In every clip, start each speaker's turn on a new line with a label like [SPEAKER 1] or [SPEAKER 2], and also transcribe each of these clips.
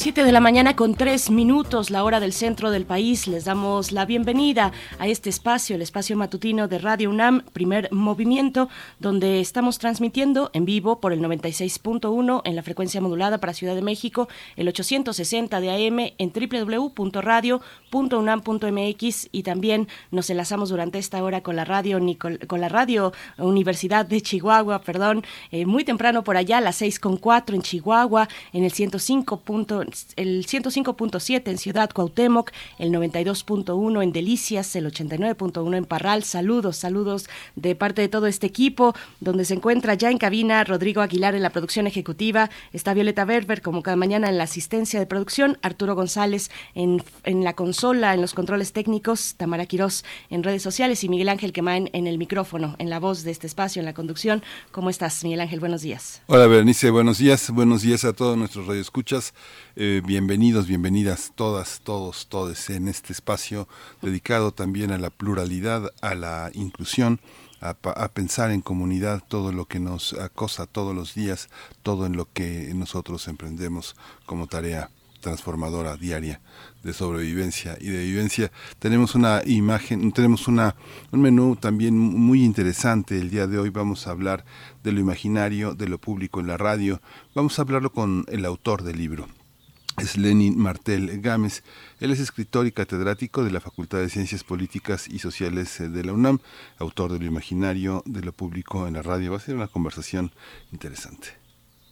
[SPEAKER 1] Siete de la mañana con tres minutos, la hora del centro del país. Les damos la bienvenida a este espacio, el espacio matutino de Radio UNAM, primer movimiento, donde estamos transmitiendo en vivo por el 96.1 en la frecuencia modulada para Ciudad de México, el 860 de AM en www.radio.unam.mx y también nos enlazamos durante esta hora con la radio, con la radio Universidad de Chihuahua, perdón, eh, muy temprano por allá, a las seis con cuatro en Chihuahua, en el 105 el 105.7 en Ciudad Cuauhtémoc, el 92.1 en Delicias, el 89.1 en Parral. Saludos, saludos de parte de todo este equipo, donde se encuentra ya en cabina Rodrigo Aguilar en la producción ejecutiva, está Violeta Berber como cada mañana en la asistencia de producción, Arturo González en, en la consola, en los controles técnicos, Tamara Quirós en redes sociales y Miguel Ángel Quemain en el micrófono, en la voz de este espacio, en la conducción. ¿Cómo estás, Miguel Ángel? Buenos días.
[SPEAKER 2] Hola, Berenice, buenos días. Buenos días a todos nuestros radioescuchas. Eh, bienvenidos, bienvenidas todas, todos, todes en este espacio dedicado también a la pluralidad, a la inclusión, a, pensar en comunidad todo lo que nos acosa todos los días, todo en lo que nosotros emprendemos como tarea transformadora diaria de sobrevivencia y de vivencia. Tenemos una imagen, tenemos una, un menú también muy interesante. El día de hoy vamos a hablar de lo imaginario, de lo público en la radio. Vamos a hablarlo con el autor del libro, es Lenin Martel Gámez. Él es escritor y catedrático de la Facultad de Ciencias Políticas y Sociales eh, de la UNAM, autor de lo imaginario, de lo público en la radio. Va a ser una conversación interesante.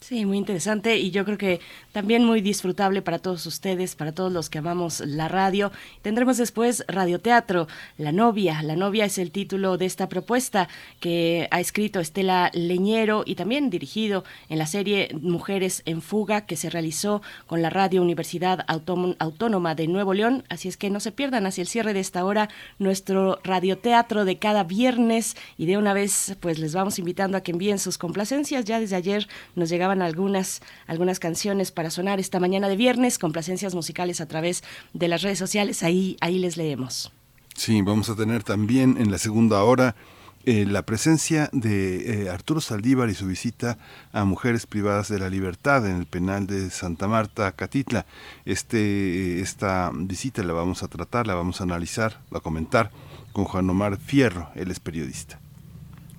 [SPEAKER 1] Sí, muy interesante y yo creo que también muy disfrutable para todos ustedes, para todos los que amamos la radio. Tendremos después radioteatro, La novia. La novia es el título de esta propuesta que ha escrito Estela Leñero y también dirigido en la serie Mujeres en Fuga que se realizó con la Radio Universidad Autónoma de Nuevo León. Así es que no se pierdan hacia el cierre de esta hora nuestro radioteatro de cada viernes y de una vez pues les vamos invitando a que envíen sus complacencias. Ya desde ayer nos algunas, algunas canciones para sonar esta mañana de viernes, complacencias musicales a través de las redes sociales. Ahí, ahí les leemos.
[SPEAKER 2] Sí, vamos a tener también en la segunda hora eh, la presencia de eh, Arturo Saldívar y su visita a mujeres privadas de la libertad en el penal de Santa Marta, Catitla. Este, esta visita la vamos a tratar, la vamos a analizar, a comentar con Juan Omar Fierro, él es periodista.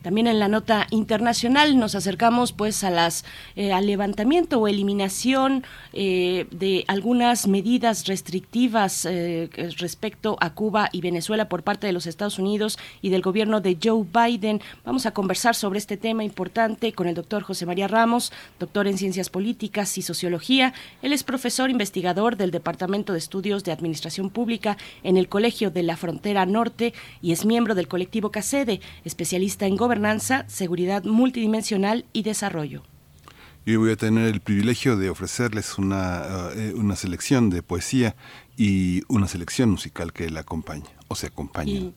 [SPEAKER 1] También en la nota internacional nos acercamos pues a las eh, al levantamiento o eliminación eh, de algunas medidas restrictivas eh, respecto a Cuba y Venezuela por parte de los Estados Unidos y del gobierno de Joe Biden. Vamos a conversar sobre este tema importante con el doctor José María Ramos, doctor en Ciencias Políticas y Sociología. Él es profesor investigador del Departamento de Estudios de Administración Pública en el Colegio de la Frontera Norte y es miembro del colectivo CACEDE, especialista en gobernanza, seguridad multidimensional y desarrollo.
[SPEAKER 2] Yo voy a tener el privilegio de ofrecerles una, eh, una selección de poesía y una selección musical que la acompaña o se acompaña.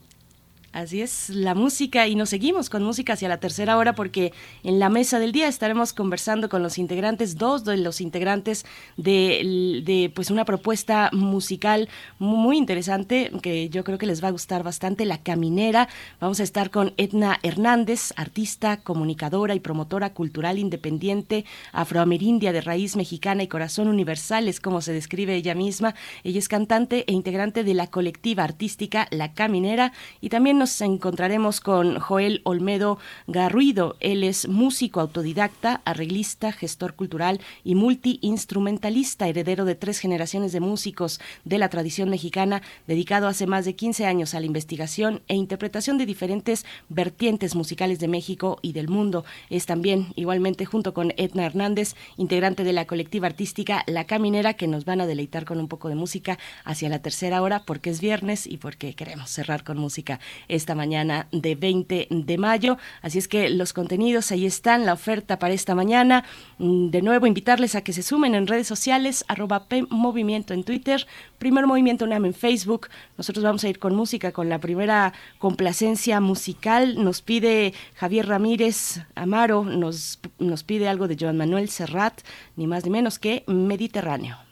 [SPEAKER 1] Así es, la música y nos seguimos con música hacia la tercera hora porque en la mesa del día estaremos conversando con los integrantes, dos de los integrantes de, pues una propuesta musical muy interesante que yo creo que les va a gustar bastante, La Caminera. Vamos a estar con Edna Hernández, artista, comunicadora y promotora cultural independiente afroamerindia de raíz mexicana y corazón universal, es como se describe ella misma. Ella es cantante e integrante de la colectiva artística La Caminera y también nos encontraremos con Joel Olmedo Garruido. Él es músico autodidacta, arreglista, gestor cultural y multiinstrumentalista, heredero de tres generaciones de músicos de la tradición mexicana, dedicado hace más de 15 años a la investigación e interpretación de diferentes vertientes musicales de México y del mundo. Es también, igualmente, junto con Edna Hernández, integrante de la colectiva artística La Caminera, que nos van a deleitar con un poco de música hacia la tercera hora, porque es viernes y porque queremos cerrar con música. Esta mañana de 20 de mayo. Así es que los contenidos ahí están, la oferta para esta mañana. Mm, de nuevo, invitarles a que se sumen en redes sociales, arroba Movimiento en Twitter, Primer Movimiento UNAM en Facebook. Nosotros vamos a ir con música, con la primera complacencia musical. Nos pide Javier Ramírez Amaro, nos, nos pide algo de Joan Manuel Serrat, ni más ni menos que Mediterráneo.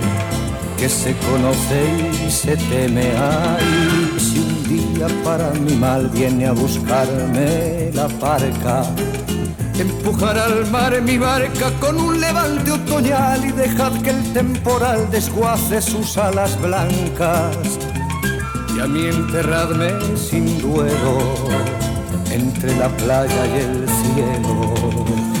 [SPEAKER 3] que se conoce y se teme. Ay, si un día para mi mal viene a buscarme la parca, empujar al mar mi barca con un levante otoñal y dejad que el temporal desguace sus alas blancas. Y a mí enterradme sin duelo entre la playa y el cielo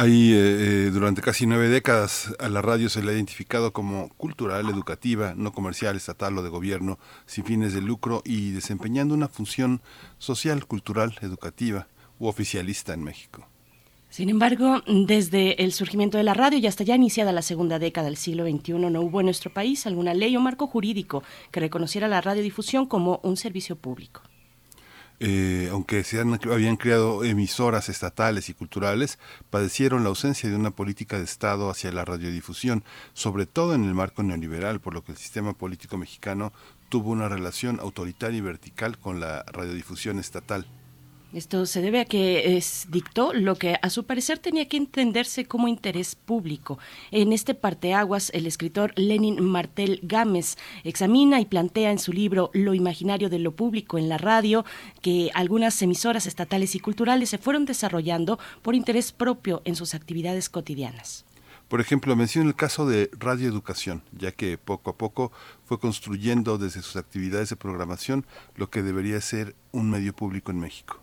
[SPEAKER 2] Ahí, eh, eh, durante casi nueve décadas, a la radio se le ha identificado como cultural, educativa, no comercial, estatal o de gobierno, sin fines de lucro y desempeñando una función social, cultural, educativa u oficialista en México.
[SPEAKER 1] Sin embargo, desde el surgimiento de la radio y hasta ya iniciada la segunda década del siglo XXI, no hubo en nuestro país alguna ley o marco jurídico que reconociera la radiodifusión como un servicio público.
[SPEAKER 2] Eh, aunque se habían creado emisoras estatales y culturales, padecieron la ausencia de una política de Estado hacia la radiodifusión, sobre todo en el marco neoliberal, por lo que el sistema político mexicano tuvo una relación autoritaria y vertical con la radiodifusión estatal.
[SPEAKER 1] Esto se debe a que es, dictó lo que a su parecer tenía que entenderse como interés público. En este parteaguas, el escritor Lenin Martel Gámez examina y plantea en su libro Lo imaginario de lo público en la radio que algunas emisoras estatales y culturales se fueron desarrollando por interés propio en sus actividades cotidianas.
[SPEAKER 2] Por ejemplo, menciono el caso de Radio Educación, ya que poco a poco fue construyendo desde sus actividades de programación lo que debería ser un medio público en México.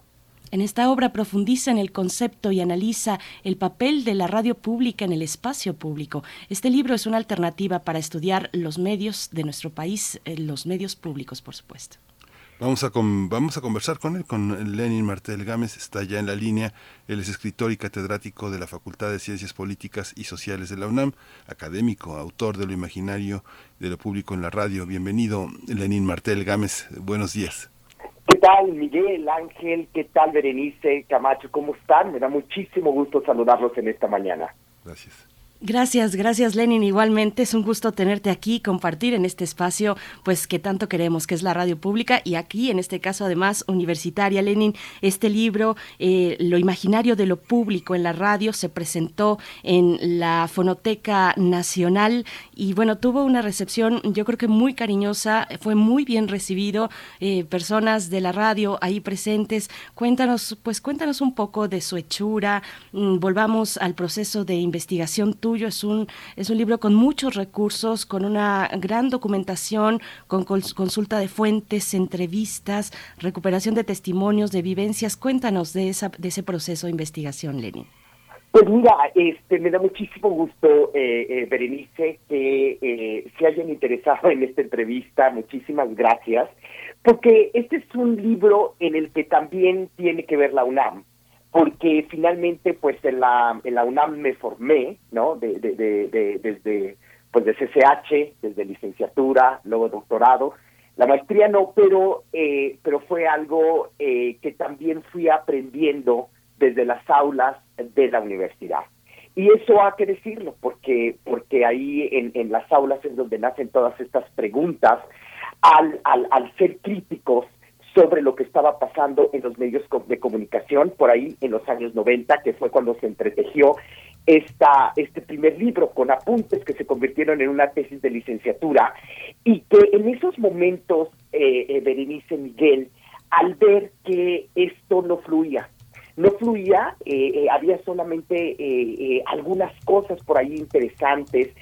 [SPEAKER 1] En esta obra profundiza en el concepto y analiza el papel de la radio pública en el espacio público. Este libro es una alternativa para estudiar los medios de nuestro país, eh, los medios públicos, por supuesto.
[SPEAKER 2] Vamos a, vamos a conversar con él, con Lenin Martel Gámez, está ya en la línea. Él es escritor y catedrático de la Facultad de Ciencias Políticas y Sociales de la UNAM, académico, autor de lo imaginario de lo público en la radio. Bienvenido, Lenin Martel Gámez. Buenos días.
[SPEAKER 4] ¿Qué tal, Miguel, Ángel? ¿Qué tal, Berenice, Camacho? ¿Cómo están? Me da muchísimo gusto saludarlos en esta mañana.
[SPEAKER 2] Gracias.
[SPEAKER 1] Gracias, gracias Lenin. Igualmente es un gusto tenerte aquí, compartir en este espacio, pues que tanto queremos, que es la radio pública y aquí, en este caso además universitaria. Lenin, este libro, eh, Lo imaginario de lo público en la radio, se presentó en la Fonoteca Nacional y bueno, tuvo una recepción yo creo que muy cariñosa, fue muy bien recibido, eh, personas de la radio ahí presentes. Cuéntanos, pues cuéntanos un poco de su hechura, mm, volvamos al proceso de investigación tuyo. Es un, es un libro con muchos recursos, con una gran documentación, con consulta de fuentes, entrevistas, recuperación de testimonios, de vivencias. Cuéntanos de, esa, de ese proceso de investigación, Lenin.
[SPEAKER 4] Pues mira, este, me da muchísimo gusto, eh, eh Berenice, que eh, se hayan interesado en esta entrevista. Muchísimas gracias, porque este es un libro en el que también tiene que ver la UNAM porque finalmente pues en la, en la UNAM me formé, ¿no? De, de, de, desde pues de CCH, desde licenciatura, luego doctorado, la maestría no, pero eh, pero fue algo eh, que también fui aprendiendo desde las aulas de la universidad. Y eso hay que decirlo, porque, porque ahí en, en las aulas es donde nacen todas estas preguntas, al, al, al ser críticos sobre lo que estaba pasando en los medios de comunicación por ahí en los años 90, que fue cuando se entretejió esta, este primer libro con apuntes que se convirtieron en una tesis de licenciatura y que en esos momentos, eh, eh Berenice Miguel, al ver que esto no fluía, no fluía, eh, eh, había solamente eh, algunas cosas por ahí interesantes.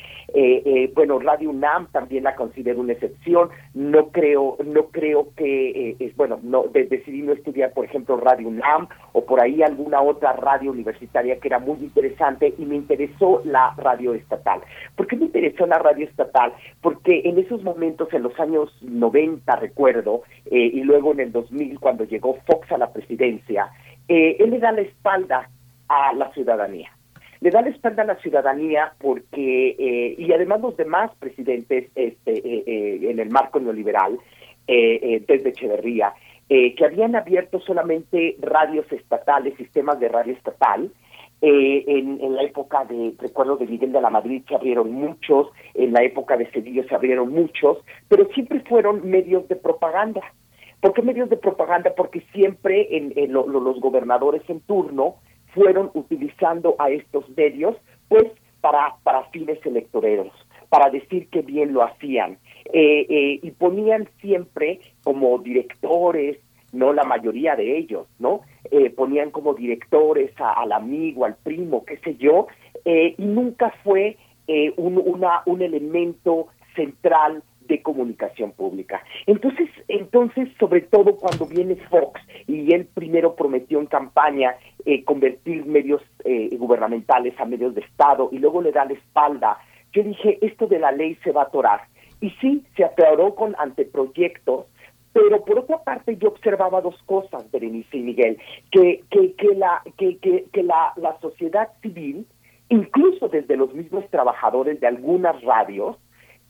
[SPEAKER 4] bueno, Radio UNAM también la considero una excepción. No creo, no creo que, es bueno, no decidí no estudiar, por ejemplo, Radio UNAM o por ahí alguna otra radio universitaria que era muy interesante y me interesó la radio estatal. ¿Por qué me interesó la radio estatal? Porque en esos momentos, en los años 90, recuerdo, y luego en el 2000, cuando llegó Fox a la presidencia, eh, él le da la espalda a la ciudadanía. Le da la espalda a la ciudadanía porque, eh, y además los demás presidentes este, eh, en el marco neoliberal, desde Echeverría, que habían abierto solamente radios estatales, sistemas de radio estatal, en, en, la época de, recuerdo, de Miguel de la Madrid se abrieron muchos, en la época de Cedillo se abrieron muchos, pero siempre fueron medios de propaganda. ¿Por qué medios de propaganda? Porque siempre en, los gobernadores en turno fueron utilizando a estos medios pues para, para fines electoreros, para decir que bien lo hacían. Eh, eh, y ponían siempre como directores, no la mayoría de ellos, ¿no? Eh, ponían como directores al amigo, al primo, qué sé yo, y nunca fue un, una, un elemento central de comunicación pública. Entonces, entonces, sobre todo cuando viene Fox y él primero prometió en campaña eh, convertir medios eh, gubernamentales a medios de Estado y luego le da la espalda, yo dije, esto de la ley se va a atorar. Y sí, se atoró con anteproyectos, pero por otra parte yo observaba dos cosas, Berenice y Miguel, que, que, que, la, que, que, que la, la sociedad civil, incluso desde los mismos trabajadores de algunas radios,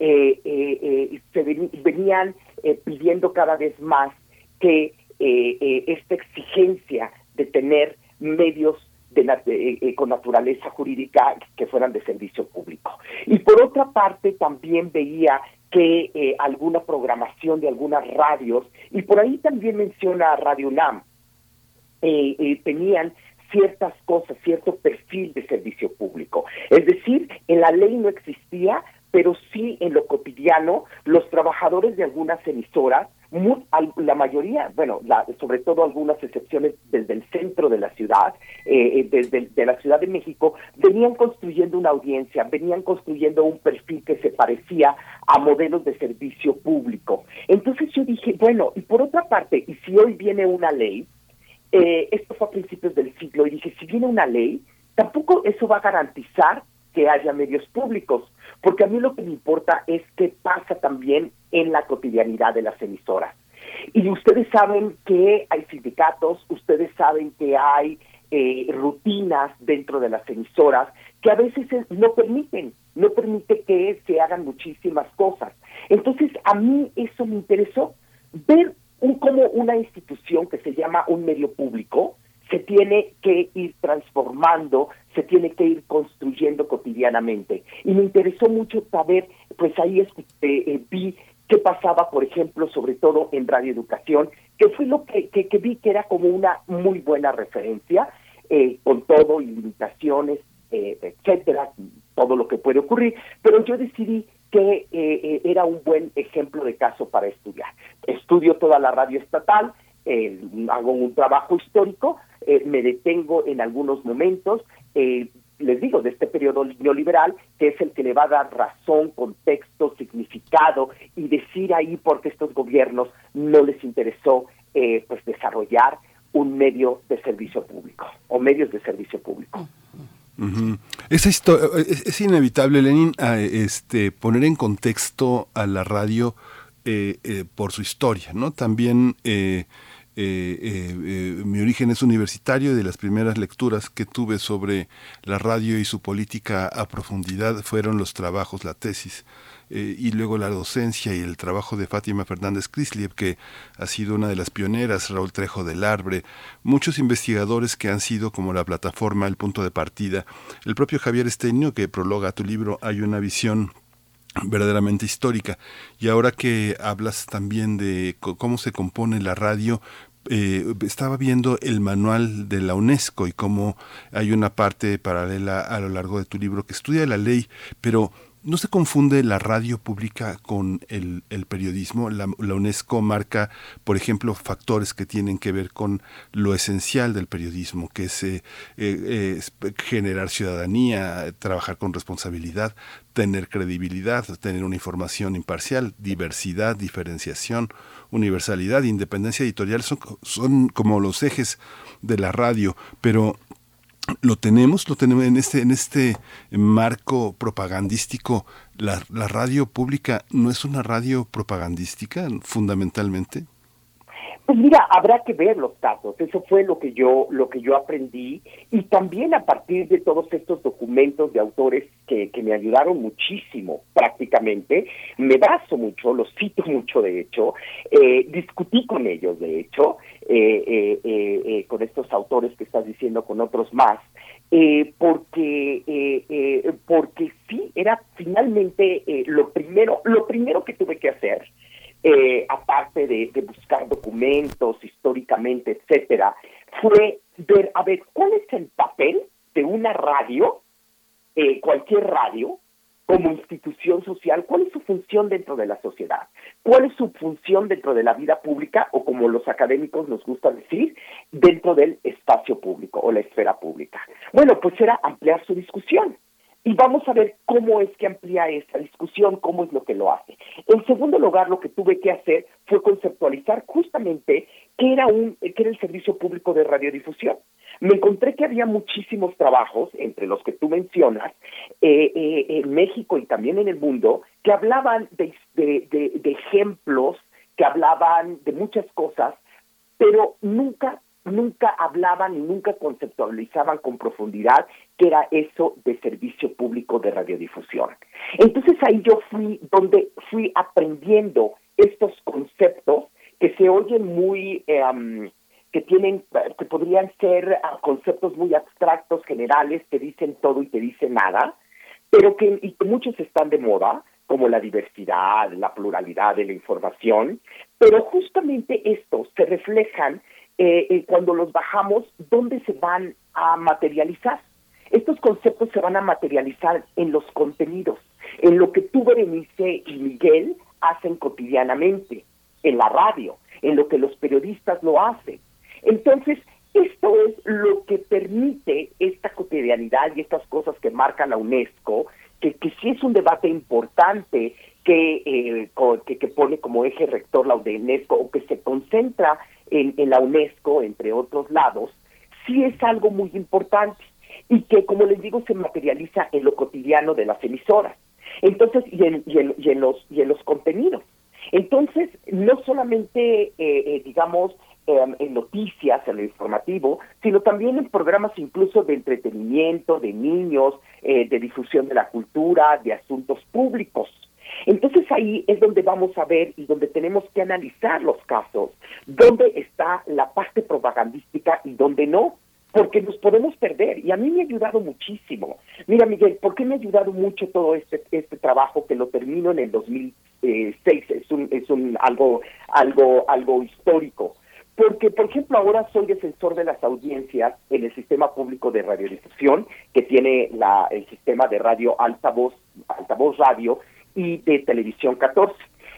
[SPEAKER 4] eh, eh, eh, se venían pidiendo cada vez más que esta exigencia de tener medios de, con naturaleza jurídica que fueran de servicio público. Y por otra parte también veía que alguna programación de algunas radios, y por ahí también menciona Radio UNAM, eh, eh, tenían ciertas cosas, cierto perfil de servicio público. Es decir, en la ley no existía, pero sí en lo cotidiano, los trabajadores de algunas emisoras, la mayoría, bueno, sobre todo algunas excepciones desde el centro de la ciudad, eh, eh, desde de la Ciudad de México, venían construyendo una audiencia, venían construyendo un perfil que se parecía a modelos de servicio público. Entonces yo dije, bueno, y por otra parte, y si hoy viene una ley, eh, esto fue a principios del siglo, y dije, si viene una ley, tampoco eso va a garantizar que haya medios públicos, porque a mí lo que me importa es qué pasa también en la cotidianidad de las emisoras. Y ustedes saben que hay sindicatos, ustedes saben que hay eh, rutinas dentro de las emisoras que a veces no permiten, no permite que se hagan muchísimas cosas. Entonces, a mí eso me interesó, ver un, como una institución que se llama un medio público se tiene que ir transformando, se tiene que ir construyendo cotidianamente. Y me interesó mucho saber, pues ahí eh, eh, vi qué pasaba, por ejemplo, sobre todo en Radio Educación, que fue lo que, que, vi que era como una muy buena referencia, eh, con todo, limitaciones, etcétera, todo lo que puede ocurrir, pero yo decidí que era un buen ejemplo de caso para estudiar. Estudio toda la radio estatal, hago un trabajo histórico, eh, me detengo en algunos momentos, eh, les digo, de este periodo neoliberal, que es el que le va a dar razón, contexto, significado y decir ahí por qué estos gobiernos no les interesó eh, pues desarrollar un medio de servicio público o medios de servicio público.
[SPEAKER 2] Esa es, es, inevitable, Lenin, este, poner en contexto a la radio por su historia, ¿no? También eh, eh, eh, mi origen es universitario y de las primeras lecturas que tuve sobre la radio y su política a profundidad fueron los trabajos, la tesis. y luego la docencia y el trabajo de Fátima Fernández Crisliev, que ha sido una de las pioneras, Raúl Trejo del Arbre, muchos investigadores que han sido como la plataforma, el punto de partida. El propio Javier Esteño, que prologa tu libro, hay una visión verdaderamente histórica. Y ahora que hablas también de cómo se compone la radio, eh, estaba viendo el manual de la UNESCO y cómo hay una parte paralela a lo largo de tu libro que estudia la ley, pero ¿No se confunde la radio pública con el, periodismo? La, UNESCO marca, por ejemplo, factores que tienen que ver con lo esencial del periodismo, que es, eh, eh, generar ciudadanía, trabajar con responsabilidad, tener credibilidad, tener una información imparcial, diversidad, diferenciación, universalidad, independencia editorial, son, son como los ejes de la radio, pero lo tenemos, lo tenemos en este, en este marco propagandístico. La, la radio pública no es una radio propagandística fundamentalmente.
[SPEAKER 4] Pues mira, habrá que ver los casos. Eso fue lo que yo lo que yo aprendí y también a partir de todos estos documentos de autores que, que me ayudaron muchísimo, prácticamente. Me baso mucho, los cito mucho, de hecho. Eh, discutí con ellos, de hecho, eh, eh, con estos autores que estás diciendo, con otros más. porque porque sí era finalmente lo primero lo primero que tuve que hacer eh, aparte de, buscar documentos históricamente, etcétera, fue ver, a ver, ¿cuál es el papel de una radio, eh, cualquier radio, como institución social, cuál es su función dentro de la sociedad, cuál es su función dentro de la vida pública o como los académicos nos gusta decir, dentro del espacio público o la esfera pública. Bueno, pues era ampliar su discusión. Y vamos a ver cómo es que amplía esta discusión, cómo es lo que lo hace. En segundo lugar, lo que tuve que hacer fue conceptualizar justamente qué era, un, qué era el servicio público de radiodifusión. Me encontré que había muchísimos trabajos, entre los que tú mencionas, eh, eh, en México y también en el mundo, que hablaban de, de ejemplos, que hablaban de muchas cosas, pero nunca nunca hablaban y nunca conceptualizaban con profundidad qué era eso de servicio público de radiodifusión. Entonces ahí yo fui donde fui aprendiendo estos conceptos que se oyen muy em, que tienen que podrían ser ah, conceptos muy abstractos generales que dicen todo y que dicen nada pero que, y que muchos están de moda como la diversidad, la pluralidad de la información, pero justamente estos se reflejan cuando los bajamos, ¿dónde se van a materializar? Estos conceptos se van a materializar en los contenidos, en lo que tú, Berenice y Miguel hacen cotidianamente, en la radio, en lo que los periodistas lo hacen. Entonces, esto es lo que permite esta cotidianidad y estas cosas que marca la UNESCO, que, que sí es un debate importante que, eh, que, que, pone como eje rector la UNESCO o que se concentra en, en la UNESCO, entre otros lados, sí es algo muy importante y que, como les digo, se materializa en lo cotidiano de las emisoras. Entonces, y en, y en, y en los, y en los contenidos. Entonces, no solamente, eh, eh, digamos, em, en noticias, en lo informativo, sino también en programas incluso de entretenimiento, de niños, eh, de difusión de la cultura, de asuntos públicos. Entonces ahí es donde vamos a ver y donde tenemos que analizar los casos, dónde está la parte propagandística y dónde no porque nos podemos perder. Y a mí me ha ayudado muchísimo. Mira, Miguel, ¿por qué me ha ayudado mucho todo este este trabajo que lo termino en el 2006? Es un es un algo algo algo histórico. Porque, por ejemplo, ahora soy defensor de las audiencias en el sistema público de radiodifusión, que tiene la, el sistema de radio altavoz, altavoz radio y de televisión 14.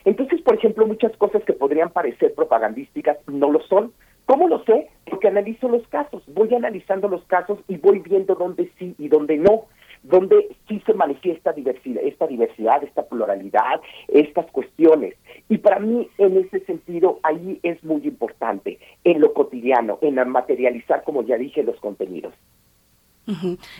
[SPEAKER 4] Entonces, por ejemplo, muchas cosas que podrían parecer propagandísticas no lo son, ¿Cómo lo sé? Porque analizo los casos, voy analizando los casos y voy viendo dónde sí y dónde no, dónde sí se manifiesta diversidad, esta diversidad, esta pluralidad, estas cuestiones. Y para mí, en ese sentido, ahí es muy importante, en lo cotidiano, en materializar, como ya dije, los contenidos.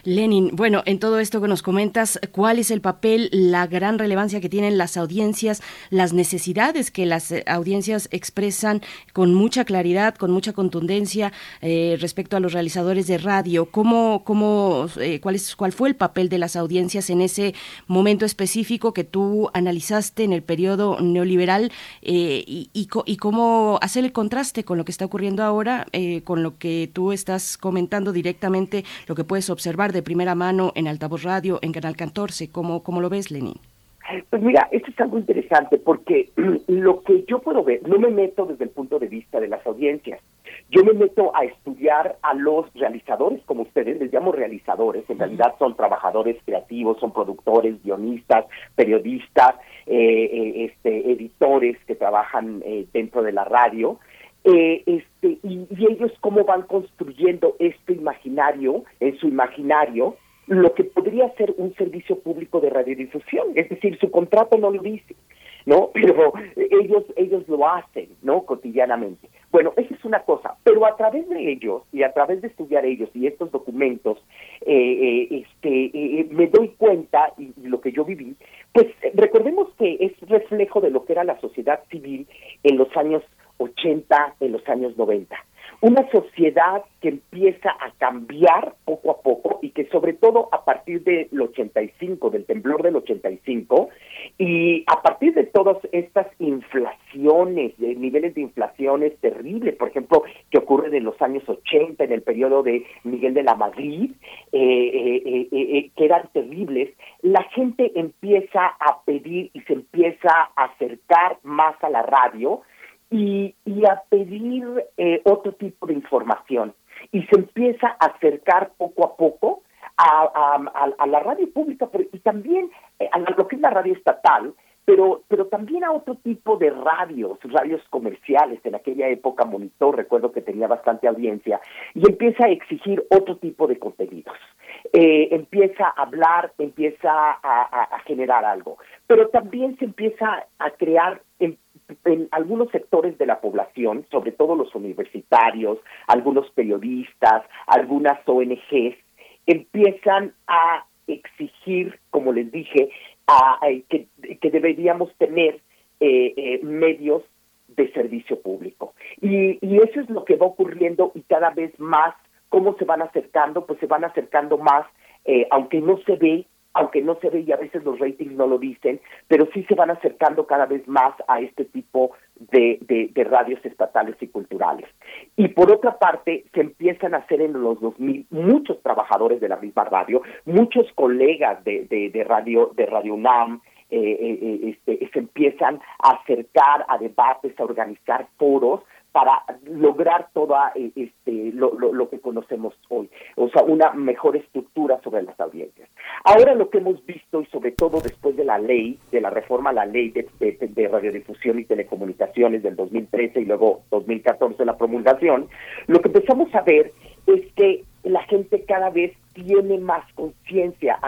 [SPEAKER 1] Lenin, bueno, en todo esto que nos comentas, ¿cuál es el papel, la gran relevancia que tienen las audiencias, las necesidades que las eh, audiencias expresan con mucha claridad, con mucha contundencia eh, respecto a los realizadores de radio? ¿Cómo, cómo, eh, cuál, es, ¿Cuál fue el papel de las audiencias en ese momento específico que tú analizaste en el periodo neoliberal y, y, cómo hacer el contraste con lo que está ocurriendo ahora, con lo que tú estás comentando directamente, lo que puede puedes observar de primera mano en Altavoz Radio, en Canal 14? ¿Cómo, cómo lo ves, Lenin?
[SPEAKER 4] Pues mira, esto es algo interesante porque lo que yo puedo ver, no me meto desde el punto de vista de las audiencias, yo me meto a estudiar a los realizadores, como ustedes les llamo realizadores, en realidad son trabajadores creativos, son productores, guionistas, periodistas, eh, eh, este, editores que trabajan eh, dentro de la radio, eh, este, y, ellos cómo van construyendo este imaginario, en su imaginario, lo que podría ser un servicio público de radiodifusión, es decir, su contrato no lo dice, ¿no? Pero ellos, ellos lo hacen, ¿no? Cotidianamente. Bueno, esa es una cosa, pero a través de ellos y a través de estudiar ellos y estos documentos, eh, eh, este, me doy cuenta, y, y lo que yo viví, pues recordemos que es reflejo de lo que era la sociedad civil en los años 80, en los años 90. Una sociedad que empieza a cambiar poco a poco y que sobre todo a partir del 85, del temblor del 85, y a partir de todas estas inflaciones, de niveles de inflaciones terribles, por ejemplo, que ocurren en los años 80, en el periodo de Miguel de la Madrid, eh, eh, eh, que eran terribles, la gente empieza a pedir y se empieza a acercar más a la radio, y, a pedir eh, otro tipo de información. Y se empieza a acercar poco a poco a, la radio pública y también eh, a lo que es la radio estatal, pero, pero también a otro tipo de radios, radios comerciales. En aquella época Monitor, recuerdo que tenía bastante audiencia, y empieza a exigir otro tipo de contenidos. Eh, empieza a hablar, empieza a, generar algo, pero también se empieza a crear en en algunos sectores de la población, sobre todo los universitarios, algunos periodistas, algunas ONGs, empiezan a exigir, como les dije, a, que, deberíamos tener eh, eh, medios de servicio público. Y, y eso es lo que va ocurriendo y cada vez más, ¿cómo se van acercando? Pues se van acercando más, eh, aunque no se ve aunque no se ve y a veces los ratings no lo dicen, pero sí se van acercando cada vez más a este tipo de, de, radios estatales y culturales. Y por otra parte, se empiezan a hacer en los 2000 muchos trabajadores de la misma radio, muchos colegas de, de, radio de Radio UNAM, eh, eh, eh, este, se empiezan a acercar a debates, a organizar foros para lograr toda eh, este lo, lo, que conocemos hoy, o sea, una mejor estructura sobre las audiencias. Ahora lo que hemos visto y sobre todo después de la ley, de la reforma a la ley de, de, radiodifusión y telecomunicaciones del 2013 y luego 2014 la promulgación, lo que empezamos a ver es que la gente cada vez tiene más conciencia,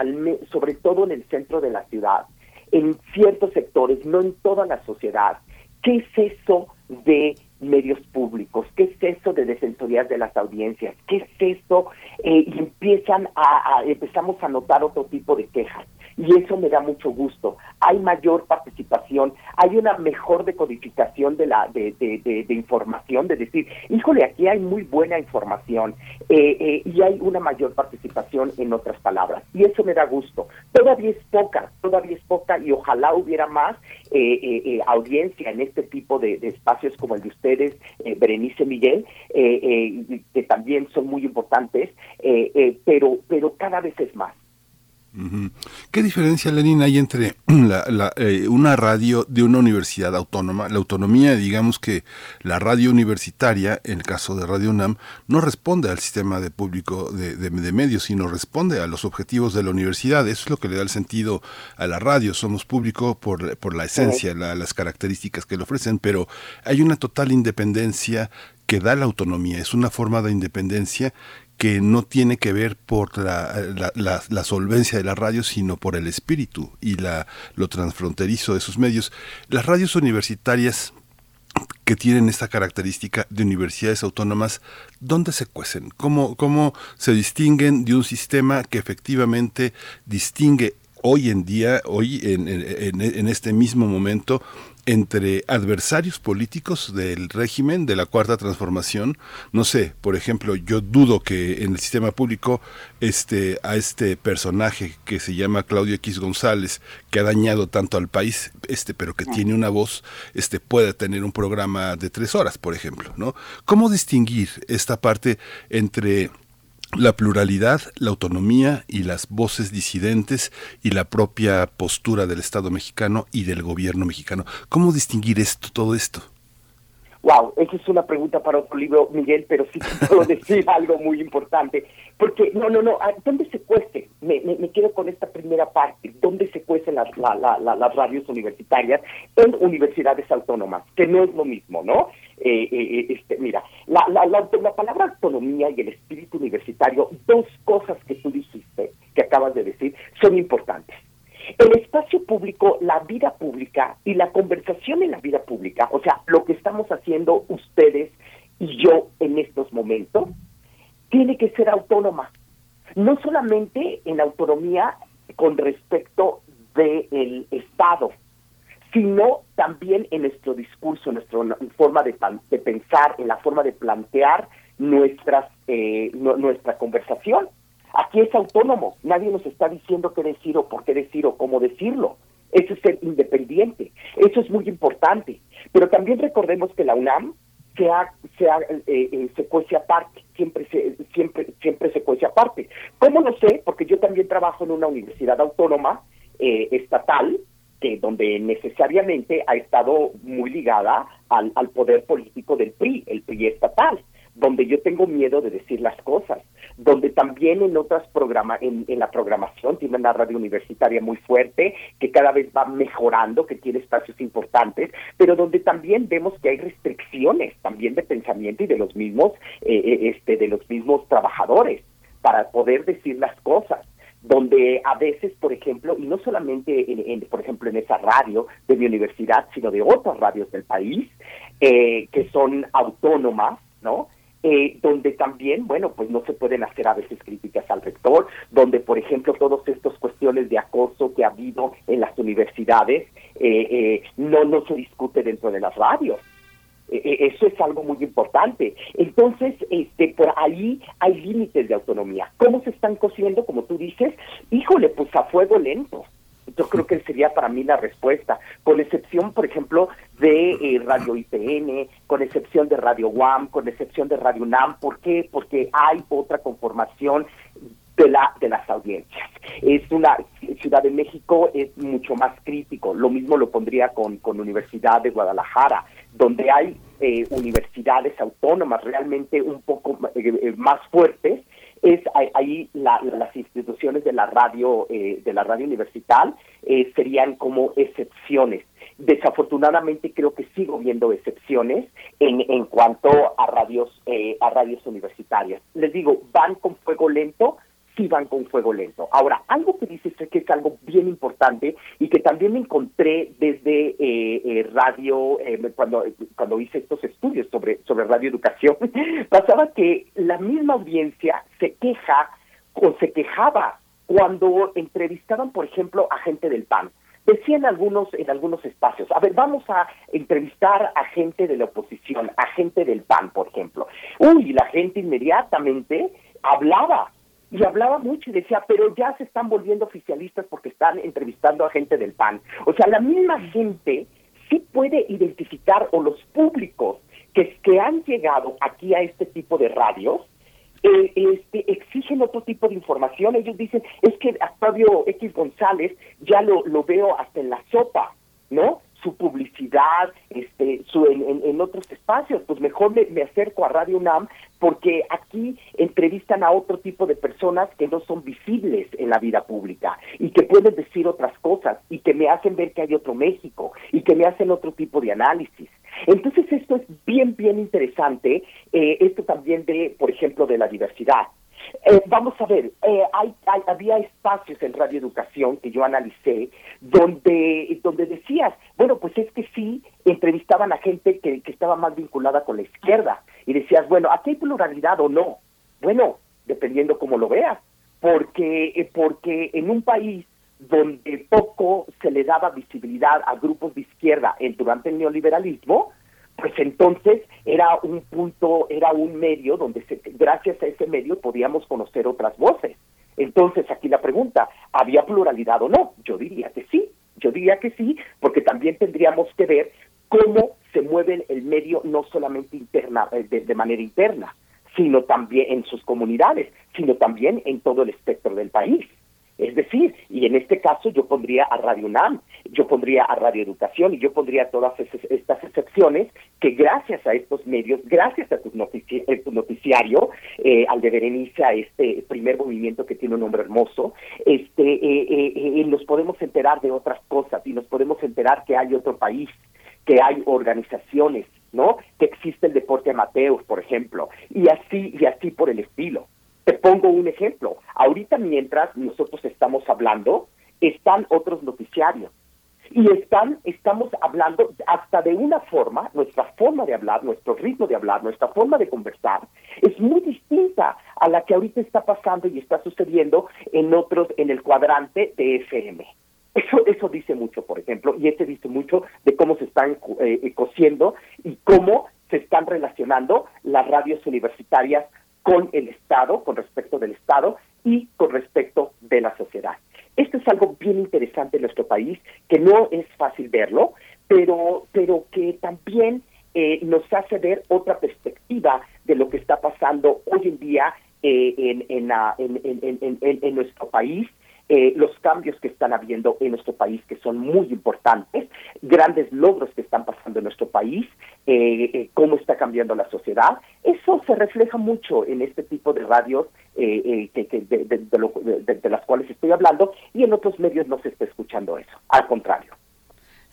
[SPEAKER 4] sobre todo en el centro de la ciudad, en ciertos sectores, no en toda la sociedad, qué es eso de medios públicos, qué es eso de defensorías de las audiencias, qué es eso, eh, y empiezan a, empezamos a notar otro tipo de quejas y eso me da mucho gusto. Hay mayor participación, hay una mejor decodificación de la de, de, de, información, de decir, híjole, aquí hay muy buena información eh, eh, y hay una mayor participación en otras palabras y eso me da gusto. Todavía es poca, todavía es poca y ojalá hubiera más eh, audiencia en este tipo de, espacios como el de ustedes, Berenice Miguel, que también son muy importantes, pero pero cada vez es más.
[SPEAKER 2] ¿Qué diferencia, Lenin, hay entre eh, una radio de una universidad autónoma? La autonomía, digamos que la radio universitaria, en el caso de Radio UNAM, no responde al sistema de público de, medios, sino responde a los objetivos de la universidad. Eso es lo que le da el sentido a la radio. Somos público por, por la esencia, las características que le ofrecen, pero hay una total independencia que da la autonomía. Es una forma de independencia que no tiene que ver por la, la, solvencia de la radio, sino por el espíritu y la, lo transfronterizo de sus medios. Las radios universitarias que tienen esta característica de universidades autónomas, ¿dónde se cuecen? ¿Cómo, cómo se distinguen de un sistema que efectivamente distingue hoy en día, hoy en, en, en este mismo momento, entre adversarios políticos del régimen de la cuarta transformación. No sé, por ejemplo, yo dudo que en el sistema público este a este personaje que se llama Claudio X González, que ha dañado tanto al país, este, pero que tiene una voz, este pueda tener un programa de tres horas, por ejemplo, ¿no? ¿Cómo distinguir esta parte entre la pluralidad, la autonomía y las voces disidentes y la propia postura del Estado mexicano y del gobierno mexicano. ¿Cómo distinguir esto, todo esto?
[SPEAKER 4] Wow, esa es una pregunta para otro libro, Miguel, pero sí puedo decir algo muy importante. Porque, no, no, no, ¿dónde se cueste? Me, me, quedo con esta primera parte. ¿Dónde se cuecen las, las radios universitarias? En universidades autónomas, que no es lo mismo, ¿no? Eh, eh, este, mira, la, la, la, palabra autonomía y el espíritu universitario, dos cosas que tú dijiste, que acabas de decir, son importantes. El espacio público, la vida pública y la conversación en la vida pública, o sea, lo que estamos haciendo ustedes y yo en estos momentos, tiene que ser autónoma. No solamente en autonomía con respecto del Estado, sino también en nuestro discurso, en nuestra forma de, pensar, en la forma de plantear nuestras, eh, nuestra conversación. Aquí es autónomo, nadie nos está diciendo qué decir o por qué decir o cómo decirlo. Eso es ser independiente, eso es muy importante. Pero también recordemos que la UNAM se, ha, se, eh, eh, se aparte, siempre se, siempre, siempre se cuece aparte. ¿Cómo lo sé? Porque yo también trabajo en una universidad autónoma estatal que donde necesariamente ha estado muy ligada al, poder político del PRI, el PRI estatal, donde yo tengo miedo de decir las cosas, donde también en otras programas, en, en, la programación tiene una radio universitaria muy fuerte, que cada vez va mejorando, que tiene espacios importantes, pero donde también vemos que hay restricciones también de pensamiento y de los mismos, eh, eh este, de los mismos trabajadores para poder decir las cosas donde a veces, por ejemplo, y no solamente, en, por ejemplo, en esa radio de mi universidad, sino de otras radios del país, eh, que son autónomas, ¿no? Eh, donde también, bueno, pues no se pueden hacer a veces críticas al rector, donde, por ejemplo, todas estas cuestiones de acoso que ha habido en las universidades eh, no, no se discute dentro de las radios. E, e, eso es algo muy importante. Entonces, este, por ahí hay límites de autonomía. ¿Cómo se están cosiendo, como tú dices? Híjole, pues a fuego lento. Yo creo que sería para mí la respuesta, con excepción, por ejemplo, de eh, Radio IPN, con excepción de Radio UAM, con excepción de Radio UNAM. ¿Por qué? Porque hay otra conformación de, la, de las audiencias. Es una Ciudad de México es mucho más crítico. Lo mismo lo pondría con, con Universidad de Guadalajara donde hay eh, universidades autónomas realmente un poco eh, más fuertes, es ahí las instituciones de la radio de la radio universitaria serían como excepciones desafortunadamente creo que sigo viendo excepciones en, en cuanto a radios a radios universitarias les digo van con fuego lento sí van con fuego lento. Ahora, algo que dices que es algo bien importante y que también me encontré desde eh, eh, radio, eh, cuando, cuando hice estos estudios sobre, sobre radioeducación, pasaba que la misma audiencia se queja o se quejaba cuando entrevistaban, por ejemplo, a gente del PAN decían algunos en algunos espacios, a ver, vamos a entrevistar a gente de la oposición, a gente del PAN, por ejemplo. Uy, la gente inmediatamente hablaba y hablaba mucho y decía, pero ya se están volviendo oficialistas porque están entrevistando a gente del PAN. O sea, la misma gente sí puede identificar, o los públicos que, que han llegado aquí a este tipo de radios, eh, este, exigen otro tipo de información. Ellos dicen, es que Octavio X González ya lo, lo veo hasta en la sopa, ¿no? Su publicidad este su en, en, otros espacios pues mejor me, me, acerco a Radio UNAM porque aquí entrevistan a otro tipo de personas que no son visibles en la vida pública y que pueden decir otras cosas y que me hacen ver que hay otro México y que me hacen otro tipo de análisis. Entonces esto es bien bien interesante eh, esto también de por ejemplo de la diversidad eh, vamos a ver, eh, hay, había espacios en radioeducación que yo analicé donde, donde decías, bueno, pues es que sí, entrevistaban a gente que, que estaba más vinculada con la izquierda y decías, bueno, ¿aquí hay pluralidad o no? Bueno, dependiendo cómo lo veas, porque, eh, porque en un país donde poco se le daba visibilidad a grupos de izquierda durante el neoliberalismo, pues entonces era un punto, era un medio donde gracias a ese medio podíamos conocer otras voces. Entonces aquí la pregunta, ¿había pluralidad o no? Yo diría que sí, yo diría que sí, porque también tendríamos que ver cómo se mueve el medio no solamente interna, eh, de manera interna, sino también en sus comunidades, sino también en todo el espectro del país. Es decir, y en este caso yo pondría a Radio UNAM, yo pondría a Radio Educación y yo pondría todas estas excepciones que gracias a estos medios, gracias a tu, noticiario, eh, al de Berenice, este primer movimiento que tiene un nombre hermoso, este, eh, eh, nos podemos enterar de otras cosas y nos podemos enterar que hay otro país, que hay organizaciones, ¿no? Que existe el deporte amateur, por ejemplo, y así, y así por el estilo. Te pongo un ejemplo. Ahorita mientras nosotros estamos hablando, están otros noticiarios. Y están, estamos hablando hasta de una forma, nuestra forma de hablar, nuestro ritmo de hablar, nuestra forma de conversar, es muy distinta a la que ahorita está pasando y está sucediendo en otros, en el cuadrante de FM. Eso, eso dice mucho, por ejemplo, y este dice mucho de cómo se están eh, cosiendo y cómo se están relacionando las radios universitarias con el Estado, con respecto del Estado y con respecto de la sociedad. Esto es algo bien interesante en nuestro país, que no es fácil verlo, pero, pero que también eh, nos hace ver otra perspectiva de lo que está pasando hoy en día eh, en, en, en, en, nuestro país eh, los cambios que están habiendo en nuestro país, que son muy importantes, grandes logros que están pasando en nuestro país, eh, eh, cómo está cambiando la sociedad. Eso se refleja mucho en este tipo de radios que, de, de las cuales estoy hablando y en otros medios no se está escuchando eso. Al contrario.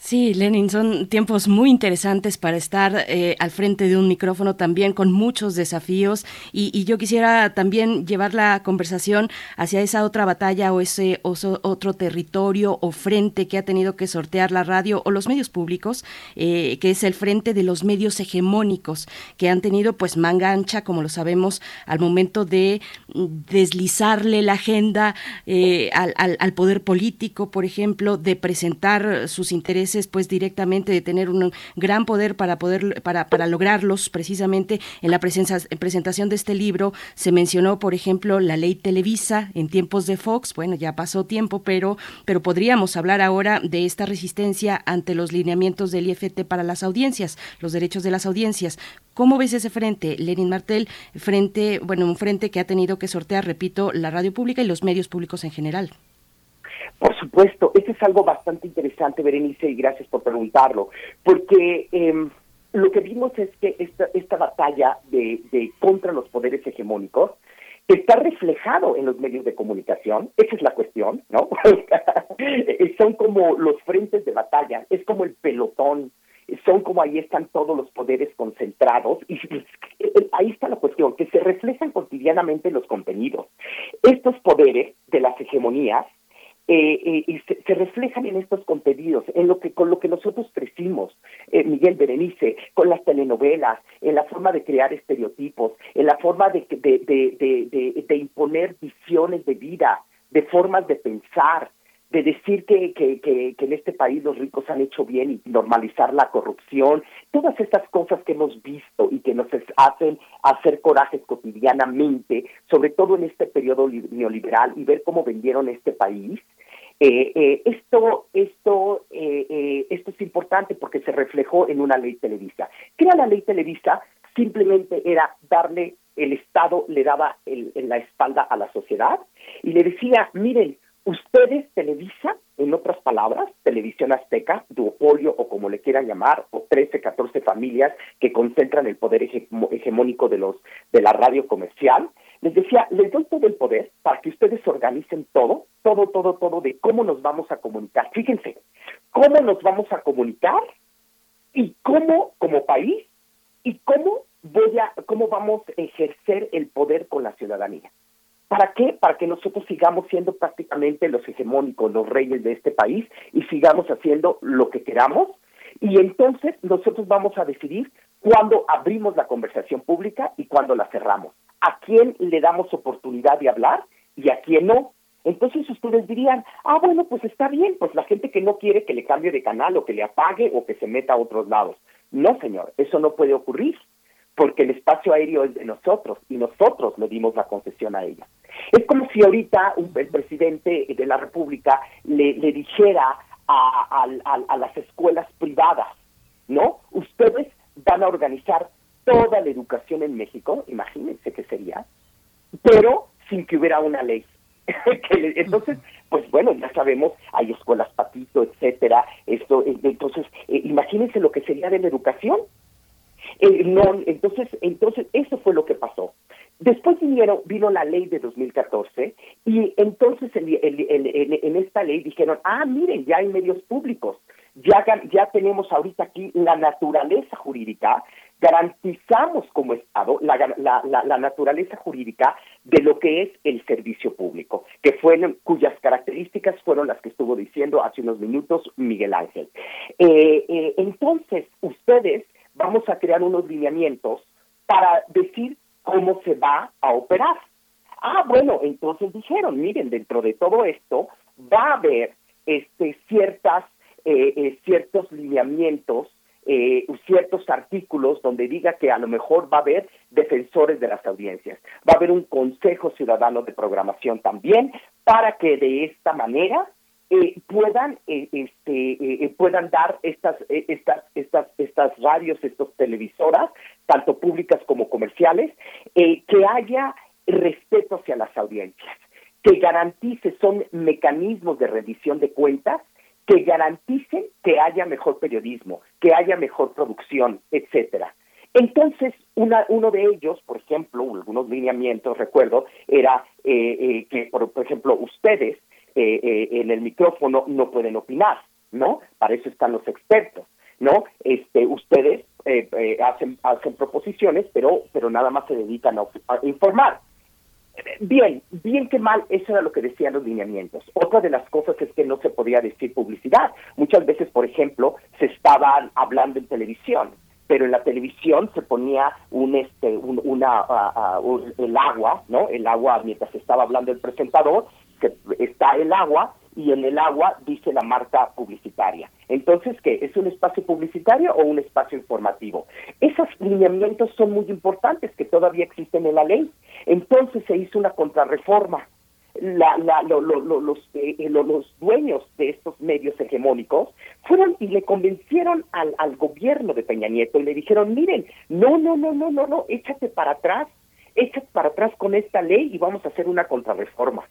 [SPEAKER 1] Sí, Lenin, son tiempos muy interesantes para estar eh, al frente de un micrófono también con muchos desafíos. Y, yo quisiera también llevar la conversación hacia esa otra batalla o ese otro territorio o frente que ha tenido que sortear la radio o los medios públicos, eh, que es el frente de los medios hegemónicos que han tenido pues manga ancha, como lo sabemos, al momento de deslizarle la agenda eh, al poder político, por ejemplo, de presentar sus intereses pues directamente de tener un gran poder para poder para, para lograrlos precisamente en la presencia, en presentación de este libro se mencionó por ejemplo la ley Televisa en tiempos de Fox bueno ya pasó tiempo pero pero podríamos hablar ahora de esta resistencia ante los lineamientos del IFT para las audiencias los derechos de las audiencias ¿Cómo ves ese frente, Lenin Martel? Frente, bueno, un frente que ha tenido que sortear, repito, la radio pública y los medios públicos en general.
[SPEAKER 4] Por supuesto, eso es algo bastante interesante, Berenice, y gracias por preguntarlo, porque em, lo que vimos es que esta, esta batalla de, contra los poderes hegemónicos está reflejado en los medios de comunicación, esa es la cuestión, ¿no? Son como los frentes de batalla, es como el pelotón, son como ahí están todos los poderes concentrados y ahí está la cuestión, que se reflejan cotidianamente los contenidos. Estos poderes de las hegemonías eh, eh se, reflejan en estos contenidos, en lo que con lo que nosotros crecimos, eh, Miguel Berenice, con las telenovelas, en la forma de crear estereotipos, en la forma de, de, de, de imponer visiones de vida, de formas de pensar, de decir que, que, que, en este país los ricos han hecho bien y normalizar la corrupción, todas estas cosas que hemos visto y que nos hacen hacer corajes cotidianamente, sobre todo en este periodo neoliberal y ver cómo vendieron este país, eh, eh, esto, esto, eh, esto es importante porque se reflejó en una ley Televisa. ¿Qué era la ley Televisa? Simplemente era darle, el Estado le daba en la espalda a la sociedad y le decía, miren, ustedes Televisa, en otras palabras, Televisión Azteca, duopolio o como le quieran llamar, o 13, 14 familias que concentran el poder hegemónico de los de la radio comercial, les decía, les doy todo el poder para que ustedes organicen todo, todo, todo, todo de cómo nos vamos a comunicar. Fíjense, cómo nos vamos a comunicar y cómo como país y cómo voy a, cómo vamos a ejercer el poder con la ciudadanía. ¿Para qué? Para que nosotros sigamos siendo prácticamente los hegemónicos, los reyes de este país y sigamos haciendo lo que queramos. Y entonces nosotros vamos a decidir cuándo abrimos la conversación pública y cuándo la cerramos. A quién le damos oportunidad de hablar y a quién no. Entonces ustedes dirían, ah, bueno, pues está bien, pues la gente que no quiere que le cambie de canal o que le apague o que se meta a otros lados. No, señor, eso no puede ocurrir porque el espacio aéreo es de nosotros y nosotros le dimos la concesión a ella. Es como si ahorita un, el presidente de la República le, dijera a, las escuelas privadas, ¿no? Ustedes van a organizar toda la educación en México, imagínense qué sería, pero sin que hubiera una ley. entonces, pues bueno, ya sabemos, hay escuelas patito, etcétera, esto, entonces, eh, imagínense lo que sería de la educación, eh, entonces, entonces, eso fue lo que pasó. Después vinieron, vino la ley de 2014 y entonces en esta ley dijeron, ah, miren, ya hay medios públicos, ya, ya tenemos ahorita aquí la naturaleza jurídica, garantizamos como Estado la, la, la, naturaleza jurídica de lo que es el servicio público, que fueron, cuyas características fueron las que estuvo diciendo hace unos minutos Miguel Ángel. Eh, eh, entonces, ustedes vamos a crear unos lineamientos para decir cómo se va a operar. Ah, bueno, entonces dijeron, miren, dentro de todo esto va a haber este, ciertas, eh, eh, ciertos lineamientos, eh, ciertos artículos donde diga que a lo mejor va a haber defensores de las audiencias, va a haber un Consejo Ciudadano de Programación también, para que de esta manera eh, puedan eh, este eh, puedan dar estas estas estas estas radios estas televisoras tanto públicas como comerciales que haya respeto hacia las audiencias que garantice son mecanismos de rendición de cuentas que garanticen que haya mejor periodismo que haya mejor producción etcétera. Entonces, una, uno de ellos, por ejemplo, algunos lineamientos, recuerdo, era que, por, ejemplo, ustedes eh, eh, en el micrófono no pueden opinar, ¿no? Para eso están los expertos, ¿no? Este, ustedes eh, eh, hacen, hacen proposiciones, pero, pero nada más se dedican a, informar. Bien, bien que mal, eso era lo que decían los lineamientos. Otra de las cosas es que no se podía decir publicidad. Muchas veces, por ejemplo, se estaban hablando en televisión, pero en la televisión se ponía un este un, una el agua no el agua mientras estaba hablando el presentador está el agua y en el agua dice la marca publicitaria. Entonces, ¿qué? ¿Es un espacio publicitario o un espacio informativo? Esos lineamientos son muy importantes que todavía existen en la ley. Entonces se hizo una contrarreforma. La, la, los, eh, eh, los dueños de estos medios hegemónicos fueron y le convencieron al, al gobierno de Peña Nieto y le dijeron, miren, no, no, no, no, no, no, échate para atrás, échate para atrás con esta ley y vamos a hacer una contrarreforma.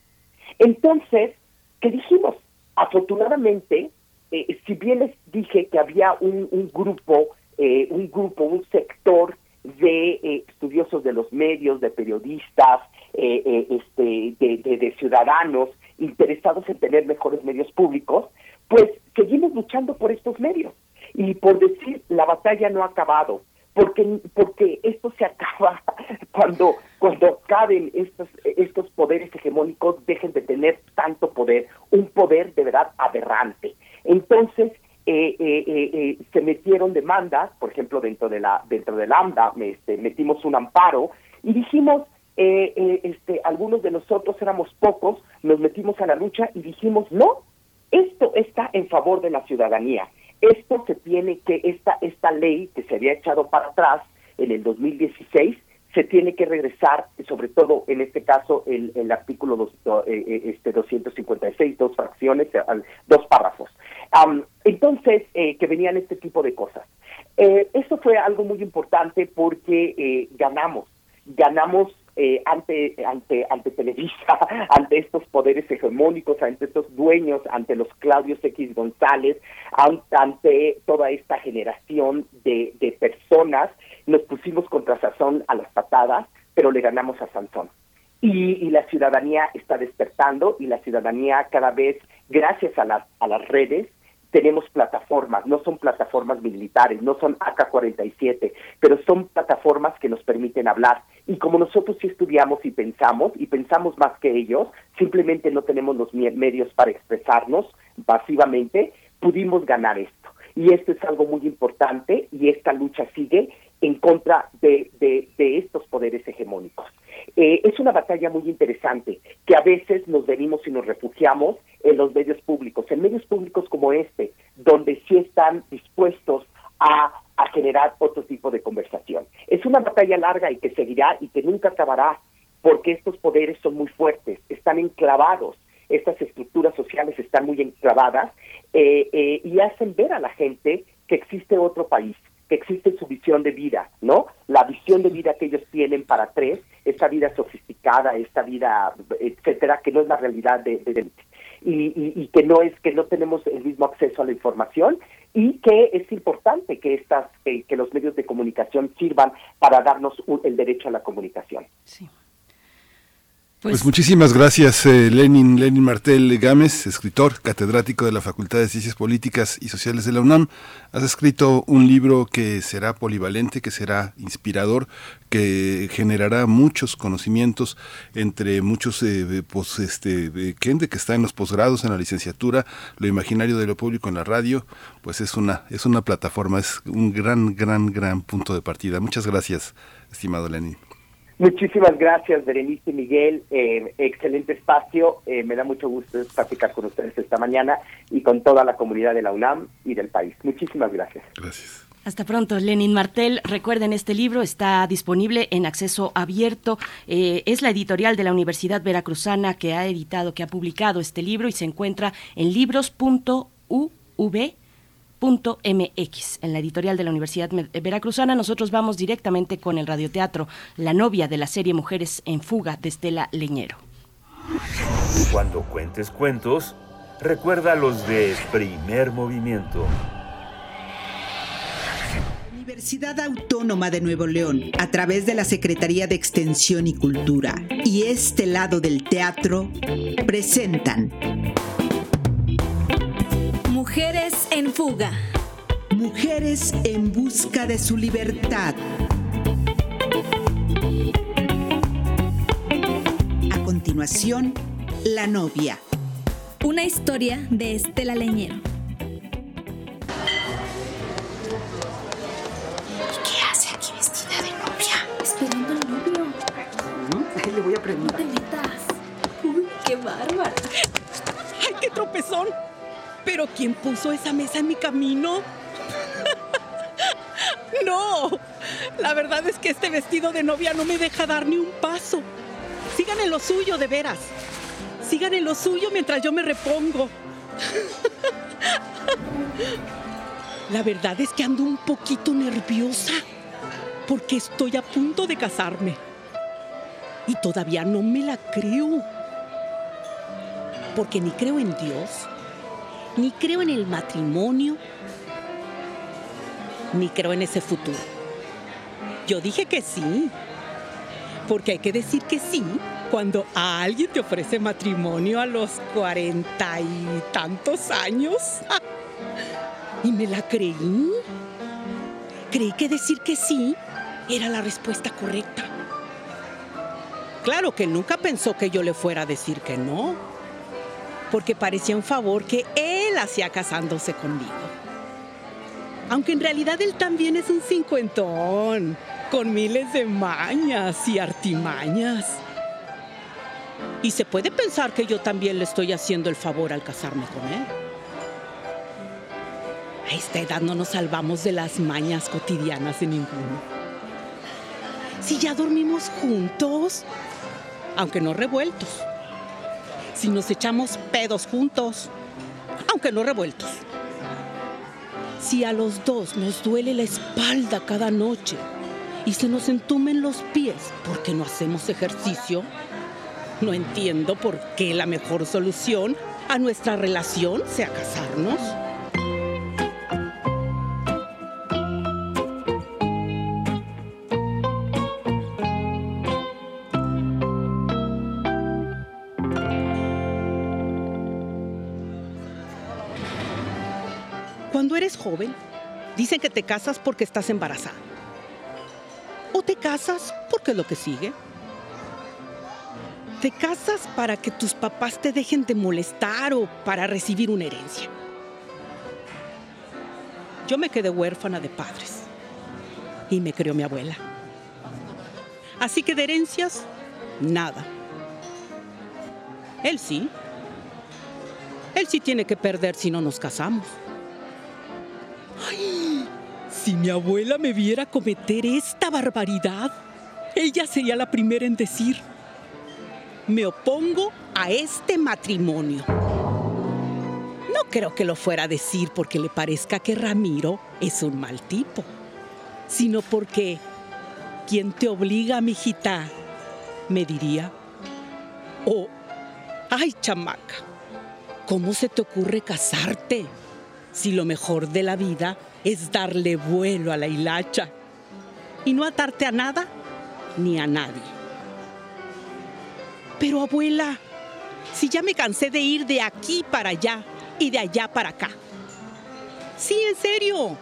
[SPEAKER 4] Entonces, ¿qué dijimos? Afortunadamente, eh, si bien les dije que había un, grupo eh, un grupo, un sector de eh, estudiosos de los medios, de periodistas, eh, este, de, de, ciudadanos interesados en tener mejores medios públicos, pues seguimos luchando por estos medios. Y por decir, la batalla no ha acabado, porque, porque esto se acaba cuando, cuando caben estos, estos poderes hegemónicos, dejen de tener tanto poder, un poder de verdad aberrante. Entonces, eh, eh, eh, se metieron demandas, por ejemplo, dentro de la dentro del AMDA, este, metimos un amparo y dijimos, este, algunos de nosotros éramos pocos, nos metimos a la lucha y dijimos, no, esto está en favor de la ciudadanía. Esto se tiene que, esta, esta ley que se había echado para atrás en el 2016, se tiene que regresar, sobre todo en este caso el, el artículo dos, eh, eh, este 256, dos fracciones, eh, dos párrafos. entonces, que venían este tipo de cosas. eso fue algo muy importante porque ganamos, ganamos eh, ante, ante, ante Televisa, ante estos poderes hegemónicos, ante estos dueños, ante los Claudios X González, ante toda esta generación de, de personas, nos pusimos contra Sazón a las patadas, pero le ganamos a Sansón. Y, y, la ciudadanía está despertando y la ciudadanía cada vez, gracias a las, a las redes, tenemos plataformas, no son plataformas militares, no son AK-47, pero son plataformas que nos permiten hablar. Y como nosotros sí estudiamos y pensamos, y pensamos más que ellos, simplemente no tenemos los medios para expresarnos pasivamente, pudimos ganar esto. Y esto es algo muy importante y esta lucha sigue en contra de, estos poderes hegemónicos. Eh, es una batalla muy interesante que a veces nos venimos y nos refugiamos en los medios públicos, en medios públicos como este, donde sí están dispuestos a, a generar otro tipo de conversación. Es una batalla larga y que seguirá y que nunca acabará porque estos poderes son muy fuertes, están enclavados, estas estructuras sociales están muy enclavadas eh, eh, y hacen ver a la gente que existe otro país, que existe su visión de vida, ¿no? La visión de vida que ellos tienen para tres, esta vida sofisticada, esta vida, etcétera, que no es la realidad de, de, y, y, que no es que no tenemos el mismo acceso a la información y que es importante que estas que los medios de comunicación sirvan para darnos el derecho a la comunicación.
[SPEAKER 2] Sí. Pues, pues, muchísimas gracias, eh, Lenin, Lenin Martel Gámez, escritor, catedrático de la Facultad de Ciencias Políticas y Sociales de la UNAM. Has escrito un libro que será polivalente, que será inspirador, que generará muchos conocimientos entre muchos eh, pues, este, gente que está en los posgrados, en la licenciatura, lo imaginario de lo público en la radio, pues es una, es una plataforma, es un gran, gran, gran punto de partida. Muchas gracias, estimado Lenin.
[SPEAKER 4] Muchísimas gracias, Berenice y Miguel. Eh, excelente espacio. Eh, me da mucho gusto platicar con ustedes esta mañana y con toda la comunidad de la UNAM y del país. Muchísimas gracias.
[SPEAKER 2] Gracias.
[SPEAKER 1] Hasta pronto, Lenin Martel. Recuerden, este libro está disponible en acceso abierto. Eh, es la editorial de la Universidad Veracruzana que ha editado, que ha publicado este libro y se encuentra en libros.uv MX, en la editorial de la Universidad Veracruzana. Nosotros vamos directamente con el radioteatro La novia de la serie Mujeres en Fuga de Estela Leñero.
[SPEAKER 5] Cuando cuentes cuentos, recuerda los de primer movimiento.
[SPEAKER 6] Universidad Autónoma de Nuevo León, a través de la Secretaría de Extensión y Cultura y este lado del teatro, presentan
[SPEAKER 7] Mujeres en fuga.
[SPEAKER 6] Mujeres en busca de su libertad. A continuación, La novia.
[SPEAKER 7] Una historia de Estela Leñero.
[SPEAKER 8] ¿Qué hace aquí vestida de novia?
[SPEAKER 7] Esperando al novio.
[SPEAKER 8] Ahí le voy a preguntar.
[SPEAKER 7] No te metas. Uy, qué bárbara.
[SPEAKER 9] ¡Ay, qué tropezón! ¿Pero quién puso esa mesa en mi camino? no, la verdad es que este vestido de novia no me deja dar ni un paso. Sigan en lo suyo, de veras. Sigan en lo suyo mientras yo me repongo. La verdad es que ando un poquito nerviosa porque estoy a punto de casarme. Y todavía no me la creo. Porque ni creo en Dios, ni creo en el matrimonio, ni creo en ese futuro. Yo dije que sí, porque hay que decir que sí cuando a alguien te ofrece matrimonio a los cuarenta y tantos años. Y me la creí. Creí que decir que sí era la respuesta correcta. Claro que nunca pensó que yo le fuera a decir que no, porque parecía un favor que él hacía casándose conmigo. Aunque en realidad él también es un cincuentón, con miles de mañas y artimañas. Y se puede pensar que yo también le estoy haciendo el favor al casarme con él. A esta edad no nos salvamos de las mañas cotidianas de ninguno. Si ya dormimos juntos, aunque no revueltos. Si nos echamos pedos juntos, aunque no revueltos. Si a los dos nos duele la espalda cada noche y se nos entumen los pies porque no hacemos ejercicio, no entiendo por qué la mejor solución a nuestra relación sea casarnos. Eres joven, dicen que te casas porque estás embarazada. O te casas porque es lo que sigue. Te casas para que tus papás te dejen de molestar o para recibir una herencia. Yo me quedé huérfana de padres y me crió mi abuela. Así que de herencias, nada. Él sí. Él sí tiene que perder si no nos casamos. Ay, si mi abuela me viera cometer esta barbaridad, ella sería la primera en decir, me opongo a este matrimonio. No creo que lo fuera a decir porque le parezca que Ramiro es un mal tipo, sino porque quien te obliga, mijita, me diría, oh, ay, chamaca, ¿cómo se te ocurre casarte? Si lo mejor de la vida es darle vuelo a la hilacha y no atarte a nada ni a nadie. Pero abuela, si ya me cansé de ir de aquí para allá y de allá para acá. Sí, en serio.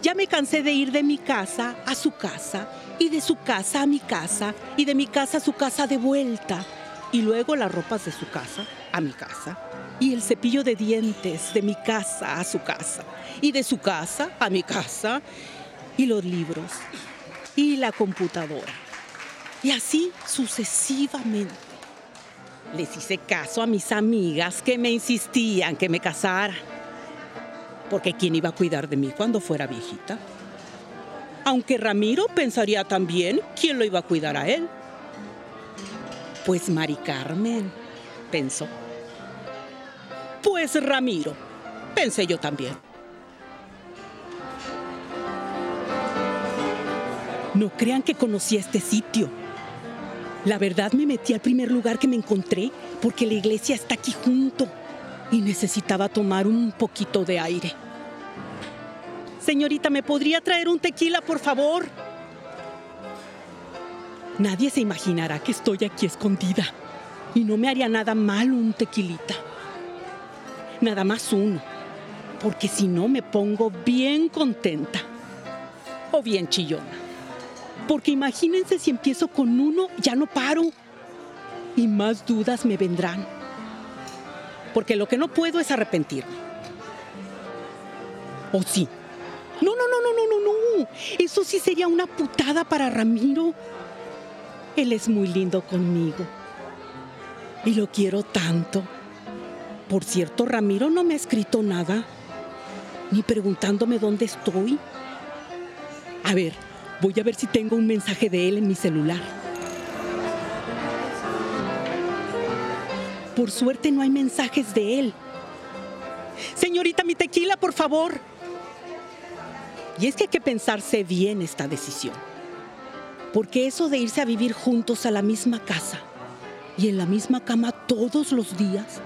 [SPEAKER 9] Ya me cansé de ir de mi casa a su casa y de su casa a mi casa y de mi casa a su casa de vuelta y luego las ropas de su casa a mi casa y el cepillo de dientes de mi casa a su casa y de su casa a mi casa y los libros y la computadora y así sucesivamente. Les hice caso a mis amigas que me insistían que me casara. Porque ¿quién iba a cuidar de mí cuando fuera viejita? Aunque Ramiro pensaría también quién lo iba a cuidar a él. Pues Mari Carmen, pensó. Pues Ramiro, pensé yo también. No crean que conocí este sitio. La verdad me metí al primer lugar que me encontré porque la iglesia está aquí junto y necesitaba tomar un poquito de aire. Señorita, ¿me podría traer un tequila, por favor? Nadie se imaginará que estoy aquí escondida y no me haría nada mal un tequilita. Nada más uno, porque si no me pongo bien contenta o bien chillona. Porque imagínense si empiezo con uno, ya no paro. Y más dudas me vendrán. Porque lo que no puedo es arrepentirme. ¿O sí? No, no, no, no, no, no, no. Eso sí sería una putada para Ramiro. Él es muy lindo conmigo. Y lo quiero tanto. Por cierto, Ramiro no me ha escrito nada. Ni preguntándome dónde estoy. A ver, Voy a ver si tengo un mensaje de él en mi celular. Por suerte no hay mensajes de él. Señorita, mi tequila, por favor. Y es que hay que pensarse bien esta decisión. Porque eso de irse a vivir juntos a la misma casa y en la misma cama todos los días,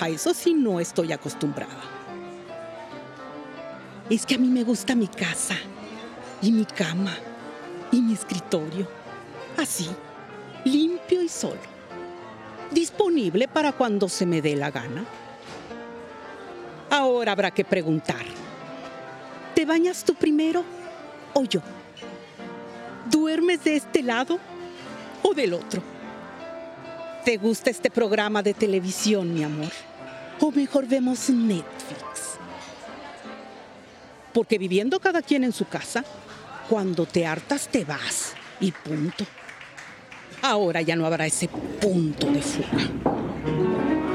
[SPEAKER 9] a eso sí no estoy acostumbrada. Es que a mí me gusta mi casa y mi cama y mi escritorio. Así, limpio y solo. Disponible para cuando se me dé la gana. Ahora habrá que preguntar. ¿Te bañas tú primero o yo? ¿Duermes de este lado o del otro? ¿Te gusta este programa de televisión, mi amor? ¿O mejor vemos Netflix? Porque viviendo cada quien en su casa, cuando te hartas te vas y punto. Ahora ya no habrá ese punto de fuga.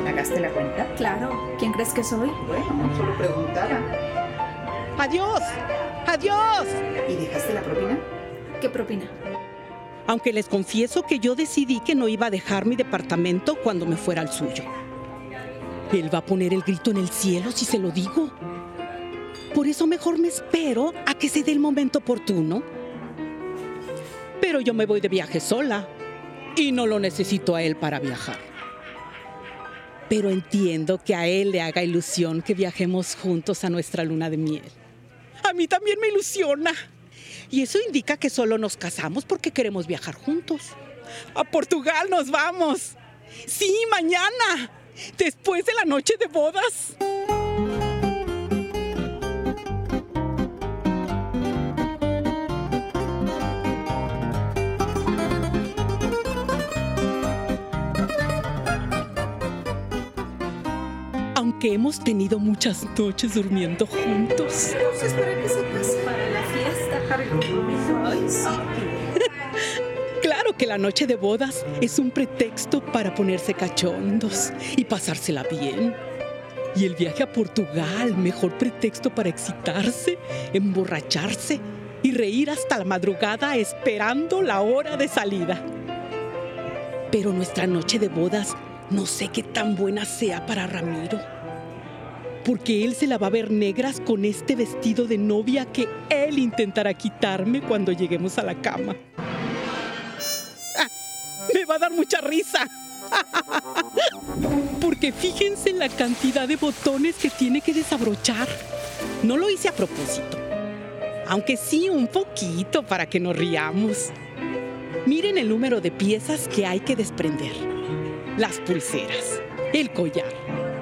[SPEAKER 10] ¿Pagaste la cuenta?
[SPEAKER 7] Claro. ¿Quién crees que soy?
[SPEAKER 10] Bueno, solo preguntaba.
[SPEAKER 9] ¡Adiós! ¡Adiós!
[SPEAKER 10] ¿Y dejaste la propina?
[SPEAKER 7] ¿Qué propina?
[SPEAKER 9] Aunque les confieso que yo decidí que no iba a dejar mi departamento cuando me fuera al suyo. Él va a poner el grito en el cielo si se lo digo. Por eso mejor me espero a que se dé el momento oportuno. Pero yo me voy de viaje sola y no lo necesito a él para viajar. Pero entiendo que a él le haga ilusión que viajemos juntos a nuestra luna de miel. A mí también me ilusiona. Y eso indica que solo nos casamos porque queremos viajar juntos. A Portugal nos vamos. Sí, mañana. Después de la noche de bodas. Aunque hemos tenido muchas noches durmiendo juntos.
[SPEAKER 7] Para la fiesta. Para el compromiso.
[SPEAKER 9] Que la noche de bodas es un pretexto para ponerse cachondos y pasársela bien. Y el viaje a Portugal, mejor pretexto para excitarse, emborracharse y reír hasta la madrugada esperando la hora de salida. Pero nuestra noche de bodas no sé qué tan buena sea para Ramiro. Porque él se la va a ver negras con este vestido de novia que él intentará quitarme cuando lleguemos a la cama. Me va a dar mucha risa. Porque fíjense en la cantidad de botones que tiene que desabrochar. No lo hice a propósito. Aunque sí un poquito para que nos riamos. Miren el número de piezas que hay que desprender. Las pulseras, el collar,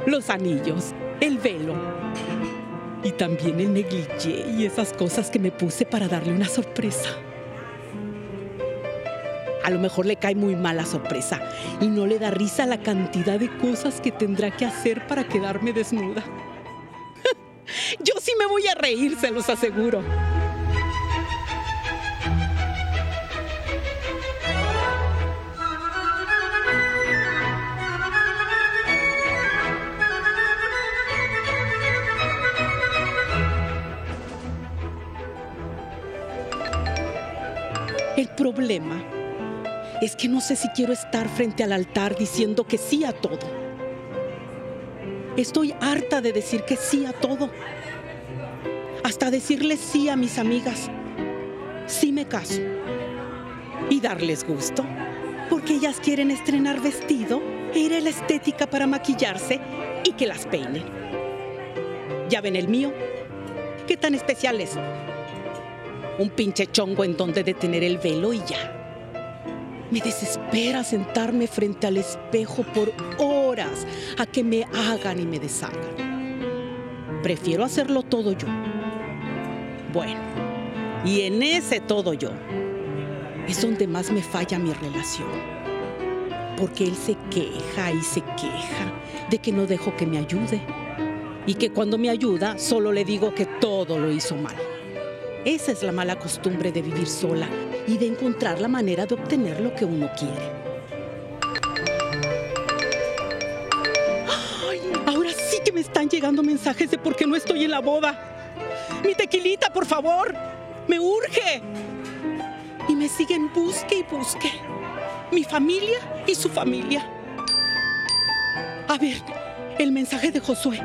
[SPEAKER 9] los anillos, el velo. Y también el negligé y esas cosas que me puse para darle una sorpresa. A lo mejor le cae muy mal la sorpresa y no le da risa la cantidad de cosas que tendrá que hacer para quedarme desnuda. Yo sí me voy a reír, se los aseguro. El problema es que no sé si quiero estar frente al altar diciendo que sí a todo. Estoy harta de decir que sí a todo. Hasta decirle sí a mis amigas. Sí me caso. Y darles gusto. Porque ellas quieren estrenar vestido e ir a la estética para maquillarse y que las peinen. Ya ven el mío. ¿Qué tan especial es? Un pinche chongo en donde detener el velo y ya. Me desespera sentarme frente al espejo por horas a que me hagan y me deshagan. Prefiero hacerlo todo yo. Bueno, y en ese todo yo es donde más me falla mi relación. Porque él se queja y se queja de que no dejo que me ayude. Y que cuando me ayuda solo le digo que todo lo hizo mal. Esa es la mala costumbre de vivir sola y de encontrar la manera de obtener lo que uno quiere. Ahora sí que me están llegando mensajes de por qué no estoy en la boda. Mi tequilita, por favor. Me urge. Y me siguen busque y busque. Mi familia y su familia. A ver, el mensaje de Josué.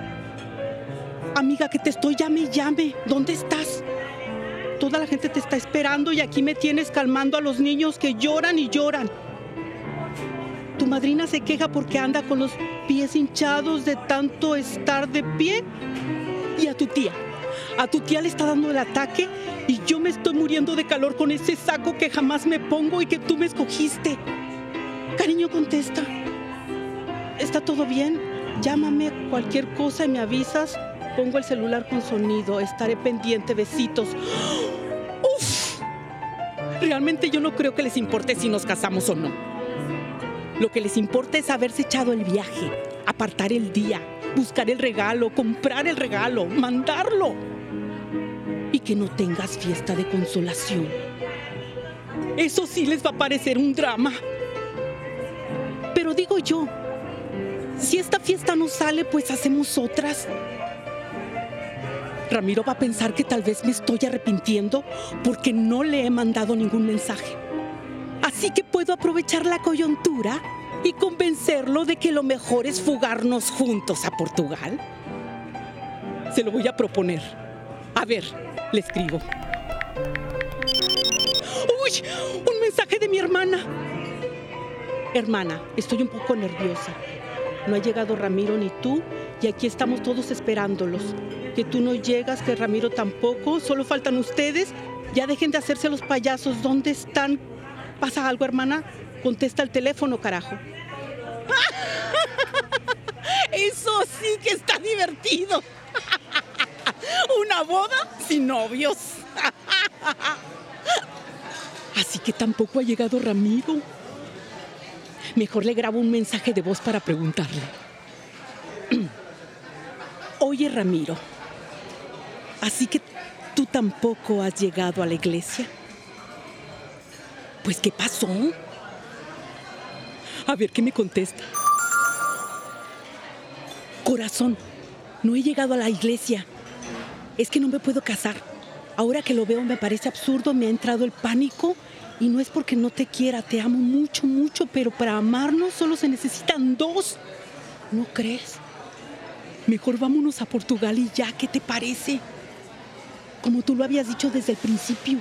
[SPEAKER 9] Amiga, que te estoy llame y llame. ¿Dónde estás? Toda la gente te está esperando y aquí me tienes calmando a los niños que lloran y lloran. Tu madrina se queja porque anda con los pies hinchados de tanto estar de pie. Y a tu tía, A tu tía le está dando el ataque y yo me estoy muriendo de calor con ese saco que jamás me pongo y que tú me escogiste. Cariño, contesta. ¿Está todo bien? Llámame cualquier cosa y me avisas. Pongo el celular con sonido. Estaré pendiente. Besitos. ¡Uf! Realmente yo no creo que les importe si nos casamos o no. Lo que les importa es haberse echado el viaje, apartar el día, buscar el regalo, comprar el regalo, mandarlo. Y que no tengas fiesta de consolación. Eso sí les va a parecer un drama. Pero digo yo, si esta fiesta no sale, pues hacemos otras. Ramiro va a pensar que tal vez me estoy arrepintiendo porque no le he mandado ningún mensaje. Así que puedo aprovechar la coyuntura y convencerlo de que lo mejor es fugarnos juntos a Portugal. Se lo voy a proponer. A ver, le escribo. ¡Uy! Un mensaje de mi hermana. Hermana, estoy un poco nerviosa. No ha llegado Ramiro ni tú y aquí estamos todos esperándolos. Que tú no llegas, que Ramiro tampoco, solo faltan ustedes. Ya dejen de hacerse los payasos. ¿Dónde están? ¿Pasa algo, hermana? Contesta el teléfono, carajo. Eso sí que está divertido. Una boda sin novios. Así que tampoco ha llegado Ramiro. Mejor le grabo un mensaje de voz para preguntarle. Oye, Ramiro, ¿así que tú tampoco has llegado a la iglesia? Pues, ¿qué pasó? A ver qué me contesta. Corazón, no he llegado a la iglesia. Es que no me puedo casar. Ahora que lo veo me parece absurdo, me ha entrado el pánico y no es porque no te quiera, te amo mucho, mucho, pero para amarnos solo se necesitan dos. ¿No crees? Mejor vámonos a Portugal y ya, ¿qué te parece? Como tú lo habías dicho desde el principio.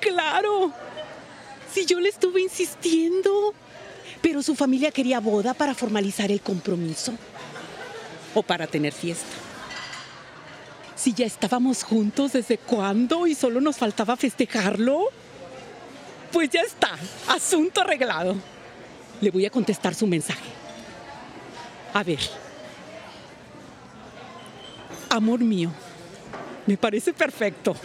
[SPEAKER 9] ¡Claro! Si yo le estuve insistiendo. Pero su familia quería boda para formalizar el compromiso. O para tener fiesta. Si ya estábamos juntos desde cuándo y solo nos faltaba festejarlo. Pues ya está, asunto arreglado. Le voy a contestar su mensaje. A ver. Amor mío, me parece perfecto.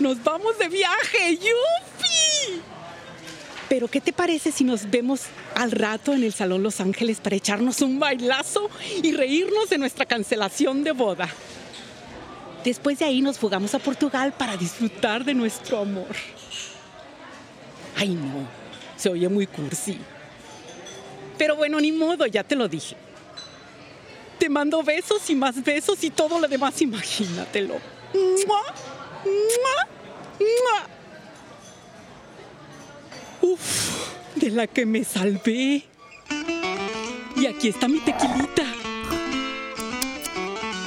[SPEAKER 9] Nos vamos de viaje, ¡yupi! Pero ¿qué te parece si nos vemos al rato en el Salón Los Ángeles para echarnos un bailazo y reírnos de nuestra cancelación de boda? Después de ahí nos fugamos a Portugal para disfrutar de nuestro amor. Ay no, se oye muy cursi. Pero bueno, ni modo, ya te lo dije. Te mando besos y más besos y todo lo demás, imagínatelo. ¡Mua! ¡Mua! ¡Mua! Uf, de la que me salvé. Y aquí está mi tequilita.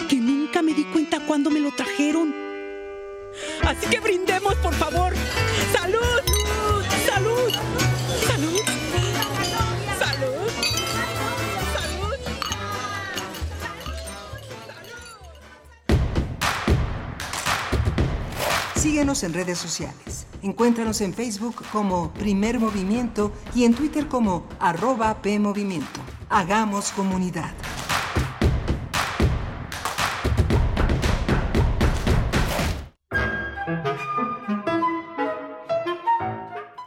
[SPEAKER 9] Que nunca me di cuenta cuando me lo trajeron. Así que brindemos, por favor. ¡Salud!
[SPEAKER 11] Síguenos en redes sociales. Encuéntranos en Facebook como Primer Movimiento y en Twitter como arroba PMovimiento. Hagamos comunidad.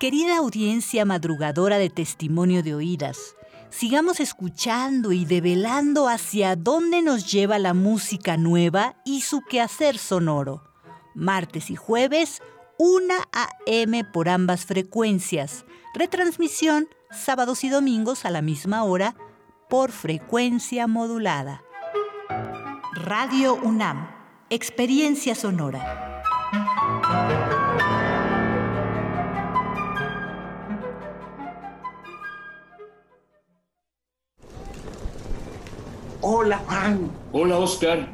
[SPEAKER 12] Querida audiencia madrugadora de testimonio de oídas, sigamos escuchando y develando hacia dónde nos lleva la música nueva y su quehacer sonoro. Martes y jueves, 1 a.m. por ambas frecuencias. Retransmisión sábados y domingos a la misma hora por frecuencia modulada. Radio UNAM, Experiencia Sonora.
[SPEAKER 13] Hola, Juan.
[SPEAKER 5] Hola, Oscar.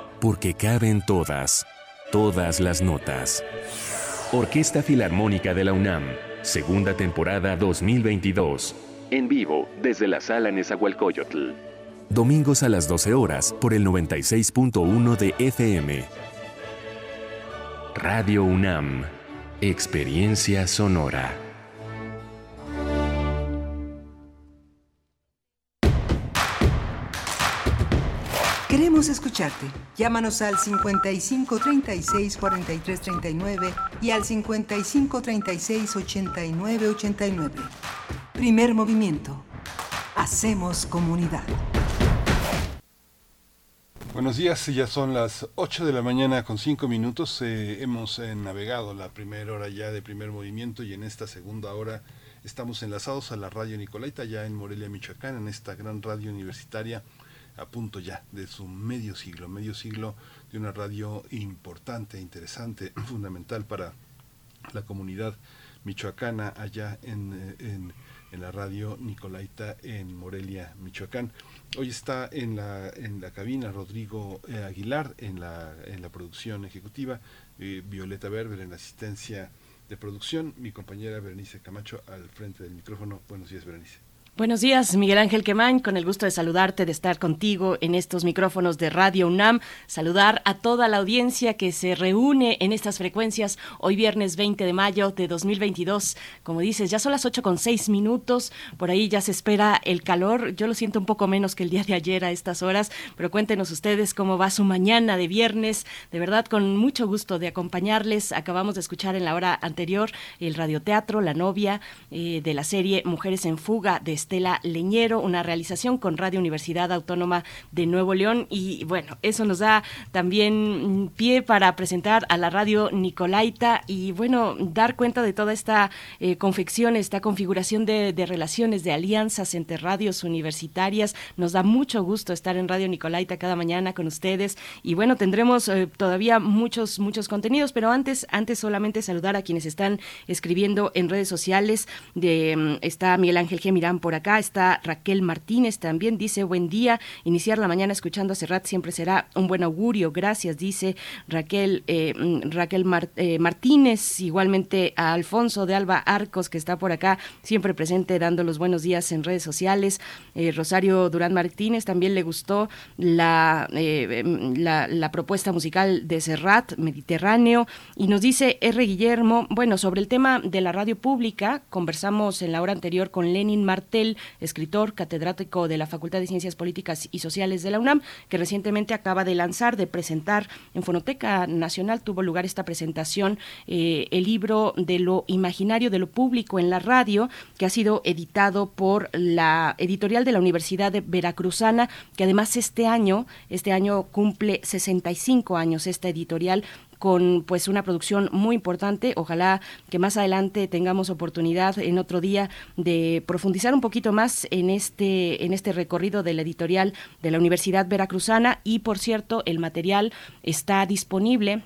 [SPEAKER 14] porque caben todas, todas las notas. Orquesta Filarmónica de la UNAM, segunda temporada 2022. En vivo desde la sala Nezahualcóyotl. Domingos a las 12 horas por el 96.1 de FM. Radio UNAM. Experiencia sonora.
[SPEAKER 11] Escucharte. Llámanos al 55 36 43 39 y al 55 36 89 89. Primer movimiento. Hacemos comunidad.
[SPEAKER 2] Buenos días, ya son las 8 de la mañana con 5 minutos. Eh, hemos eh, navegado la primera hora ya de primer movimiento y en esta segunda hora estamos enlazados a la radio Nicolaita, ya en Morelia, Michoacán, en esta gran radio universitaria a punto ya de su medio siglo, medio siglo de una radio importante, interesante, fundamental para la comunidad michoacana allá en, en, en, la radio Nicolaita en Morelia, Michoacán. Hoy está en la, en la cabina Rodrigo eh, Aguilar en la, en la producción ejecutiva, eh, Violeta Berber en la asistencia de producción, mi compañera Berenice Camacho al frente del micrófono. Buenos días, Berenice.
[SPEAKER 1] Buenos días, Miguel Ángel Quemain, con el gusto de saludarte, de estar contigo en estos micrófonos de Radio UNAM, saludar a toda la audiencia que se reúne en estas frecuencias hoy viernes 20 de mayo de 2022. Como dices, ya son las 8 con 6 minutos, por ahí ya se espera el calor, yo lo siento un poco menos que el día de ayer a estas horas, pero cuéntenos ustedes cómo va su mañana de viernes, de verdad con mucho gusto de acompañarles. Acabamos de escuchar en la hora anterior el radioteatro La novia eh, de la serie Mujeres en fuga de Estela Leñero, una realización con Radio Universidad Autónoma de Nuevo León. Y bueno, eso nos da también pie para presentar a la radio Nicolaita y bueno, dar cuenta de toda esta eh, confección, esta configuración de, relaciones, de alianzas entre radios universitarias. Nos da mucho gusto estar en Radio Nicolaita cada mañana con ustedes. Y bueno, tendremos eh, todavía muchos, muchos contenidos, pero antes, antes solamente saludar a quienes están escribiendo en redes sociales. De, está Miguel Ángel Gemirán por acá está Raquel Martínez también, dice buen día, iniciar la mañana escuchando a Serrat siempre será un buen augurio, gracias, dice Raquel, eh, Raquel Mar, eh, Martínez, igualmente a Alfonso de Alba Arcos que está por acá, siempre presente dando los buenos días en redes sociales, eh, Rosario Durán Martínez también le gustó la, la, la propuesta musical de Serrat, Mediterráneo, y nos dice R. Guillermo, bueno, sobre el tema de la radio pública, conversamos en la hora anterior con Lenin Marte Escritor, catedrático de la Facultad de Ciencias Políticas y Sociales de la UNAM, que recientemente acaba de lanzar, de presentar en Fonoteca Nacional, tuvo lugar esta presentación, eh, el libro de lo imaginario, de lo público en la radio, que ha sido editado por la editorial de la Universidad de Veracruzana, que además este año, este año cumple 65 años esta editorial con pues una producción muy importante. Ojalá que más adelante tengamos oportunidad en otro día de profundizar un poquito más en este en este recorrido de la editorial de la Universidad Veracruzana y por cierto, el material está disponible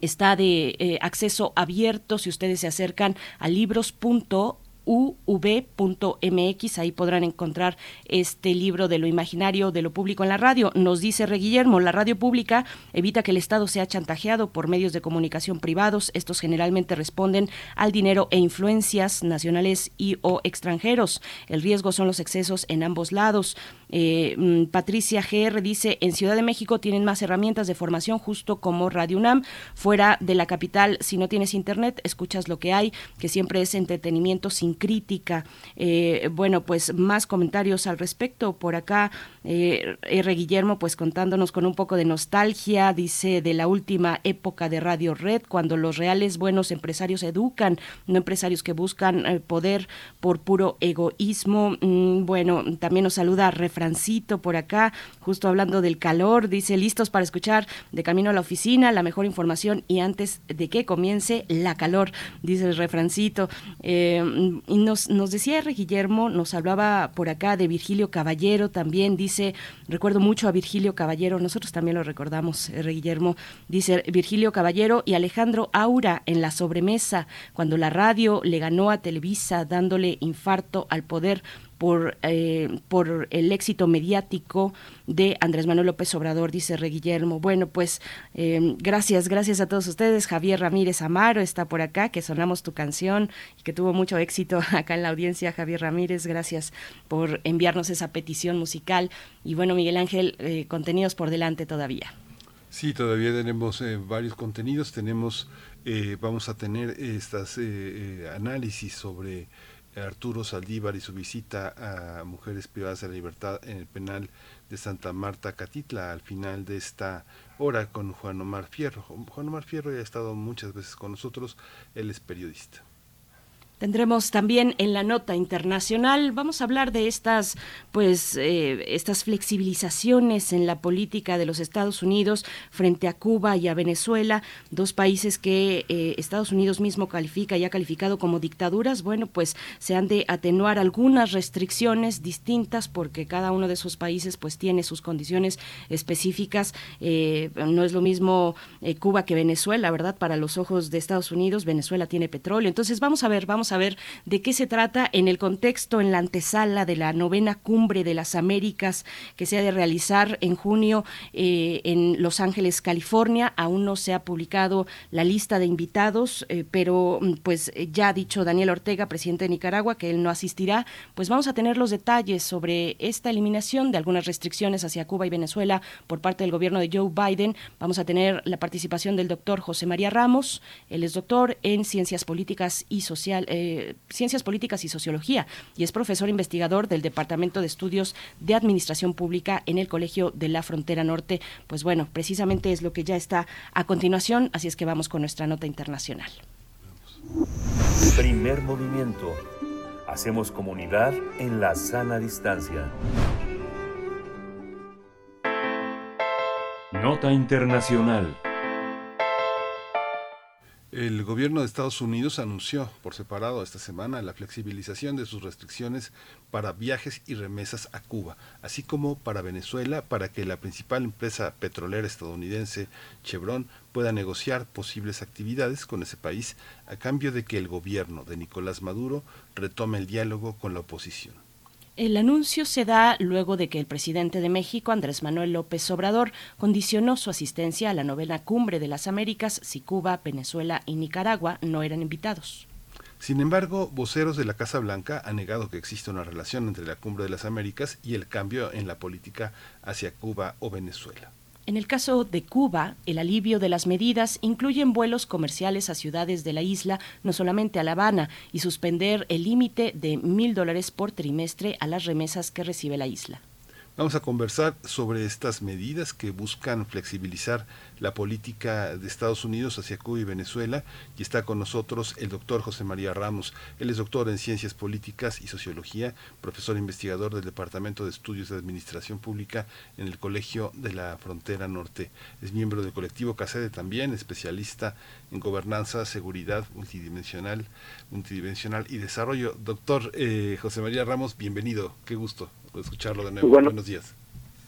[SPEAKER 1] está de eh, acceso abierto si ustedes se acercan a libros.org uv.mx, ahí podrán encontrar este libro de lo imaginario, de lo público en la radio. Nos dice Re Guillermo, la radio pública evita que el Estado sea chantajeado por medios de comunicación privados. Estos generalmente responden al dinero e influencias nacionales y o extranjeros. El riesgo son los excesos en ambos lados. Eh, mm, Patricia GR dice, en Ciudad de México tienen más herramientas de formación justo como Radio UNAM. Fuera de la capital, si no tienes internet, escuchas lo que hay, que siempre es entretenimiento sin crítica. Eh, bueno, pues más comentarios al respecto. Por acá, eh, R. Guillermo, pues contándonos con un poco de nostalgia, dice de la última época de Radio Red, cuando los reales buenos empresarios educan, no empresarios que buscan poder por puro egoísmo. Mm, bueno, también nos saluda Francito por acá, justo hablando del calor, dice listos para escuchar de camino a la oficina, la mejor información y antes de que comience la calor, dice el refrancito. Eh, y nos, nos decía R. Guillermo, nos hablaba por acá de Virgilio Caballero también, dice, recuerdo mucho a Virgilio Caballero, nosotros también lo recordamos, R. Guillermo, dice Virgilio Caballero y Alejandro Aura en la sobremesa, cuando la radio le ganó a Televisa dándole infarto al poder por, eh, por el éxito mediático de Andrés Manuel López Obrador, dice Re Guillermo. Bueno, pues eh, gracias, gracias a todos ustedes. Javier Ramírez Amaro está por acá, que sonamos tu canción y que tuvo mucho éxito acá en la audiencia. Javier Ramírez, gracias por enviarnos esa petición musical. Y bueno, Miguel Ángel, eh, contenidos por delante todavía.
[SPEAKER 2] Sí, todavía tenemos varios contenidos. Tenemos, vamos a tener estas análisis sobre Arturo Saldívar y su visita a mujeres privadas de la libertad en el penal de Santa Marta Catitla al final de esta hora con Juan Omar Fierro. Juan Omar Fierro ya ha estado muchas veces con nosotros, él es periodista.
[SPEAKER 1] Tendremos también en la nota internacional, vamos a hablar de estas, pues, eh, estas flexibilizaciones en la política de los Estados Unidos frente a Cuba y a Venezuela, dos países que eh, Estados Unidos mismo califica y ha calificado como dictaduras. Bueno, pues se han de atenuar algunas restricciones distintas porque cada uno de esos países, pues, tiene sus condiciones específicas. Eh, no es lo mismo Cuba que Venezuela, ¿verdad? Para los ojos de Estados Unidos, Venezuela tiene petróleo. Entonces, vamos a ver, vamos a ver de qué se trata en el contexto, en la antesala de la novena cumbre de las Américas que se ha de realizar en junio eh, en Los Ángeles, California. Aún no se ha publicado la lista de invitados, eh, pero mm, pues ya ha dicho Daniel Ortega, presidente de Nicaragua, que él no asistirá. Pues vamos a tener los detalles sobre esta eliminación de algunas restricciones hacia Cuba y Venezuela por parte del gobierno de Joe Biden. Vamos a tener la participación del doctor José María Ramos. Él es doctor en ciencias políticas y social, eh, Ciencias Políticas y Sociología y es profesor investigador del Departamento de Estudios de Administración Pública en el Colegio de la Frontera Norte. Pues bueno, precisamente es lo que ya está a continuación, así es que vamos con nuestra nota internacional.
[SPEAKER 5] Primer movimiento. Hacemos comunidad en la sana distancia. Nota internacional.
[SPEAKER 2] El gobierno de Estados Unidos anunció por separado esta semana la flexibilización de sus restricciones para viajes y remesas a Cuba, así como para Venezuela, para que la principal empresa petrolera estadounidense, Chevron, pueda negociar posibles actividades con ese país a cambio de que el gobierno de Nicolás Maduro retome el diálogo con la oposición.
[SPEAKER 1] El anuncio se da luego de que el presidente de México, Andrés Manuel López Obrador, condicionó su asistencia a la novena cumbre de las Américas si Cuba, Venezuela y Nicaragua no eran invitados.
[SPEAKER 2] Sin embargo, voceros de la Casa Blanca han negado que exista una relación entre la cumbre de las Américas y el cambio en la política hacia Cuba o Venezuela.
[SPEAKER 1] En el caso de Cuba, el alivio de las medidas incluyen vuelos comerciales a ciudades de la isla, no solamente a La Habana, y suspender el límite de mil dólares por trimestre a las remesas que recibe la isla.
[SPEAKER 2] Vamos a conversar sobre estas medidas que buscan flexibilizar la política de Estados Unidos hacia Cuba y Venezuela y está con nosotros el doctor José María Ramos. Él es doctor en Ciencias Políticas y Sociología, profesor investigador del Departamento de Estudios de Administración Pública en el Colegio de la Frontera Norte. Es miembro del colectivo CACEDE también, especialista en gobernanza, seguridad multidimensional, multidimensional y desarrollo. Doctor eh, José María Ramos, bienvenido. Qué gusto escucharlo de nuevo. buenos días.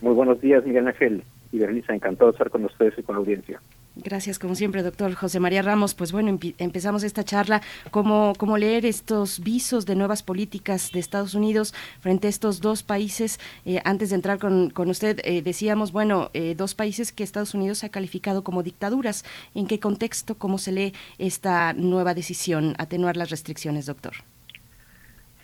[SPEAKER 15] Muy buenos días, Miguel Ángel y Berenice. Encantado de estar con ustedes y con la audiencia.
[SPEAKER 1] Gracias, como siempre, doctor José María Ramos. Pues bueno, empezamos esta charla. ¿Cómo, ¿Cómo leer estos visos de nuevas políticas de Estados Unidos frente a estos dos países? Eh, antes de entrar con, con usted, eh, decíamos, bueno, eh, dos países que Estados Unidos ha calificado como dictaduras. ¿En qué contexto, cómo se lee esta nueva decisión, atenuar las restricciones, doctor?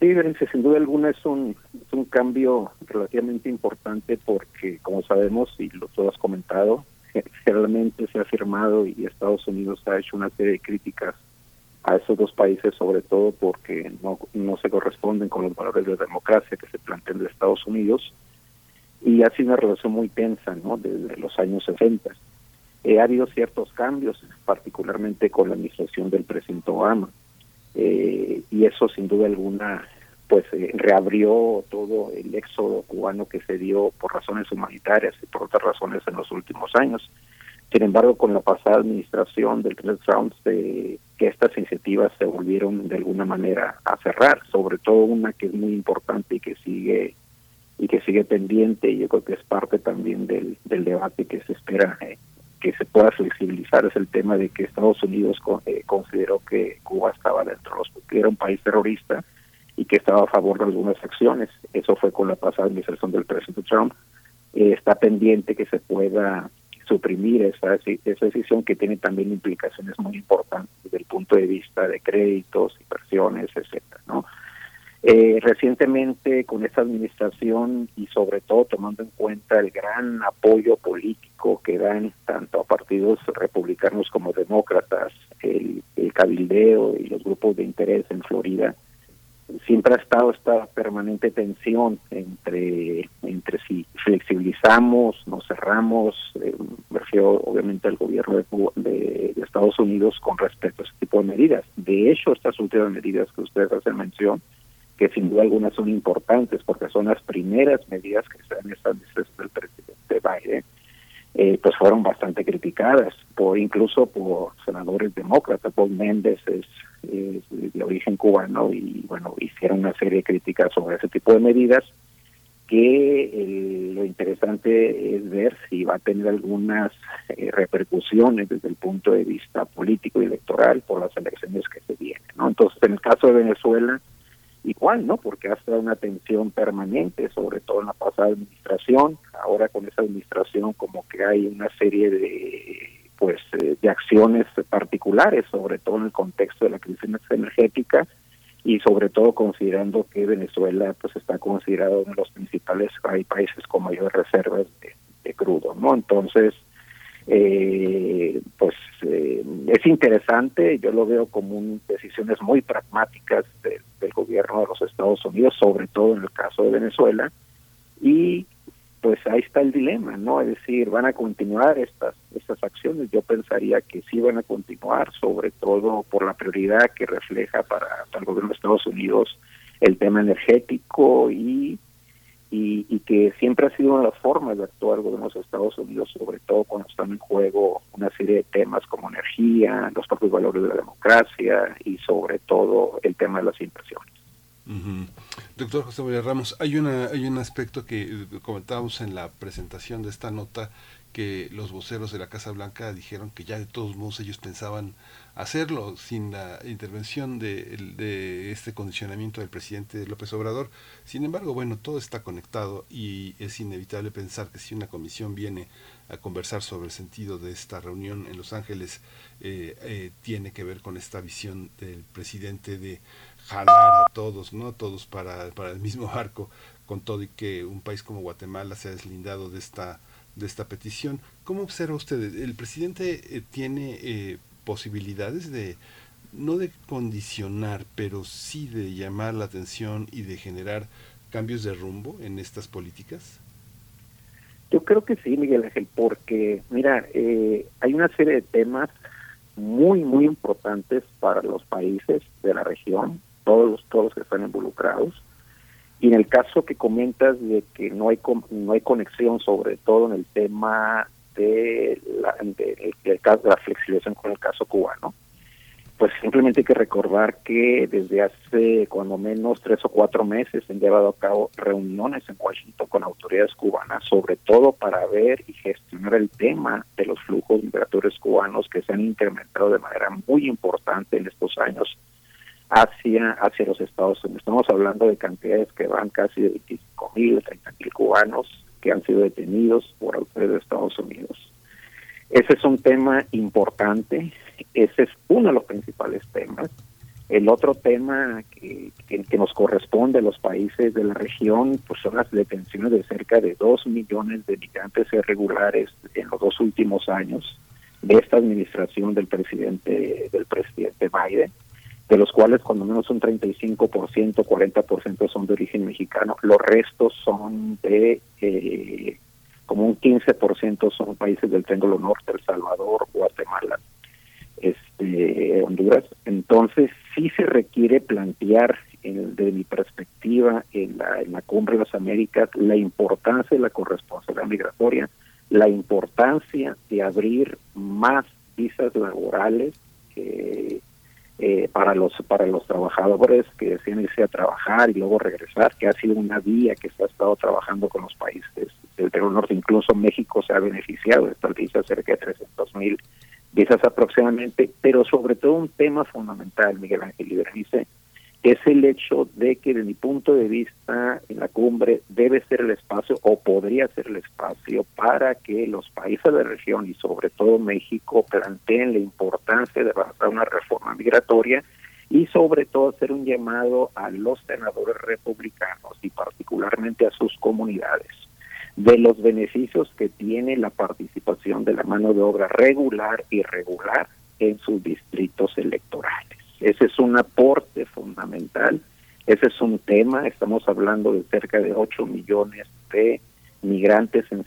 [SPEAKER 15] Sí, sin duda alguna es un, un cambio relativamente importante porque, como sabemos, y lo tú has comentado, generalmente se ha afirmado y Estados Unidos ha hecho una serie de críticas a esos dos países, sobre todo porque no, no se corresponden con los valores de democracia que se plantean de Estados Unidos y ha sido una relación muy tensa ¿no? desde los años 60. Eh, ha habido ciertos cambios, particularmente con la administración del presidente Obama, eh, y eso sin duda alguna pues eh, reabrió todo el éxodo cubano que se dio por razones humanitarias y por otras razones en los últimos años. Sin embargo, con la pasada administración del Donald Trump, que estas iniciativas se volvieron de alguna manera a cerrar, sobre todo una que es muy importante y que sigue y que sigue pendiente, y yo creo que es parte también del, del debate que se espera eh, que se pueda flexibilizar, es el tema de que Estados Unidos eh, consideró que Cuba estaba dentro de los que era un país terrorista y que estaba a favor de algunas acciones. Eso fue con la pasada administración del presidente Trump. Eh, está pendiente que se pueda suprimir esa, esa decisión que tiene también implicaciones muy importantes desde el punto de vista de créditos, inversiones, etcétera. Eh, recientemente con esta administración y sobre todo tomando en cuenta el gran apoyo político que dan tanto a partidos republicanos como demócratas, el, el cabildeo y los grupos de interés en Florida, siempre ha estado esta permanente tensión entre entre si flexibilizamos, nos cerramos, eh, me refiero obviamente al gobierno de, de, Estados Unidos con respecto a ese tipo de medidas. De hecho, estas últimas medidas que ustedes hacen mención, que sin duda algunas son importantes porque son las primeras medidas que se dan en esta administración del presidente Biden, eh, pues fueron bastante criticadas, por incluso por senadores demócratas. Paul Méndez es, de origen cubano y bueno, hicieron una serie de críticas sobre ese tipo de medidas que eh, lo interesante es ver si va a tener algunas eh, repercusiones desde el punto de vista político y electoral por las elecciones que se vienen. ¿no? Entonces, en el caso de Venezuela, igual, ¿no? Porque ha estado una tensión permanente, sobre todo en la pasada administración. Ahora con esa administración como que hay una serie de pues eh, de acciones particulares, sobre todo en el contexto de la crisis energética y sobre todo considerando que Venezuela pues está considerado uno de los principales países con mayores reservas de crudo, ¿no? Entonces, eh, pues eh, es interesante, yo lo veo como un, decisiones muy pragmáticas del gobierno de los Estados Unidos, sobre todo en el caso de Venezuela, y pues ahí está el dilema, ¿no? Es decir, van a continuar estas estas acciones. Yo pensaría que sí van a continuar, sobre todo por la prioridad que refleja para el gobierno de Estados Unidos el tema energético y y, que siempre ha sido una de las formas de actuar el de los Estados Unidos, sobre todo cuando están en juego una serie de temas como energía, los propios valores de la democracia y sobre todo el tema de las inversiones.
[SPEAKER 2] Doctor José María Ramos, hay una hay un aspecto que comentábamos en la presentación de esta nota que los voceros de la Casa Blanca dijeron que ya de todos modos ellos pensaban hacerlo sin la intervención de, de, este condicionamiento del presidente López Obrador. Sin embargo, bueno, todo está conectado y es inevitable pensar que si una comisión viene a conversar sobre el sentido de esta reunión en Los Ángeles, eh, eh, tiene que ver con esta visión del presidente de jalar a todos, ¿no? Todos para, el mismo arco, con todo y que un país como Guatemala se ha deslindado de esta de esta petición. ¿Cómo observa usted? ¿El presidente eh, tiene posibilidades de, no de condicionar, pero sí de llamar la atención y de generar cambios de rumbo en estas políticas?
[SPEAKER 15] Yo creo que sí, Miguel Ángel, porque, mira, eh, hay una serie de temas muy, muy importantes para los países de la región, todos los, todos que están involucrados. Y en el caso que comentas de que no hay no hay conexión, sobre todo en el tema de la, de, flexibilización con el caso cubano, pues simplemente hay que recordar que desde hace cuando menos tres o cuatro meses se han llevado a cabo reuniones en Washington con autoridades cubanas, sobre todo para ver y gestionar el tema de los flujos migratorios cubanos que se han incrementado de manera muy importante en estos años hacia, hacia los Estados Unidos. Estamos hablando de cantidades que van casi de 25 mil, 30 mil cubanos que han sido detenidos por autoridades de Estados Unidos. Ese es un tema importante, ese es uno de los principales temas. El otro tema que, que, nos corresponde a los países de la región pues son las detenciones de cerca de dos millones de migrantes irregulares en los dos últimos años de esta administración del presidente del presidente Biden de los cuales cuando menos un 35%, 40% son de origen mexicano, los restos son de eh, como un 15% son países del Triángulo Norte, El Salvador, Guatemala, este, Honduras. Entonces sí se requiere plantear desde mi perspectiva en la, en la cumbre de las Américas la importancia de la corresponsabilidad migratoria, la importancia de abrir más visas laborales eh, eh, para los para los trabajadores que deciden irse a trabajar y luego regresar, que ha sido una vía que se ha estado trabajando con los países del Perú Norte. Incluso México se ha beneficiado de estas visas, cerca de 300 mil visas aproximadamente, pero sobre todo un tema fundamental, Miguel Ángel dice es el hecho de que, de mi punto de vista, en la cumbre debe ser el espacio, o podría ser el espacio, para que los países de la región y sobre todo México planteen la importancia de avanzar una reforma migratoria y sobre todo hacer un llamado a los senadores republicanos y particularmente a sus comunidades de los beneficios que tiene la participación de la mano de obra regular y irregular en sus distritos electorales. Ese es un aporte fundamental, ese es un tema, estamos hablando de cerca de 8 millones de migrantes en,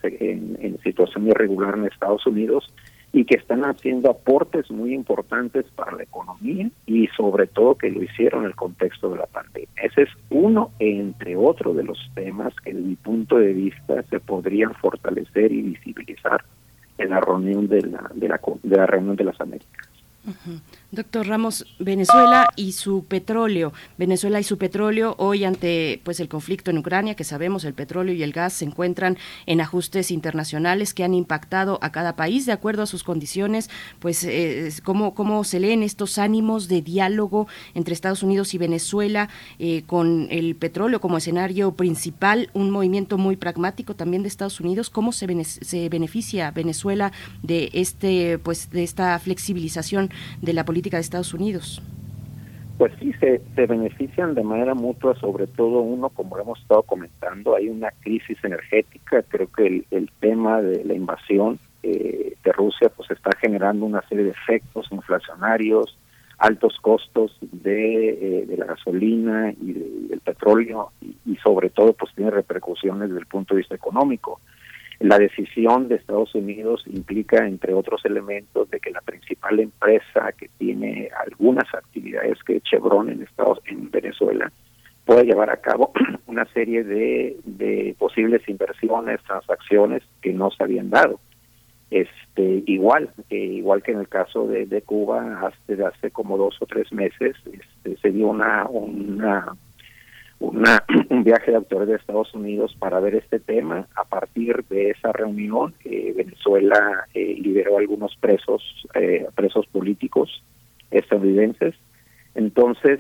[SPEAKER 15] en, situación irregular en Estados Unidos y que están haciendo aportes muy importantes para la economía y sobre todo que lo hicieron en el contexto de la pandemia. Ese es uno entre otros de los temas que desde mi punto de vista se podrían fortalecer y visibilizar en la reunión de la, de la, de la reunión de las Américas.
[SPEAKER 1] Doctor Ramos, Venezuela y su petróleo. Venezuela y su petróleo hoy ante pues el conflicto en Ucrania, que sabemos el petróleo y el gas se encuentran en ajustes internacionales que han impactado a cada país de acuerdo a sus condiciones. Pues eh, cómo cómo se leen estos ánimos de diálogo entre Estados Unidos y Venezuela eh, con el petróleo como escenario principal, un movimiento muy pragmático también de Estados Unidos. ¿Cómo se, se beneficia Venezuela de este pues de esta flexibilización de la política de Estados Unidos?
[SPEAKER 15] Pues sí, se, benefician de manera mutua, sobre todo uno, como hemos estado comentando, hay una crisis energética, creo que el, tema de la invasión eh, de Rusia pues está generando una serie de efectos inflacionarios, altos costos de, eh, de la gasolina y del petróleo y, sobre todo pues tiene repercusiones desde el punto de vista económico. La decisión de Estados Unidos implica, entre otros elementos, de que la principal empresa que tiene algunas actividades que Chevron en Estados en Venezuela pueda llevar a cabo una serie de, de posibles inversiones, transacciones que no se habían dado. Este, igual, eh, igual que en el caso de, de Cuba, hasta hace como dos o tres meses este, se dio una, una una, un viaje de autores de Estados Unidos para ver este tema. A partir de esa reunión, eh, Venezuela eh, liberó algunos presos, eh, presos políticos estadounidenses. Entonces,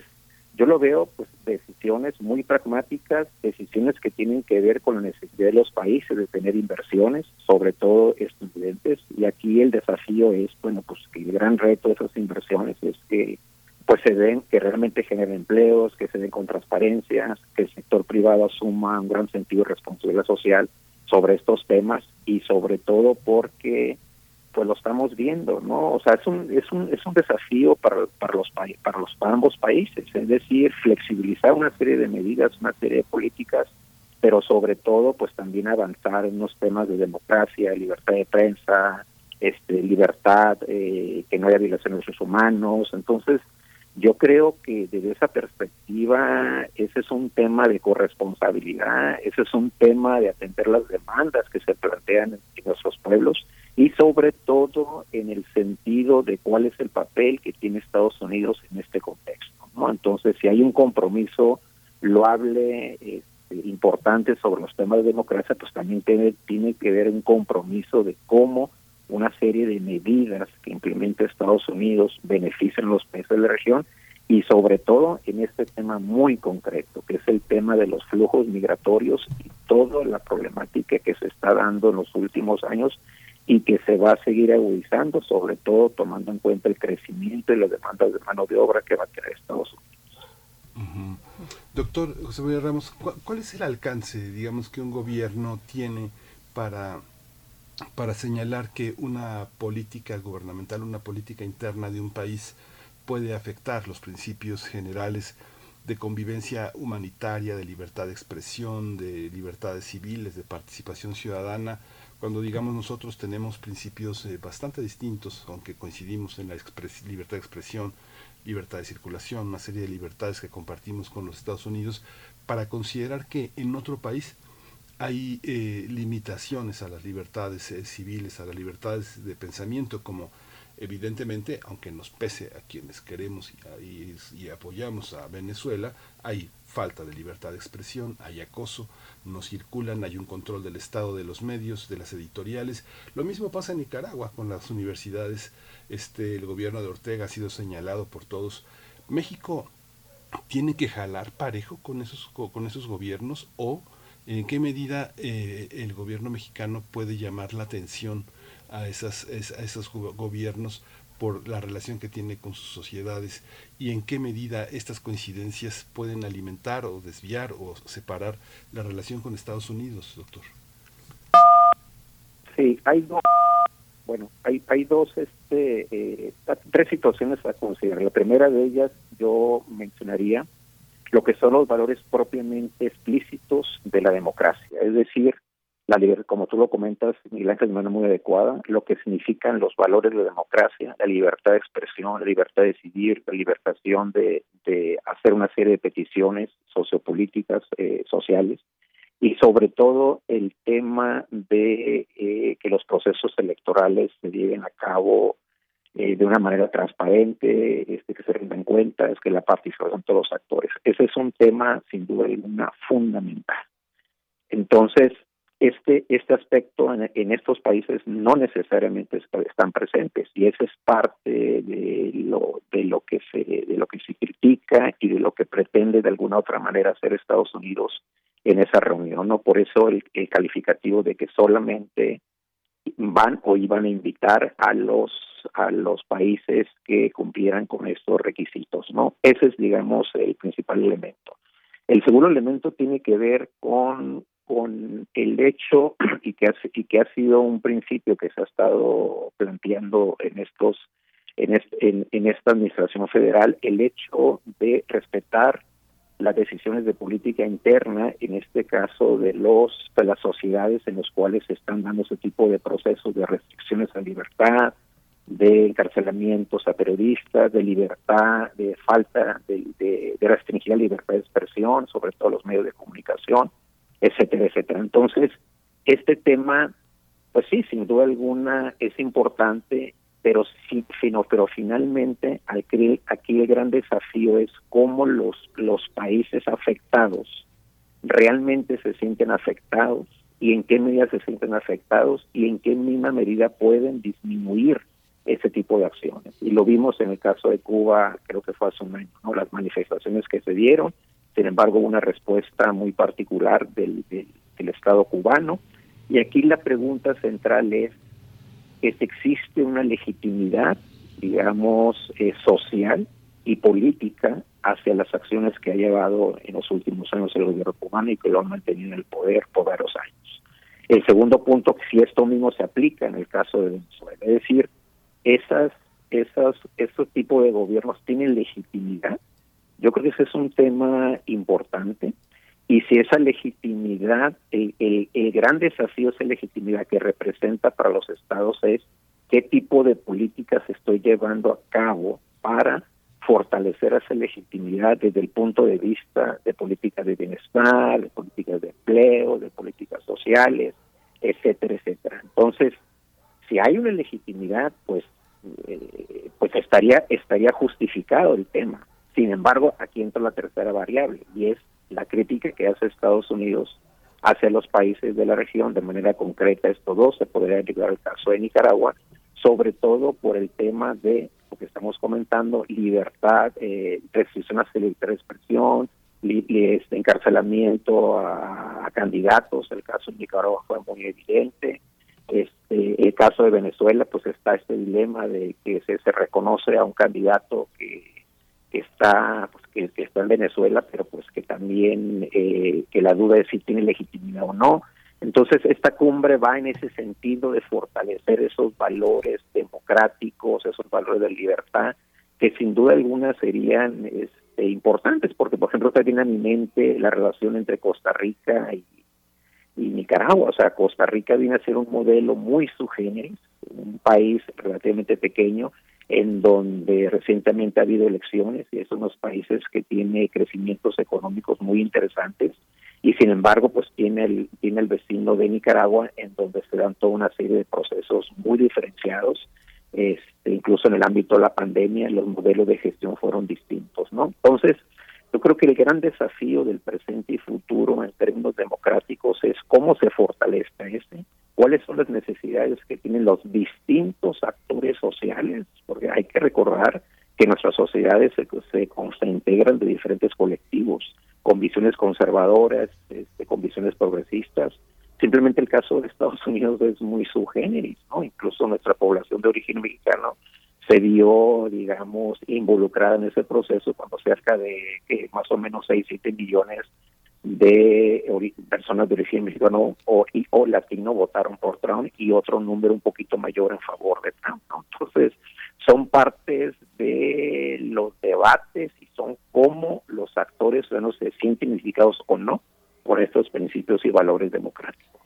[SPEAKER 15] yo lo veo pues decisiones muy pragmáticas, decisiones que tienen que ver con la necesidad de los países de tener inversiones, sobre todo estadounidenses. Y aquí el desafío es, bueno, pues que el gran reto de esas inversiones es que pues se den, que realmente generen empleos, que se den con transparencia, que el sector privado asuma un gran sentido de responsabilidad social sobre estos temas y sobre todo porque pues lo estamos viendo, ¿no? O sea, es un es un es un desafío para para los para los para ambos países, es decir, flexibilizar una serie de medidas, una serie de políticas, pero sobre todo pues también avanzar en unos temas de democracia, libertad de prensa, este libertad, eh, que no haya violaciones de derechos humanos, entonces yo creo que desde esa perspectiva ese es un tema de corresponsabilidad, ese es un tema de atender las demandas que se plantean en nuestros pueblos y sobre todo en el sentido de cuál es el papel que tiene Estados Unidos en este contexto. ¿no? Entonces, si hay un compromiso loable, este, importante sobre los temas de democracia, pues también tiene, tiene que ver un compromiso de cómo una serie de medidas que implementa Estados Unidos benefician los países de la región y sobre todo en este tema muy concreto, que es el tema de los flujos migratorios y toda la problemática que se está dando en los últimos años y que se va a seguir agudizando, sobre todo tomando en cuenta el crecimiento y las demandas de mano de obra que va a tener Estados Unidos.
[SPEAKER 2] Doctor José María Ramos, ¿cuál, es el alcance, digamos, que un gobierno tiene para, para señalar que una política gubernamental, una política interna de un país puede afectar los principios generales de convivencia humanitaria, de libertad de expresión, de libertades civiles, de participación ciudadana, cuando digamos nosotros tenemos principios eh, bastante distintos, aunque coincidimos en la libertad de expresión, libertad de circulación, una serie de libertades que compartimos con los Estados Unidos, para considerar que en otro país hay eh, limitaciones a las libertades eh, civiles, a las libertades de pensamiento, como evidentemente, aunque nos pese a quienes queremos y, apoyamos a Venezuela, hay falta de libertad de expresión, hay acoso, no circulan, hay un control del Estado de los medios, de las editoriales. Lo mismo pasa en Nicaragua con las universidades. Este, el gobierno de Ortega ha sido señalado por todos. México tiene que jalar parejo con esos, con esos gobiernos o en qué medida eh, el gobierno mexicano puede llamar la atención a, esas, a esos gobiernos por la relación que tiene con sus sociedades y en qué medida estas coincidencias pueden alimentar o desviar o separar la relación con Estados Unidos, doctor.
[SPEAKER 15] Sí, hay dos, bueno, hay, hay dos, este, eh, tres situaciones a considerar. La primera de ellas yo mencionaría lo que son los valores propiamente explícitos de la democracia, es decir, la como tú lo comentas, Miguel Ángel, de manera muy adecuada, lo que significan los valores de la democracia, la libertad de expresión, la libertad de decidir, la libertación de, de hacer una serie de peticiones sociopolíticas, eh, sociales, y sobre todo el tema de eh, que los procesos electorales se lleven a cabo eh, de una manera transparente, este, que se tengan en cuenta, es que la participación de todos los actores. Ese es un tema, sin duda alguna, fundamental. Entonces, este este aspecto en, estos países no necesariamente están presentes y ese es parte de lo de lo que se de lo que se critica y de lo que pretende de alguna otra manera hacer Estados Unidos en esa reunión no por eso el, calificativo de que solamente van o iban a invitar a los a los países que cumplieran con estos requisitos no ese es digamos el principal elemento. El segundo elemento tiene que ver con con el hecho y que ha, y que ha sido un principio que se ha estado planteando en estos en, en, esta administración federal el hecho de respetar las decisiones de política interna, en este caso de los de las sociedades en las cuales se están dando ese tipo de procesos de restricciones a libertad, de encarcelamientos a periodistas, de libertad, de falta de, de, de restringir la libertad de expresión, sobre todo los medios de comunicación etcétera, etcétera. Entonces, este tema, pues sí, sin duda alguna es importante, pero sí, sino, pero finalmente aquí, aquí el gran desafío es cómo los, los países afectados realmente se sienten afectados y en qué medida se sienten afectados y en qué misma medida pueden disminuir ese tipo de acciones. Y lo vimos en el caso de Cuba, creo que fue hace un año, ¿no? las manifestaciones que se dieron, sin embargo, una respuesta muy particular del, del, Estado cubano. Y aquí la pregunta central es, ¿es existe una legitimidad, digamos, eh, social y política hacia las acciones que ha llevado en los últimos años el gobierno cubano y que lo han mantenido en el poder por varios años. El segundo punto, si esto mismo se aplica en el caso de Venezuela, es decir, esas, esas, esos tipos de gobiernos tienen legitimidad. Yo creo que ese es un tema importante. Y si esa legitimidad, el, gran desafío, esa legitimidad que representa para los estados es qué tipo de políticas estoy llevando a cabo para fortalecer esa legitimidad desde el punto de vista de políticas de bienestar, de políticas de empleo, de políticas sociales, etcétera, etcétera. Entonces, si hay una legitimidad, pues, eh, pues estaría estaría justificado el tema. Sin embargo, aquí entra la tercera variable y es la crítica que hace Estados Unidos hacia los países de la región de manera concreta. Esto dos se podría llegar al caso de Nicaragua, sobre todo por el tema de lo que estamos comentando, libertad, eh, restricciones a libertad de expresión, este encarcelamiento a, candidatos, el caso de Nicaragua fue muy evidente, este, el caso de Venezuela, pues está este dilema de que se reconoce a un candidato que, que está pues, que, está en Venezuela, pero pues que también eh, que la duda es si tiene legitimidad o no. Entonces, esta cumbre va en ese sentido de fortalecer esos valores democráticos, esos valores de libertad, que sin duda alguna serían este, importantes, porque, por ejemplo, también a mi mente la relación entre Costa Rica y, Nicaragua. O sea, Costa Rica viene a ser un modelo muy sugéneris, un país relativamente pequeño, en donde recientemente ha habido elecciones y es unos países que tiene crecimientos económicos muy interesantes y sin embargo pues tiene el tiene el vecino de Nicaragua en donde se dan toda una serie de procesos muy diferenciados este incluso en el ámbito de la pandemia los modelos de gestión fueron distintos no entonces yo creo que el gran desafío del presente y futuro en términos democráticos es cómo se fortalece este cuáles son las necesidades que tienen los distintos actores sociales porque hay que recordar que nuestras sociedades se, se, integran de diferentes colectivos con visiones conservadoras, este, con visiones progresistas. Simplemente el caso de Estados Unidos es muy subgéneris, ¿no? Incluso nuestra población de origen mexicano se vio, digamos, involucrada en ese proceso cuando cerca de que más o menos 6, 7 millones de personas de origen mexicano o, o latino votaron por Trump y otro número un poquito mayor en favor de Trump. ¿no? Entonces, son partes de los debates y son cómo los actores no se sienten identificados o no por estos principios y valores democráticos.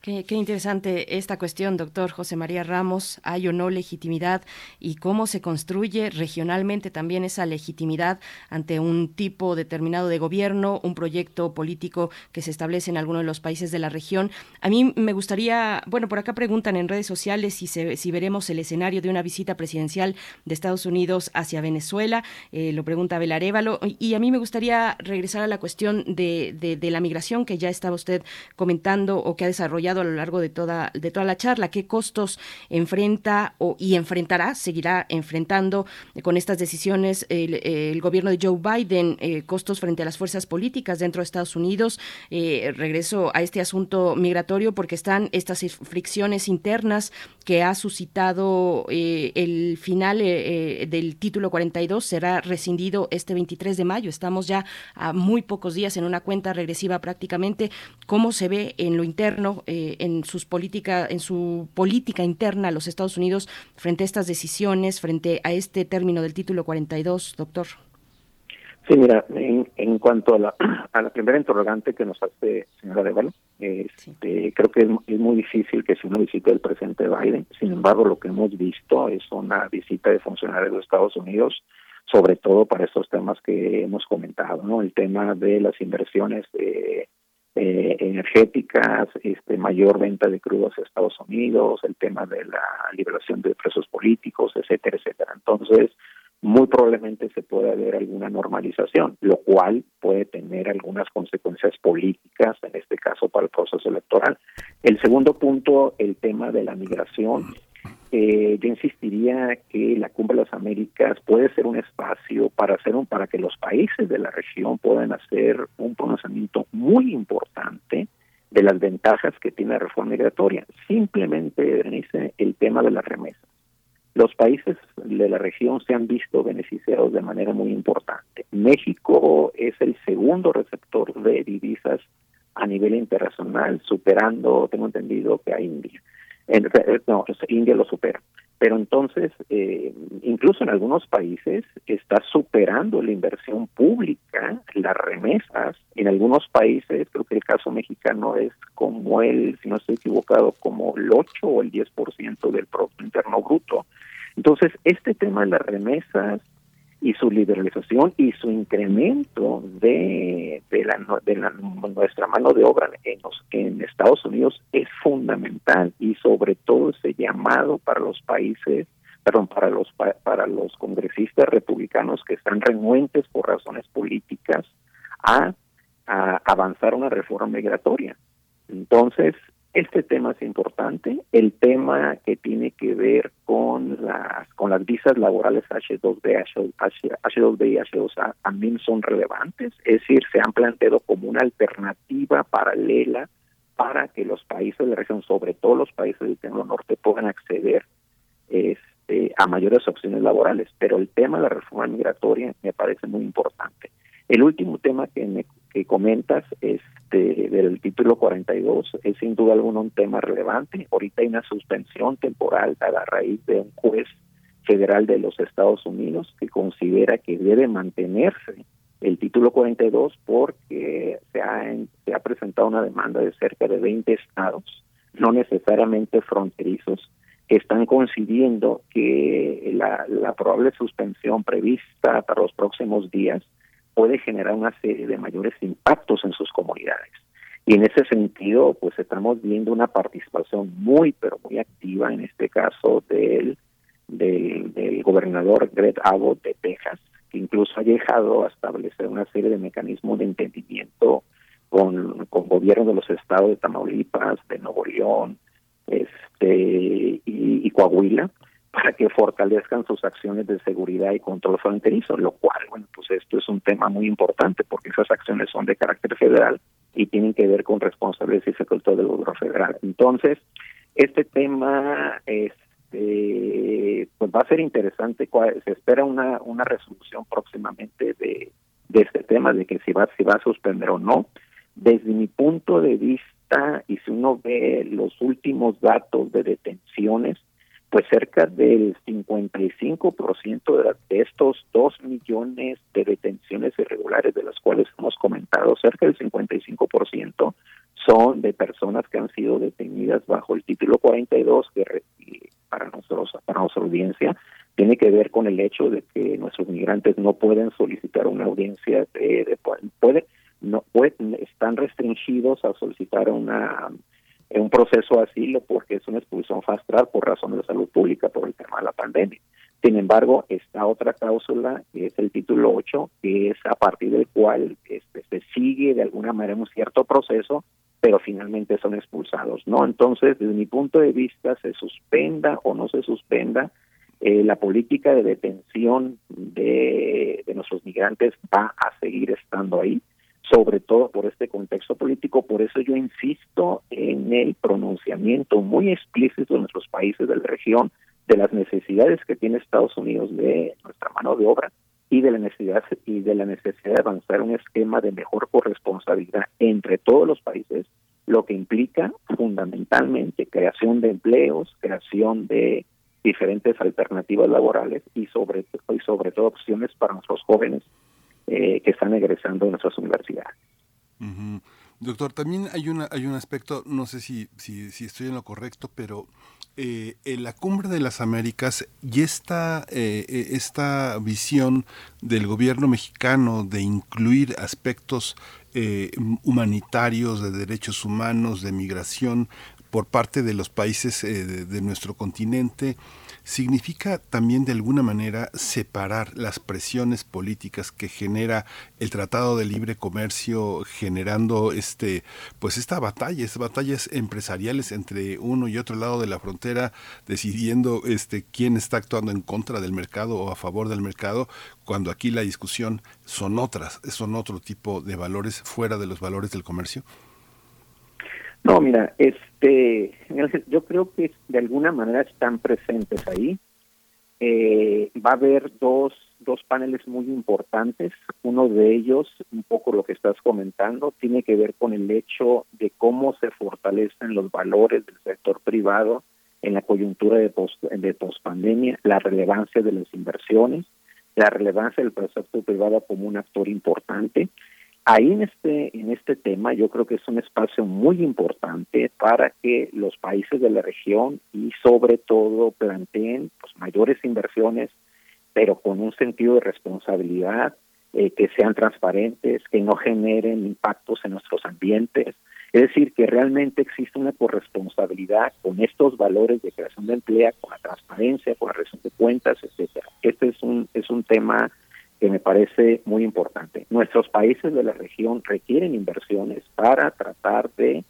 [SPEAKER 1] qué, interesante esta cuestión, doctor José María Ramos. ¿Hay o no legitimidad y cómo se construye regionalmente también esa legitimidad ante un tipo determinado de gobierno, un proyecto político que se establece en alguno de los países de la región? A mí me gustaría, bueno, por acá preguntan en redes sociales si, se, si veremos el escenario de una visita presidencial de Estados Unidos hacia Venezuela. Eh, lo pregunta Abel Arevalo. Y a mí me gustaría regresar a la cuestión de, de, de la migración que ya estaba usted comentando o que ha desarrollado a lo largo de toda, de toda la charla, qué costos enfrenta o, y enfrentará, seguirá enfrentando con estas decisiones el, gobierno de Joe Biden, eh, costos frente a las fuerzas políticas dentro de Estados Unidos. Eh, regreso a este asunto migratorio porque están estas fricciones internas que ha suscitado eh, el final del título 42, será rescindido este 23 de mayo. Estamos ya a muy pocos días en una cuenta regresiva prácticamente. ¿Cómo se ve en lo interno, eh, en sus política, en su política interna los Estados Unidos frente a estas decisiones, frente a este término del título 42, doctor?
[SPEAKER 15] Sí, mira, en, en cuanto a la, a la primera interrogante que nos hace señora Devalo, este, creo que es, muy difícil que si uno visite el presidente Biden, sin embargo lo que hemos visto es una visita de funcionarios de Estados Unidos, sobre todo para estos temas que hemos comentado, ¿no? El tema de las inversiones de eh, energéticas, este mayor venta de crudos a Estados Unidos, el tema de la liberación de presos políticos, etcétera, etcétera. Entonces, muy probablemente se puede haber alguna normalización, lo cual puede tener algunas consecuencias políticas, en este caso para el proceso electoral. El segundo punto, el tema de la migración eh, yo insistiría que la Cumbre de las Américas puede ser un espacio para hacer un, para que los países de la región puedan hacer un pronunciamiento muy importante de las ventajas que tiene la reforma migratoria. Simplemente, el tema de las remesas. Los países de la región se han visto beneficiados de manera muy importante. México es el segundo receptor de divisas a nivel internacional, superando, tengo entendido que a India. En, no, India lo supera. Pero entonces, eh, incluso en algunos países está superando la inversión pública, las remesas. En algunos países, creo que el caso mexicano es como el, si no estoy equivocado, como el 8 o el 10% del Producto Interno Bruto. Entonces, este tema de las remesas y su liberalización y su incremento de, de, la, de la, nuestra mano de obra en, los, en Estados Unidos es fundamental y sobre todo ese llamado para los países perdón para los para los congresistas republicanos que están renuentes por razones políticas a, a avanzar una reforma migratoria. Entonces este tema es importante, el tema que tiene que ver con las con las visas laborales H2B, H2B y H2A también son relevantes, es decir, se han planteado como una alternativa paralela para que los países de la región, sobre todo los países del Triángulo Norte, puedan acceder este, a mayores opciones laborales. Pero el tema de la reforma migratoria me parece muy importante. El último tema que, me, que comentas este, del título 42 es sin duda alguna un tema relevante. Ahorita hay una suspensión temporal a la raíz de un juez federal de los Estados Unidos que considera que debe mantenerse el título 42 porque se ha, se ha presentado una demanda de cerca de 20 estados, no necesariamente fronterizos, que están coincidiendo que la, la probable suspensión prevista para los próximos días puede generar una serie de mayores impactos en sus comunidades. Y en ese sentido, pues estamos viendo una participación muy, pero muy activa, en este caso del, del, gobernador Greg Abbott de Texas, que incluso ha llegado a establecer una serie de mecanismos de entendimiento con, con gobiernos de los estados de Tamaulipas, de Nuevo León este, y, y Coahuila, para que fortalezcan sus acciones de seguridad y control fronterizo, lo cual, bueno, pues esto es un tema muy importante porque esas acciones son de carácter federal y tienen que ver con responsabilidades y secretos del gobierno federal. Entonces, este tema este, pues va a ser interesante, se espera una, una resolución próximamente de, de este tema, de que si va, si va a suspender o no. Desde mi punto de vista, y si uno ve los últimos datos de detenciones, pues cerca del 55% de, de estos 2 millones de detenciones irregulares de las cuales hemos comentado, cerca del 55% son de personas que han sido detenidas bajo el título 42 que para nosotros para nuestra audiencia tiene que ver con el hecho de que nuestros migrantes no pueden solicitar una audiencia de, de puede no pueden, están restringidos a solicitar una un proceso de asilo porque es una expulsión fast por razones de salud pública por el tema de la pandemia. Sin embargo, está otra cláusula, que es el título 8, que es a partir del cual este, se sigue de alguna manera un cierto proceso, pero finalmente son expulsados, ¿no? Entonces, desde mi punto de vista, se suspenda o no se suspenda, eh, la política de detención de, de nuestros migrantes va a seguir estando ahí sobre todo por este contexto político. Por eso yo insisto en el pronunciamiento muy explícito de nuestros países de la región de las necesidades que tiene Estados Unidos de nuestra mano de obra y de la necesidad y de la necesidad de avanzar un esquema de mejor corresponsabilidad entre todos los países, lo que implica fundamentalmente creación de empleos, creación de diferentes alternativas laborales y sobre y sobre todo opciones para nuestros jóvenes eh, que están egresando de nuestras universidades.
[SPEAKER 2] Doctor, también hay una hay un aspecto, no sé si, si, si estoy en lo correcto, pero eh, en la cumbre de las Américas y esta, eh, esta visión del gobierno mexicano de incluir aspectos humanitarios, de derechos humanos, de migración por parte de los países de, nuestro continente, significa también de alguna manera separar las presiones políticas que genera el Tratado de Libre Comercio generando este pues esta batalla, estas batallas empresariales entre uno y otro lado de la frontera decidiendo este quién está actuando en contra del mercado o a favor del mercado, cuando aquí la discusión son otras, son otro tipo de valores fuera de los valores del comercio.
[SPEAKER 15] No, mira, este, yo creo que de alguna manera están presentes ahí. eh, va a haber dos, dos paneles muy importantes. Uno de ellos, un poco lo que estás comentando, tiene que ver con el hecho de cómo se fortalecen los valores del sector privado en la coyuntura de, post, de pospandemia, la relevancia de las inversiones, la relevancia del sector privado como un actor importante. Ahí en este, en este tema yo creo que es un espacio muy importante para que los países de la región y sobre todo planteen pues, mayores inversiones, pero con un sentido de responsabilidad, eh, que sean transparentes, que no generen impactos en nuestros ambientes, es decir, que realmente existe una corresponsabilidad con estos valores de creación de empleo, con la transparencia, con la rendición de cuentas, etcétera. Este es un es un tema que me parece muy importante. Nuestros países de la región requieren inversiones para tratar de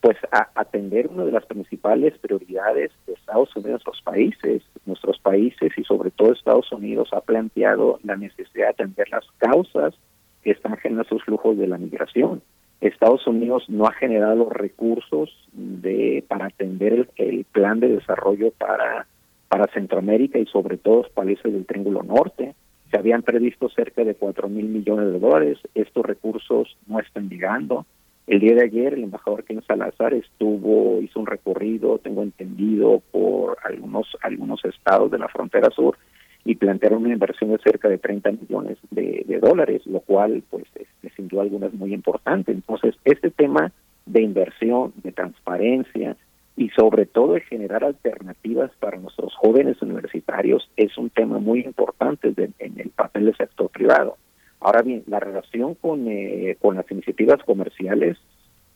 [SPEAKER 15] pues atender una de las principales prioridades de Estados Unidos, los países, nuestros países y sobre todo Estados Unidos ha planteado la necesidad de atender las causas que están generando sus flujos de la migración Estados Unidos no ha generado recursos de para atender el, plan de desarrollo para para Centroamérica y sobre todo los países del Triángulo Norte. Se habían previsto cerca de 4 mil millones de dólares. Estos recursos no están llegando. El día de ayer el embajador Ken Salazar estuvo, hizo un recorrido, tengo entendido, por algunos, algunos estados de la frontera sur y plantearon una inversión de cerca de 30 millones de, dólares, lo cual, pues, es, sin duda alguna es muy importante. Entonces, este tema de inversión, de transparencia y sobre todo de generar alternativas para nuestros jóvenes universitarios es un tema muy importante en el papel del sector privado. Ahora bien, la relación con, eh, con las iniciativas comerciales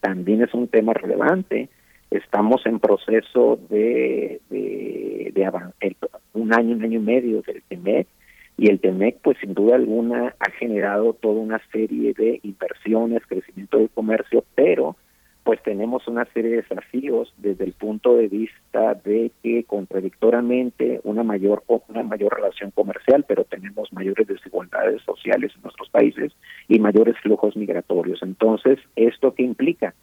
[SPEAKER 15] también es un tema relevante estamos en proceso de, de, un año, un año y medio del TEMEC, y el TEMEC, pues sin duda alguna, ha generado toda una serie de inversiones, crecimiento del comercio, pero pues tenemos una serie de desafíos desde el punto de vista de que contradictoriamente una mayor una mayor relación comercial, pero tenemos mayores desigualdades sociales en nuestros países y mayores flujos migratorios. Entonces, ¿esto qué implica?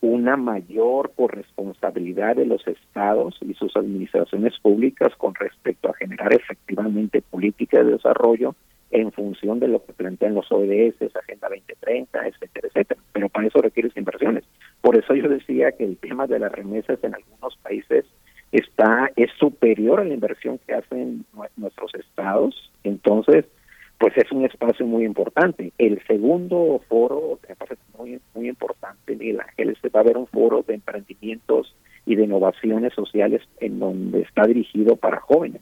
[SPEAKER 15] una mayor corresponsabilidad de los estados y sus administraciones públicas con respecto a generar efectivamente políticas de desarrollo en función de lo que plantean los ODS, Agenda 2030, etcétera, etcétera. Pero para eso requieres inversiones. Por eso yo decía que el tema de las remesas en algunos países está es superior a la inversión que hacen nuestros estados. Entonces, pues es un espacio muy importante. El segundo foro, me parece muy, muy importante, Miguel Ángel, es que va a haber un foro de emprendimientos y de innovaciones sociales en donde está dirigido para jóvenes.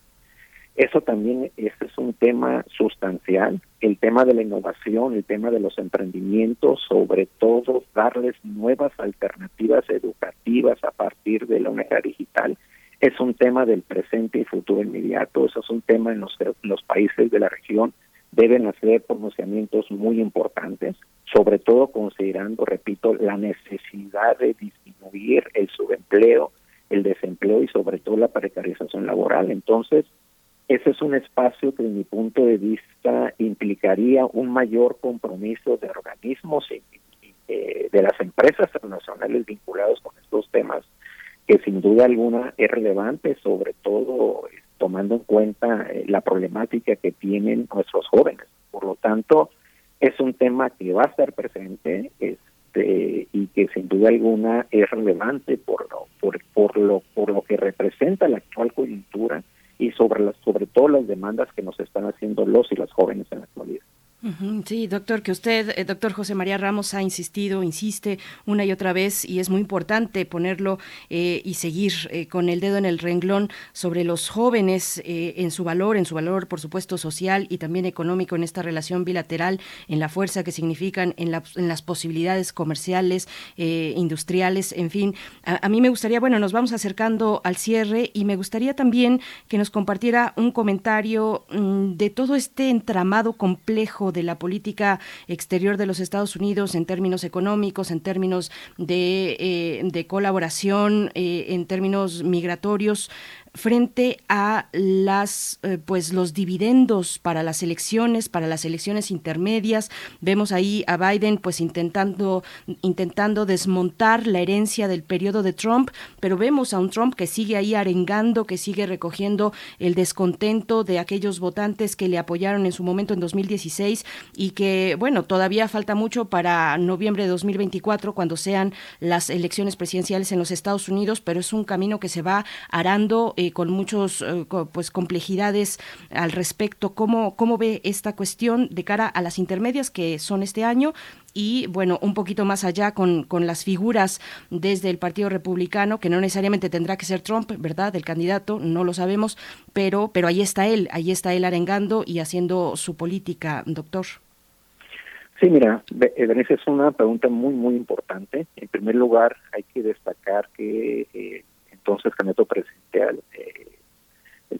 [SPEAKER 15] Eso también este es un tema sustancial, el tema de la innovación, el tema de los emprendimientos, sobre todo darles nuevas alternativas educativas a partir de la unidad digital, es un tema del presente y futuro inmediato, eso es un tema en los, los países de la región deben hacer pronunciamientos muy importantes, sobre todo considerando, repito, la necesidad de disminuir el subempleo, el desempleo y sobre todo la precarización laboral. Entonces, ese es un espacio que, en mi punto de vista, implicaría un mayor compromiso de organismos y, eh, de las empresas internacionales vinculados con estos temas, que sin duda alguna es relevante, sobre todo tomando en cuenta eh, la problemática que tienen nuestros jóvenes. Por lo tanto, es un tema que va a estar presente este, y que sin duda alguna es relevante por lo, por, por lo, por lo que representa la actual coyuntura y sobre las, sobre todo las demandas que nos están haciendo los y las jóvenes en la actualidad.
[SPEAKER 1] Sí, doctor, que usted, eh, doctor José María Ramos, ha insistido, insiste una y otra vez y es muy importante ponerlo eh, y seguir eh, con el dedo en el renglón sobre los jóvenes en su valor, en su valor, por supuesto, social y también económico en esta relación bilateral, en la fuerza que significan, en, las posibilidades comerciales, industriales, en fin. A, mí me gustaría, bueno, nos vamos acercando al cierre y me gustaría también que nos compartiera un comentario mm, de todo este entramado complejo de la política exterior de los Estados Unidos en términos económicos, en términos de, eh, colaboración, eh, en términos migratorios frente a las eh, pues los dividendos para las elecciones, para las elecciones intermedias. Vemos ahí a Biden pues intentando intentando desmontar la herencia del periodo de Trump, pero vemos a un Trump que sigue ahí arengando, que sigue recogiendo el descontento de aquellos votantes que le apoyaron en su momento en 2016 y que bueno, todavía falta mucho para noviembre de 2024 cuando sean las elecciones presidenciales en los Estados Unidos, pero es un camino que se va arando eh, con muchos eh, pues complejidades al respecto. ¿Cómo, ¿Cómo ve esta cuestión de cara a las intermedias que son este año y bueno, un poquito más allá con, con las figuras desde el Partido Republicano, que no necesariamente tendrá que ser Trump, ¿verdad? El candidato, no lo sabemos, pero, pero ahí está él, ahí está él arengando y haciendo su política, doctor.
[SPEAKER 15] Sí, mira, Vanessa, es una pregunta muy, muy importante. En primer lugar, hay que destacar que eh, entonces candidato presidencial, eh,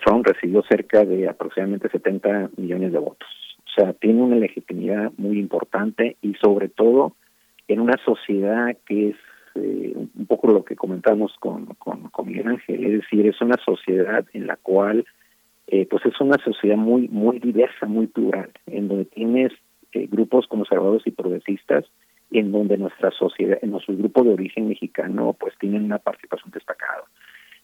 [SPEAKER 15] Trump recibió cerca de aproximadamente 70 millones de votos. O sea, tiene una legitimidad muy importante y sobre todo en una sociedad que es eh, un poco lo que comentamos con, con, con, Miguel Ángel, es decir, es una sociedad en la cual eh, pues es una sociedad muy muy diversa, muy plural, en donde tienes eh, grupos conservadores y progresistas, en donde nuestra sociedad, en nuestro grupo de origen mexicano, pues tienen una participación destacada.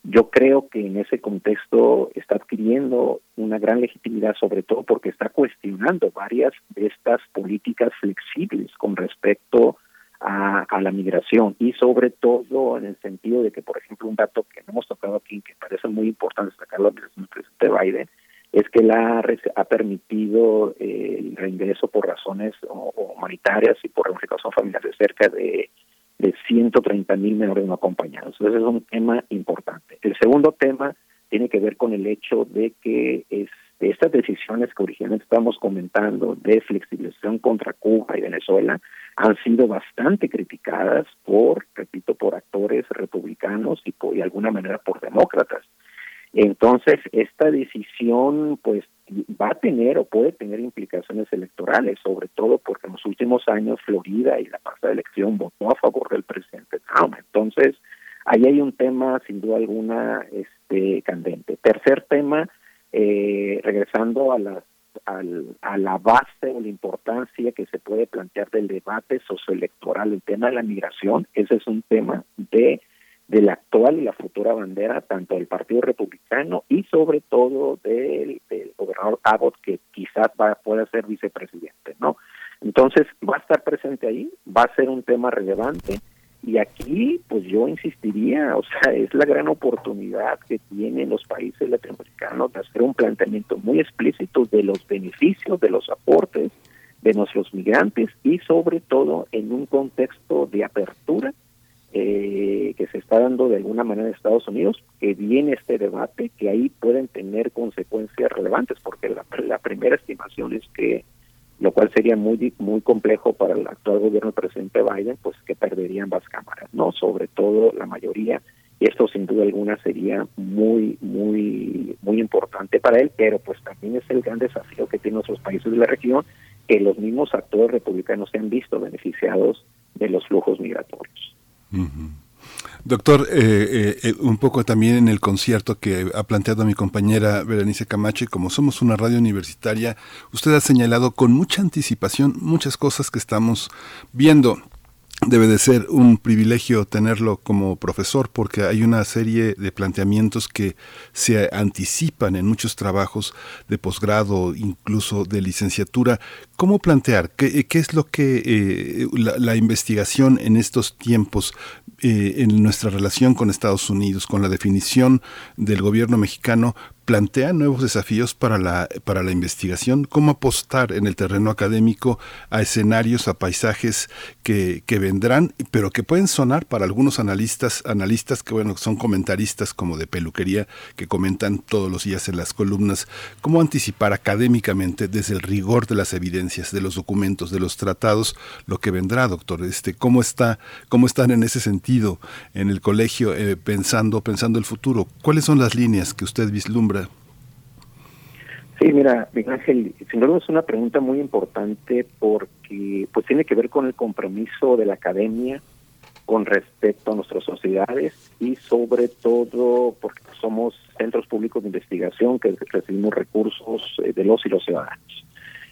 [SPEAKER 15] Yo creo que en ese contexto está adquiriendo una gran legitimidad, sobre todo porque está cuestionando varias de estas políticas flexibles con respecto a, la migración y sobre todo en el sentido de que, por ejemplo, un dato que no hemos tocado aquí, que parece muy importante destacarlo del presidente Biden, es que la ha permitido eh, el reingreso por razones humanitarias y por reunificación familiar de cerca de de 130 mil menores no acompañados. Entonces es un tema importante. El segundo tema tiene que ver con el hecho de que este, estas decisiones que originalmente estamos comentando de flexibilización contra Cuba y Venezuela han sido bastante criticadas por, repito, por actores republicanos y, por, de alguna manera por demócratas. Entonces, esta decisión, pues, va a tener o puede tener implicaciones electorales, sobre todo porque en los últimos años Florida y la pasada elección votó a favor del presidente Trump. Entonces, ahí hay un tema, sin duda alguna, este, candente. Tercer tema, eh, regresando a la, a la base o la importancia que se puede plantear del debate socioelectoral, el tema de la migración, ese es un tema de de la actual y la futura bandera tanto del Partido Republicano y sobre todo del, gobernador Abbott que quizás va, pueda ser vicepresidente, ¿no? Entonces va a estar presente ahí, va a ser un tema relevante y aquí pues yo insistiría, o sea, es la gran oportunidad que tienen los países latinoamericanos de hacer un planteamiento muy explícito de los beneficios, de los aportes de nuestros migrantes y sobre todo en un contexto de apertura eh, que se está dando de alguna manera en Estados Unidos, que viene este debate, que ahí pueden tener consecuencias relevantes, porque la, la primera estimación es que, lo cual sería muy muy complejo para el actual gobierno del presidente Biden, pues que perderían ambas cámaras, ¿no? Sobre todo la mayoría, y esto sin duda alguna sería muy, muy, muy importante para él, pero pues también es el gran desafío que tienen otros países de la región, que los mismos actores republicanos se han visto beneficiados de los flujos migratorios.
[SPEAKER 2] Doctor, eh, eh, eh, un poco también en el concierto que ha planteado mi compañera Berenice Camacho, como somos una radio universitaria, usted ha señalado con mucha anticipación muchas cosas que estamos viendo debe de ser un privilegio tenerlo como profesor porque hay una serie de planteamientos que se anticipan en muchos trabajos de posgrado, incluso de licenciatura. ¿Cómo plantear? ¿Qué, es lo que eh, la, investigación en estos tiempos, eh, en nuestra relación con Estados Unidos, con la definición del gobierno mexicano, plantea nuevos desafíos para la, para la investigación, cómo apostar en el terreno académico a escenarios, a paisajes que, que, vendrán, pero que pueden sonar para algunos analistas, analistas que bueno, son comentaristas como de peluquería, que comentan todos los días en las columnas, cómo anticipar académicamente desde el rigor de las evidencias, de los documentos, de los tratados, lo que vendrá, doctor, este, cómo está, cómo están en ese sentido en el colegio eh, pensando, pensando el futuro, cuáles son las líneas que usted vislumbra
[SPEAKER 15] Sí, mira, Miguel Ángel, sin duda es una pregunta muy importante porque pues tiene que ver con el compromiso de la academia con respecto a nuestras sociedades y sobre todo porque somos centros públicos de investigación que recibimos recursos eh, de los y los ciudadanos.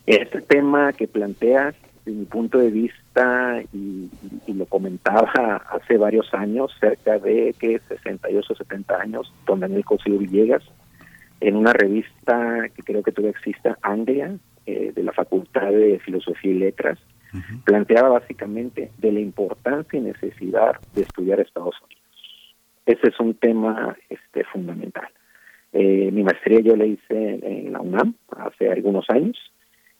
[SPEAKER 15] Este tema que planteas, desde mi punto de vista, y, lo comentaba hace varios años, cerca de que 68 o 70 años, don Daniel Cosío Villegas, en una revista que creo que todavía existe, Anglia, eh, de la Facultad de Filosofía y Letras, planteaba básicamente de la importancia y necesidad de estudiar Estados Unidos. Ese es un tema este, fundamental. Eh, mi maestría yo la hice en la UNAM hace algunos años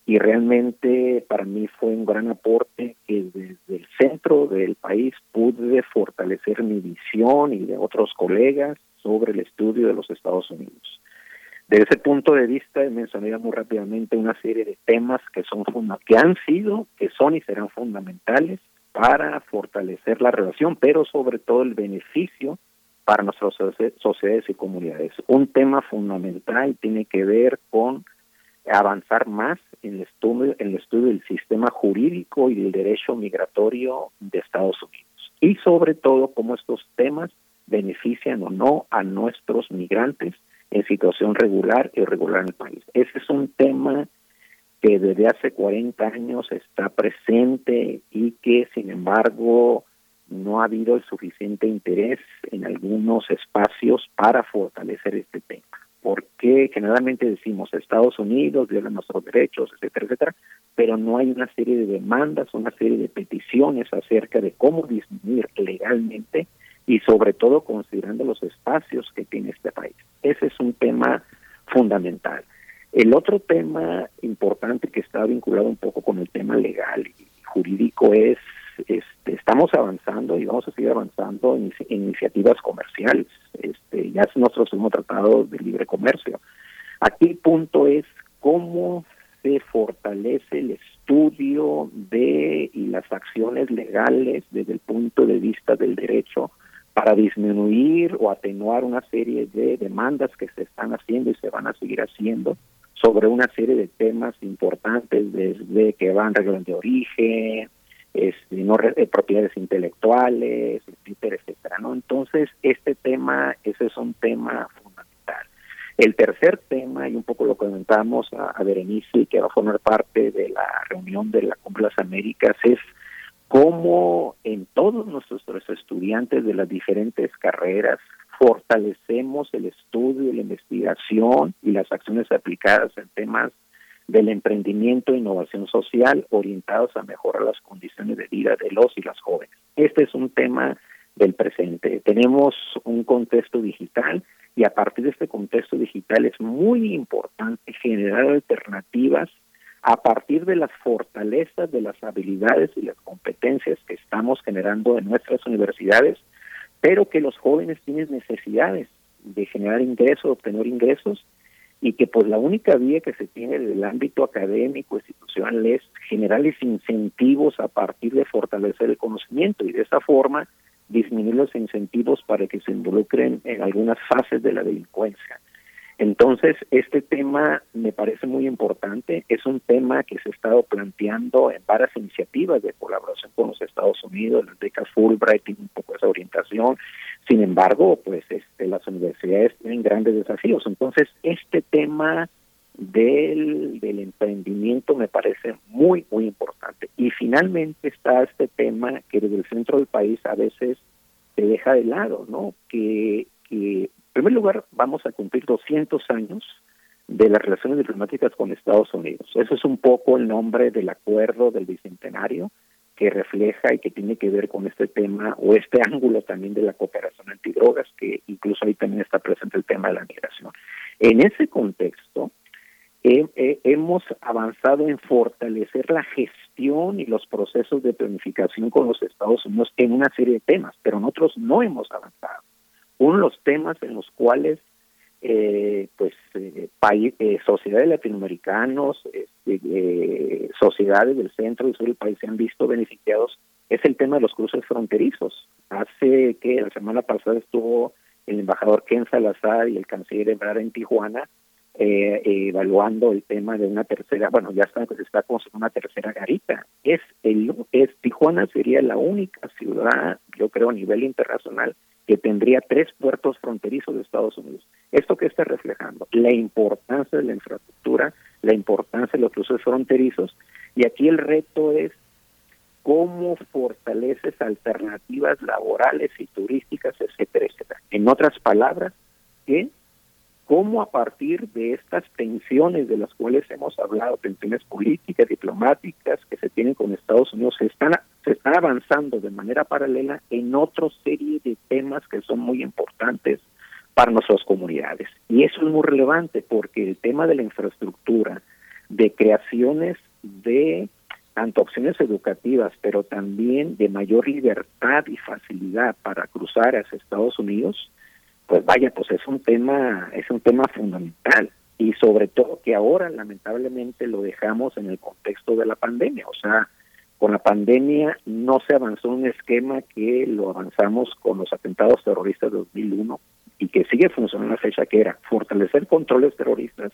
[SPEAKER 15] y realmente para mí fue un gran aporte que desde el centro del país pude fortalecer mi visión y de otros colegas sobre el estudio de los Estados Unidos. Desde ese punto de vista, mencionaría muy rápidamente una serie de temas que son que han sido, que son y serán fundamentales para fortalecer la relación, pero sobre todo el beneficio para nuestras sociedades y comunidades. Un tema fundamental tiene que ver con avanzar más en el estudio, en el estudio del sistema jurídico y del derecho migratorio de Estados Unidos. Y sobre todo cómo estos temas benefician o no a nuestros migrantes en situación regular y irregular en el país. Ese es un tema que desde hace 40 años está presente y que, sin embargo, no ha habido el suficiente interés en algunos espacios para fortalecer este tema. Porque generalmente decimos Estados Unidos viola nuestros derechos, etcétera, etcétera, pero no hay una serie de demandas, una serie de peticiones acerca de cómo disminuir legalmente y sobre todo considerando los espacios que tiene este país. Ese es un tema fundamental. El otro tema importante que está vinculado un poco con el tema legal y jurídico es, este, estamos avanzando y vamos a seguir avanzando en, iniciativas comerciales. Este, ya es nuestro tratado de libre comercio. Aquí el punto es cómo se fortalece el estudio de y las acciones legales desde el punto de vista del derecho para disminuir o atenuar una serie de demandas que se están haciendo y se van a seguir haciendo sobre una serie de temas importantes desde que van reglas de origen, este, no eh, propiedades intelectuales, etcétera, etcétera, ¿no? Entonces, este tema, ese es un tema fundamental. El tercer tema, y un poco lo comentamos a, a Berenice, que va a formar parte de la reunión de la Cumbre de las Américas, es cómo en todos nuestros estudiantes de las diferentes carreras fortalecemos el estudio, la investigación y las acciones aplicadas en temas del emprendimiento e innovación social orientados a mejorar las condiciones de vida de los y las jóvenes. Este es un tema del presente. Tenemos un contexto digital y a partir de este contexto digital es muy importante generar alternativas a partir de las fortalezas, de las habilidades y las competencias que estamos generando en nuestras universidades, pero que los jóvenes tienen necesidades de generar ingresos, obtener ingresos, y que pues la única vía que se tiene del ámbito académico, institucional, es generarles incentivos a partir de fortalecer el conocimiento y de esa forma disminuir los incentivos para que se involucren en algunas fases de la delincuencia. Entonces, este tema me parece muy importante. Es un tema que se ha estado planteando en varias iniciativas de colaboración con los Estados Unidos, las becas Fulbright tienen un poco esa orientación. Sin embargo, pues este, las universidades tienen grandes desafíos. Entonces, este tema del, del emprendimiento me parece muy, muy importante. Y finalmente está este tema que desde el centro del país a veces se deja de lado, ¿no? Que, que en primer lugar, vamos a cumplir 200 años de las relaciones diplomáticas con Estados Unidos. Eso es un poco el nombre del acuerdo del bicentenario que refleja y que tiene que ver con este tema o este ángulo también de la cooperación antidrogas, que incluso ahí también está presente el tema de la migración. En ese contexto, hemos avanzado en fortalecer la gestión y los procesos de planificación con los Estados Unidos en una serie de temas, pero nosotros no hemos avanzado uno de los temas en los cuales eh, pues eh, eh, sociedades latinoamericanos, este, eh, sociedades del centro y sur del país se han visto beneficiados es el tema de los cruces fronterizos. Hace que la semana pasada estuvo el embajador Ken Salazar y el canciller Ebrard en Tijuana eh, evaluando el tema de una tercera, bueno, ya está, está con una tercera garita. Es el, es Tijuana sería la única ciudad, yo creo, a nivel internacional que tendría tres puertos fronterizos de Estados Unidos. ¿Esto qué está reflejando? La importancia de la infraestructura, la importancia de los cruces fronterizos, y aquí el reto es cómo fortaleces alternativas laborales y turísticas, etcétera, etcétera. En otras palabras, ¿qué? Cómo a partir de estas tensiones de las cuales hemos hablado, tensiones políticas, diplomáticas que se tienen con Estados Unidos, se están, avanzando de manera paralela en otra serie de temas que son muy importantes para nuestras comunidades. Y eso es muy relevante porque el tema de la infraestructura, de creaciones de tanto opciones educativas, pero también de mayor libertad y facilidad para cruzar hacia Estados Unidos, pues vaya, pues es un tema, es un tema fundamental. Y sobre todo que ahora lamentablemente lo dejamos en el contexto de la pandemia, o sea, con la pandemia no se avanzó un esquema que lo avanzamos con los atentados terroristas de 2001 y que sigue funcionando la fecha que era. Fortalecer controles terroristas,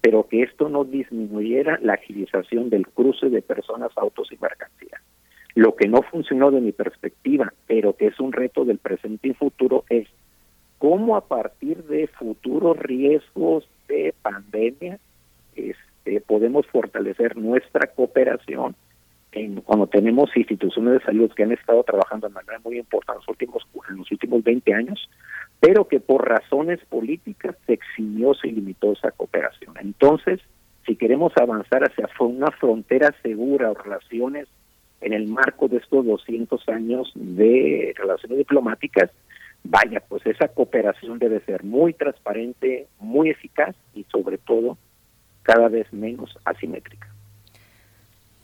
[SPEAKER 15] pero que esto no disminuyera la agilización del cruce de personas, autos y mercancías. Lo que no funcionó de mi perspectiva, pero que es un reto del presente y futuro, es cómo a partir de futuros riesgos de pandemia este, podemos fortalecer nuestra cooperación en, cuando tenemos instituciones de salud que han estado trabajando de manera muy importante en los últimos, en los últimos 20 años, pero que por razones políticas se eximió, se limitó esa cooperación. Entonces, si queremos avanzar hacia una frontera segura o relaciones en el marco de estos 200 años de relaciones diplomáticas, vaya, pues esa cooperación debe ser muy transparente, muy eficaz y sobre todo cada vez menos asimétrica.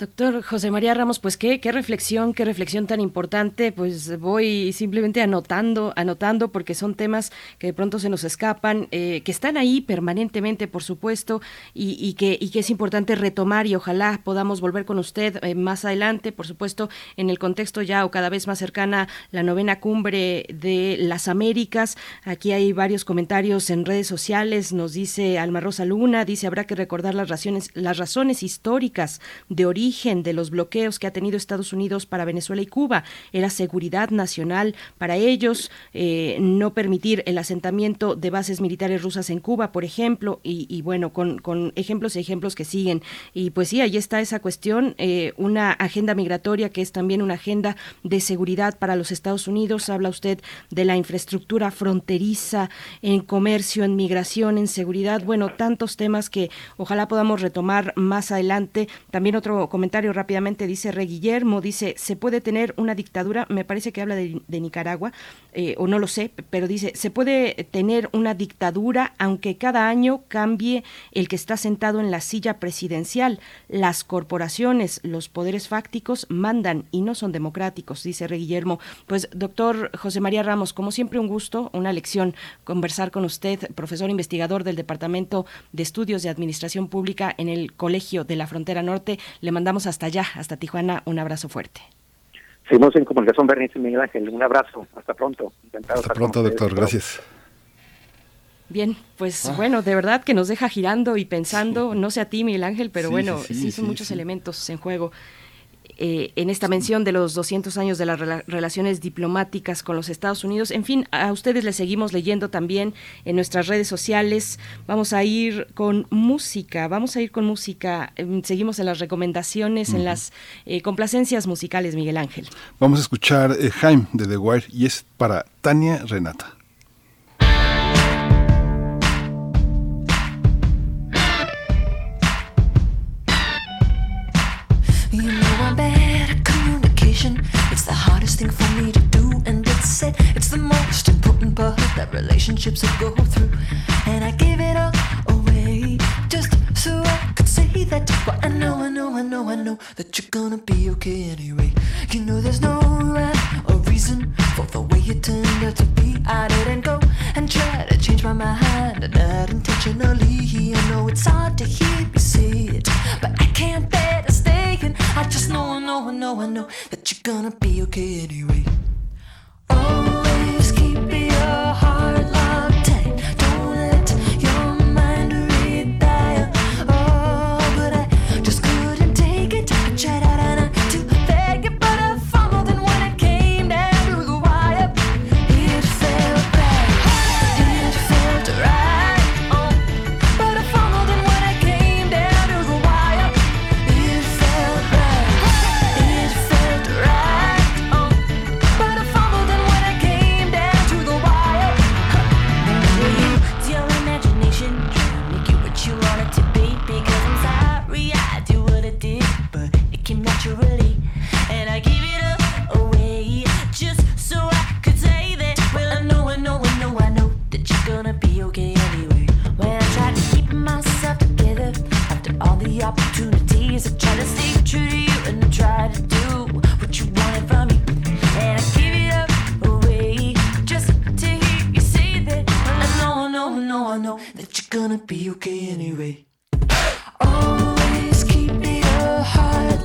[SPEAKER 1] Doctor José María Ramos, pues qué, reflexión, qué reflexión tan importante. Pues voy simplemente anotando, anotando, porque son temas que de pronto se nos escapan, eh, que están ahí permanentemente, por supuesto, y, que, y que es importante retomar y ojalá podamos volver con usted eh, más adelante, por supuesto, en el contexto ya o cada vez más cercana la novena cumbre de las Américas. Aquí hay varios comentarios en redes sociales. Nos dice Alma Rosa Luna, dice habrá que recordar las razones, las razones históricas de origen de los bloqueos que ha tenido Estados Unidos para Venezuela y Cuba. Era seguridad nacional para ellos, eh, no permitir el asentamiento de bases militares rusas en Cuba, por ejemplo, y, bueno, con, ejemplos y ejemplos que siguen. Y pues sí, ahí está esa cuestión, eh, una agenda migratoria que es también una agenda de seguridad para los Estados Unidos. Habla usted de la infraestructura fronteriza en comercio, en migración, en seguridad, bueno, tantos temas que ojalá podamos retomar más adelante. También otro comentario rápidamente, dice Re Guillermo, dice, se puede tener una dictadura, me parece que habla de, Nicaragua, eh, o no lo sé, pero dice, se puede tener una dictadura aunque cada año cambie el que está sentado en la silla presidencial. Las corporaciones, los poderes fácticos mandan y no son democráticos, dice Re Guillermo. Pues doctor José María Ramos, como siempre un gusto, una lección conversar con usted, profesor investigador del Departamento de Estudios de Administración Pública en el Colegio de la Frontera Norte. Le mandamos hasta allá, hasta Tijuana, un abrazo fuerte.
[SPEAKER 15] Seguimos en comunicación, Bernice y Miguel Ángel. Un abrazo. Hasta pronto.
[SPEAKER 2] hasta pronto, doctor. Gracias.
[SPEAKER 1] Bien, pues ah. bueno, de verdad que nos deja girando y pensando, no sé a ti, Miguel Ángel, pero bueno, sí, son muchos elementos en juego. Eh, en esta mención de los 200 años de las relaciones diplomáticas con los Estados Unidos. En fin, a ustedes les seguimos leyendo también en nuestras redes sociales. Vamos a ir con música, vamos a ir con música. Em, seguimos en las recomendaciones, en las eh, complacencias musicales, Miguel Ángel.
[SPEAKER 2] Vamos a escuchar eh, Jaime de The Wire y es para Tania Renata.
[SPEAKER 16] The most important part that relationships will go through. And I give it all away just so I could say that. But I know, I know, I know, I know that you're gonna be okay anyway. You know, there's no rhyme or reason for the way you turned out to be. I didn't go and try to change my mind, not intentionally. I know it's hard to hear me say it, but I can't bear to stay. And I just know, I know, I know, I know that you're gonna be okay anyway. Your heart
[SPEAKER 17] opportunities. I try to stay true to you and I try to do what you wanted from me. And I give it up away just to hear you say that. I know, I know, I know, I know that you're gonna be okay anyway. Always keep it a
[SPEAKER 16] heart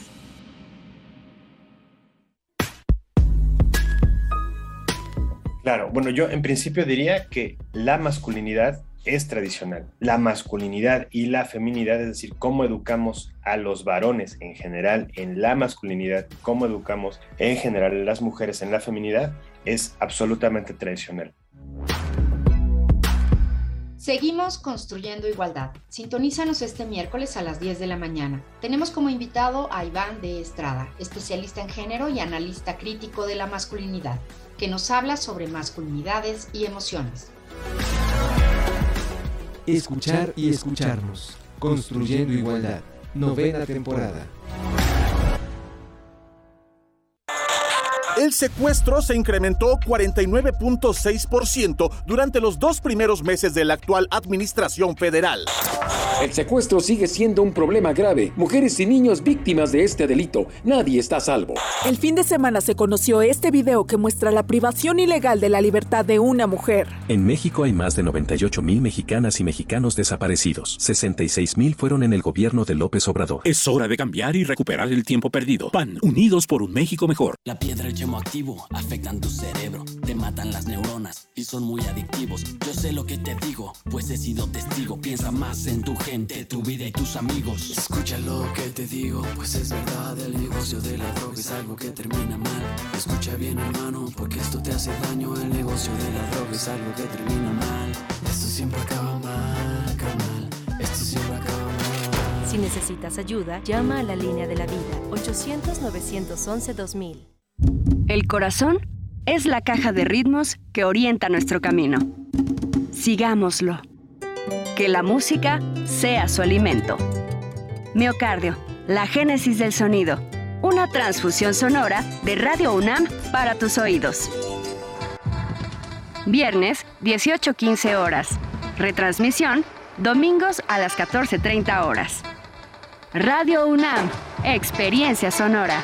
[SPEAKER 18] Claro, bueno, yo en principio diría que la masculinidad es tradicional. La masculinidad y la feminidad, es decir, cómo educamos a los varones en general en la masculinidad, cómo educamos en general a las mujeres en la feminidad, es absolutamente tradicional.
[SPEAKER 19] Seguimos construyendo igualdad. Sintonízanos este miércoles a las 10 de la mañana. Tenemos como invitado a Iván de Estrada, especialista en género y analista crítico de la masculinidad, que nos habla sobre masculinidades y emociones.
[SPEAKER 20] Escuchar y escucharnos. Construyendo igualdad. Novena temporada.
[SPEAKER 21] El secuestro se incrementó 49.6% durante los dos primeros meses de la actual administración federal.
[SPEAKER 22] El secuestro sigue siendo un problema grave. Mujeres y niños víctimas de este delito. Nadie está a salvo.
[SPEAKER 9] El fin de semana se conoció este video que muestra la privación ilegal de la libertad de una mujer.
[SPEAKER 23] En México hay más de 98 mil mexicanas y mexicanos desaparecidos. 66 mil fueron en el gobierno de López Obrador.
[SPEAKER 24] Es hora de cambiar y recuperar el tiempo perdido. PAN, unidos por un México mejor.
[SPEAKER 25] La piedra y yemo activo afectan tu cerebro, te matan las neuronas y son muy adictivos. Yo sé lo que te digo, pues he sido testigo. Piensa más en tu gente, tu vida y tus amigos. Escucha lo que te digo, pues es verdad. El negocio de la droga es algo que termina mal. Escucha bien, hermano, porque esto te hace daño. El negocio de la droga es algo que termina mal. Esto siempre acaba mal, carnal. Esto siempre acaba mal.
[SPEAKER 26] Si necesitas ayuda, llama a la línea de la vida 800-911-2000.
[SPEAKER 11] El corazón es la caja de ritmos que orienta nuestro camino. Sigámoslo. Que la música sea su alimento. Miocardio, la génesis del sonido. Una transfusión sonora de Radio UNAM para tus oídos. Viernes, 18.15 horas. Retransmisión, domingos a las 14.30 horas. Radio UNAM, experiencia sonora.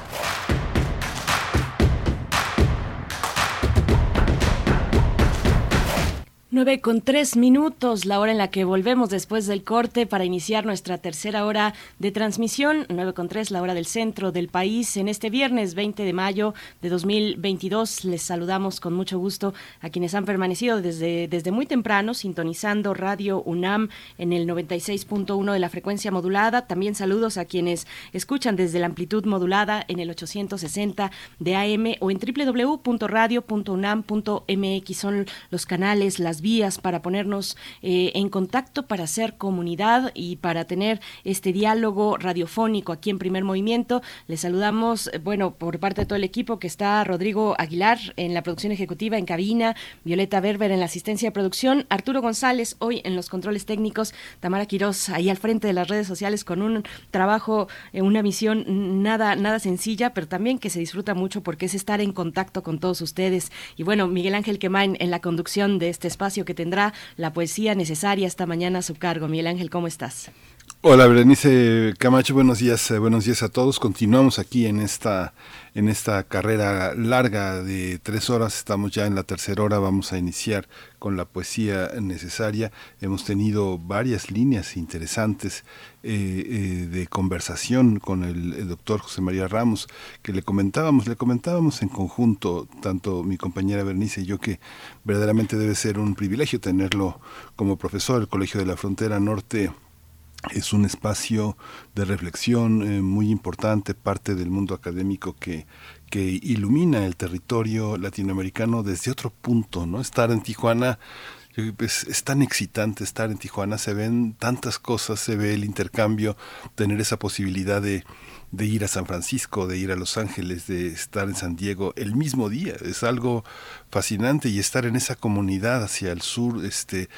[SPEAKER 1] 9 con 3 minutos, la hora en la que volvemos después del corte para iniciar nuestra tercera hora de transmisión. 9 con 3, la hora del centro del país. En este viernes 20 de mayo de 2022 les saludamos con mucho gusto a quienes han permanecido desde, desde muy temprano sintonizando Radio UNAM en el 96.1 de la frecuencia modulada. También saludos a quienes escuchan desde la amplitud modulada en el 860 de AM o en www.radio.unam.mx. Son los canales, las vías para ponernos eh, en contacto, para hacer comunidad y para tener este diálogo radiofónico aquí en Primer Movimiento. Les saludamos, eh, bueno, por parte de todo el equipo que está Rodrigo Aguilar en la producción ejecutiva, en cabina, Violeta Berber en la asistencia de producción, Arturo González hoy en los controles técnicos, Tamara Quiroz ahí al frente de las redes sociales con un trabajo, eh, una misión nada, nada sencilla, pero también que se disfruta mucho porque es estar en contacto con todos ustedes. Y bueno, Miguel Ángel Quemain en la conducción de este espacio que tendrá la poesía necesaria esta mañana a su cargo. Miguel Ángel, ¿cómo estás?
[SPEAKER 2] Hola, Berenice Camacho, buenos días, eh, buenos días a todos. Continuamos aquí en esta, en esta carrera larga de tres horas. Estamos ya en la tercera hora, vamos a iniciar con la poesía necesaria. Hemos tenido varias líneas interesantes eh, eh, de conversación con el, el, doctor José María Ramos, que le comentábamos, le comentábamos en conjunto, tanto mi compañera Bernice y yo, que verdaderamente debe ser un privilegio tenerlo como profesor del Colegio de la Frontera Norte es un espacio de reflexión eh, muy importante, parte del mundo académico que, que ilumina el territorio latinoamericano desde otro punto, ¿no? Estar en Tijuana es, es, tan excitante estar en Tijuana, se ven tantas cosas, se ve el intercambio, tener esa posibilidad de, de ir a San Francisco, de ir a Los Ángeles, de estar en San Diego el mismo día. Es algo fascinante y estar en esa comunidad hacia el sur, este,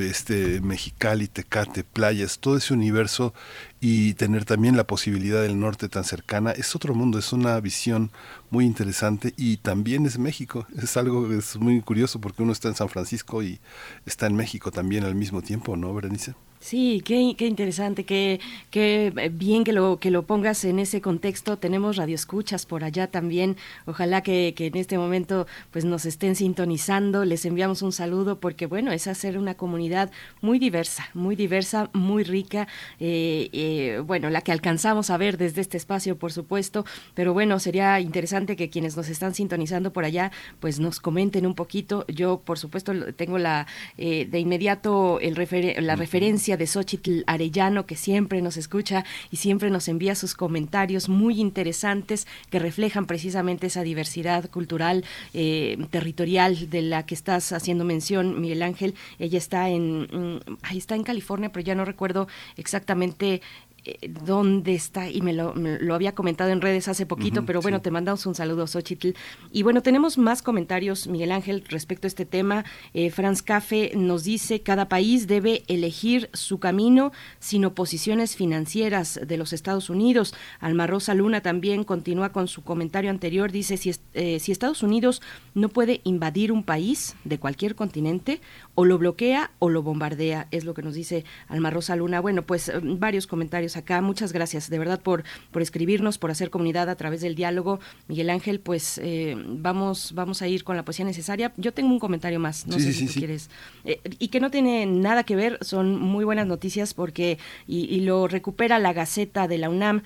[SPEAKER 2] este Mexicali, Tecate, playas, todo ese universo y tener también la posibilidad del norte tan cercana, es otro mundo, es una visión muy interesante y también es México. Es algo es muy curioso porque uno está en San Francisco y está en México también al mismo tiempo, ¿no, Berenice?
[SPEAKER 1] Sí, qué, qué interesante, qué, qué, bien que lo, que lo pongas en ese contexto. Tenemos radioescuchas por allá también. Ojalá que, que, en este momento pues nos estén sintonizando. Les enviamos un saludo porque bueno, es hacer una comunidad muy diversa, muy diversa, muy rica. Eh, eh, bueno, la que alcanzamos a ver desde este espacio, por supuesto. Pero bueno, sería interesante que quienes nos están sintonizando por allá pues nos comenten un poquito. Yo, por supuesto, tengo la eh, de inmediato el refer la referencia de Xochitl Arellano, que siempre nos escucha y siempre nos envía sus comentarios muy interesantes que reflejan precisamente esa diversidad cultural, eh, territorial de la que estás haciendo mención, Miguel Ángel. Ella está en, mm, ahí está en California, pero ya no recuerdo exactamente eh, dónde está y me lo, me lo, había comentado en redes hace poquito, uh -huh, pero bueno, sí. te mandamos un saludo, Xochitl. Y bueno, tenemos más comentarios, Miguel Ángel, respecto a este tema. Eh, Franz Cafe nos dice, cada país debe elegir su camino sin oposiciones financieras de los Estados Unidos. Alma Rosa Luna también continúa con su comentario anterior, dice, si, eh, si Estados Unidos no puede invadir un país de cualquier continente, o lo bloquea o lo bombardea, es lo que nos dice Alma Rosa Luna. Bueno, pues varios comentarios acá. Muchas gracias de verdad por, por escribirnos, por hacer comunidad a través del diálogo. Miguel Ángel, pues eh, vamos, vamos a ir con la poesía necesaria. Yo tengo un comentario más, no
[SPEAKER 2] sí,
[SPEAKER 1] sé
[SPEAKER 2] sí,
[SPEAKER 1] si
[SPEAKER 2] sí.
[SPEAKER 1] quieres. Eh, y que no tiene nada que ver, son muy buenas noticias porque, y, y lo recupera la Gaceta de la UNAM,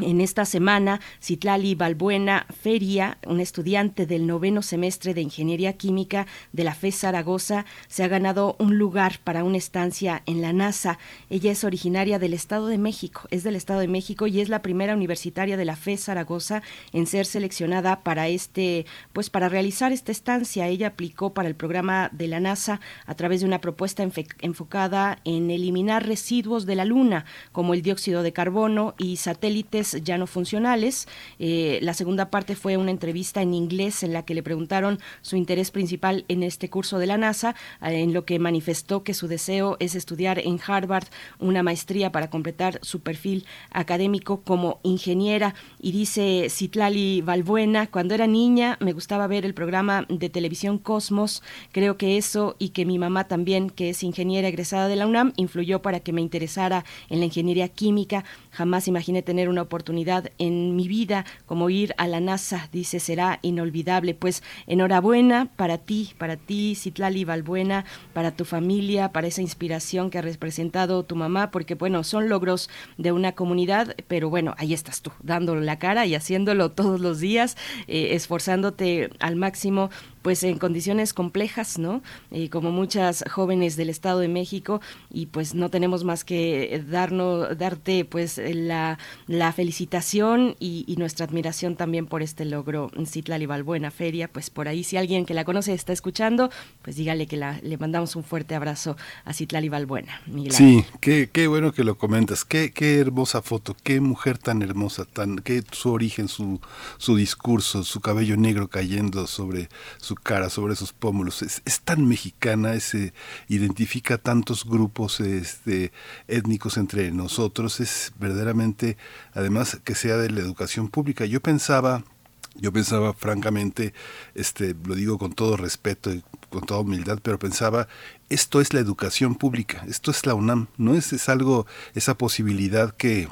[SPEAKER 1] en esta semana, Citlali Balbuena Feria, una estudiante del noveno semestre de Ingeniería Química de la FE Zaragoza, se ha ganado un lugar para una estancia en la NASA. Ella es originaria del Estado de México, es del Estado de México y es la primera universitaria de la FE Zaragoza en ser seleccionada para este, pues para realizar esta estancia. Ella aplicó para el programa de la NASA a través de una propuesta enfocada en eliminar residuos de la Luna, como el dióxido de carbono y satélites ya no funcionales. Eh, la segunda parte fue una entrevista en inglés en la que le preguntaron su interés principal en este curso de la NASA, eh, en lo que manifestó que su deseo es estudiar en Harvard una maestría para completar su perfil académico como ingeniera. Y dice Citlali Valbuena, cuando era niña me gustaba ver el programa de televisión Cosmos. Creo que eso y que mi mamá también, que es ingeniera egresada de la UNAM, influyó para que me interesara en la ingeniería química. Jamás imaginé tener una oportunidad en mi vida, como ir a la NASA, dice, será inolvidable. Pues enhorabuena para ti, para ti, Citlali Balbuena, para tu familia, para esa inspiración que ha representado tu mamá, porque bueno, son logros de una comunidad, pero bueno, ahí estás tú, dándole la cara y haciéndolo todos los días, eh, esforzándote al máximo pues en condiciones complejas, ¿no? Eh, como muchas jóvenes del Estado de México y pues no tenemos más que darnos, darte pues la, la felicitación y, y, nuestra admiración también por este logro Citlali Balbuena Feria, pues por ahí si alguien que la conoce está escuchando, pues dígale que la, le mandamos un fuerte abrazo a Citlali Balbuena.
[SPEAKER 2] Sí, qué, qué bueno que lo comentas, qué, qué hermosa foto, qué mujer tan hermosa, tan, qué su origen, su, su discurso, su cabello negro cayendo sobre su cara, sobre esos pómulos. Es, es tan mexicana, se identifica tantos grupos este, étnicos entre nosotros. Es verdaderamente, además, que sea de la educación pública. Yo pensaba, yo pensaba francamente, este, lo digo con todo respeto y con toda humildad, pero pensaba, esto es la educación pública, esto es la UNAM, no es, es algo, esa posibilidad que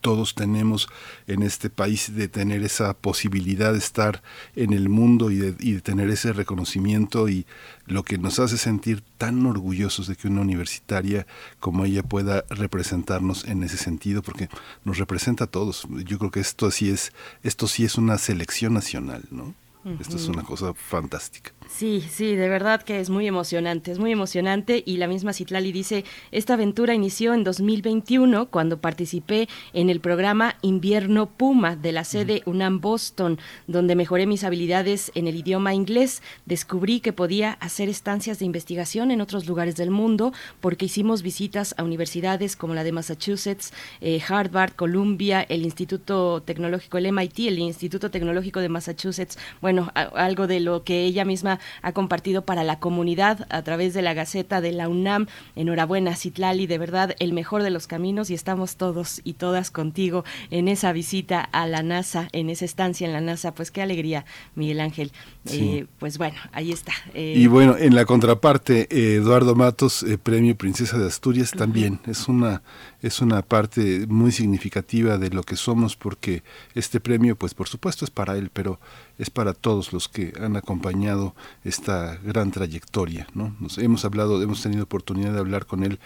[SPEAKER 2] todos tenemos en este país de tener esa posibilidad de estar en el mundo y de, y de, tener ese reconocimiento y lo que nos hace sentir tan orgullosos de que una universitaria como ella pueda representarnos en ese sentido porque nos representa a todos. Yo creo que esto sí es esto sí es una selección nacional no uh -huh. esto es una cosa fantástica
[SPEAKER 1] Sí, sí, de verdad que es muy emocionante, es muy emocionante. Y la misma Citlali dice, esta aventura inició en 2021 cuando participé en el programa Invierno Puma de la sede UNAM Boston, donde mejoré mis habilidades en el idioma inglés, descubrí que podía hacer estancias de investigación en otros lugares del mundo porque hicimos visitas a universidades como la de Massachusetts, eh, Harvard, Columbia, el Instituto Tecnológico, el MIT, el Instituto Tecnológico de Massachusetts, bueno, a, algo de lo que ella misma ha compartido para la comunidad a través de la Gaceta de la UNAM. Enhorabuena, Citlali, de verdad el mejor de los caminos y estamos todos y todas contigo en esa visita a la NASA, en esa estancia en la NASA. Pues qué alegría, Miguel Ángel. Sí. Eh, pues bueno, ahí está.
[SPEAKER 2] Eh, y bueno, en la contraparte, eh, Eduardo Matos, Premio Princesa de Asturias, uh -huh. también es una es una parte muy significativa de lo que somos porque este premio pues por supuesto es para él pero es para todos los que han acompañado esta gran trayectoria no nos hemos hablado hemos tenido oportunidad de hablar con él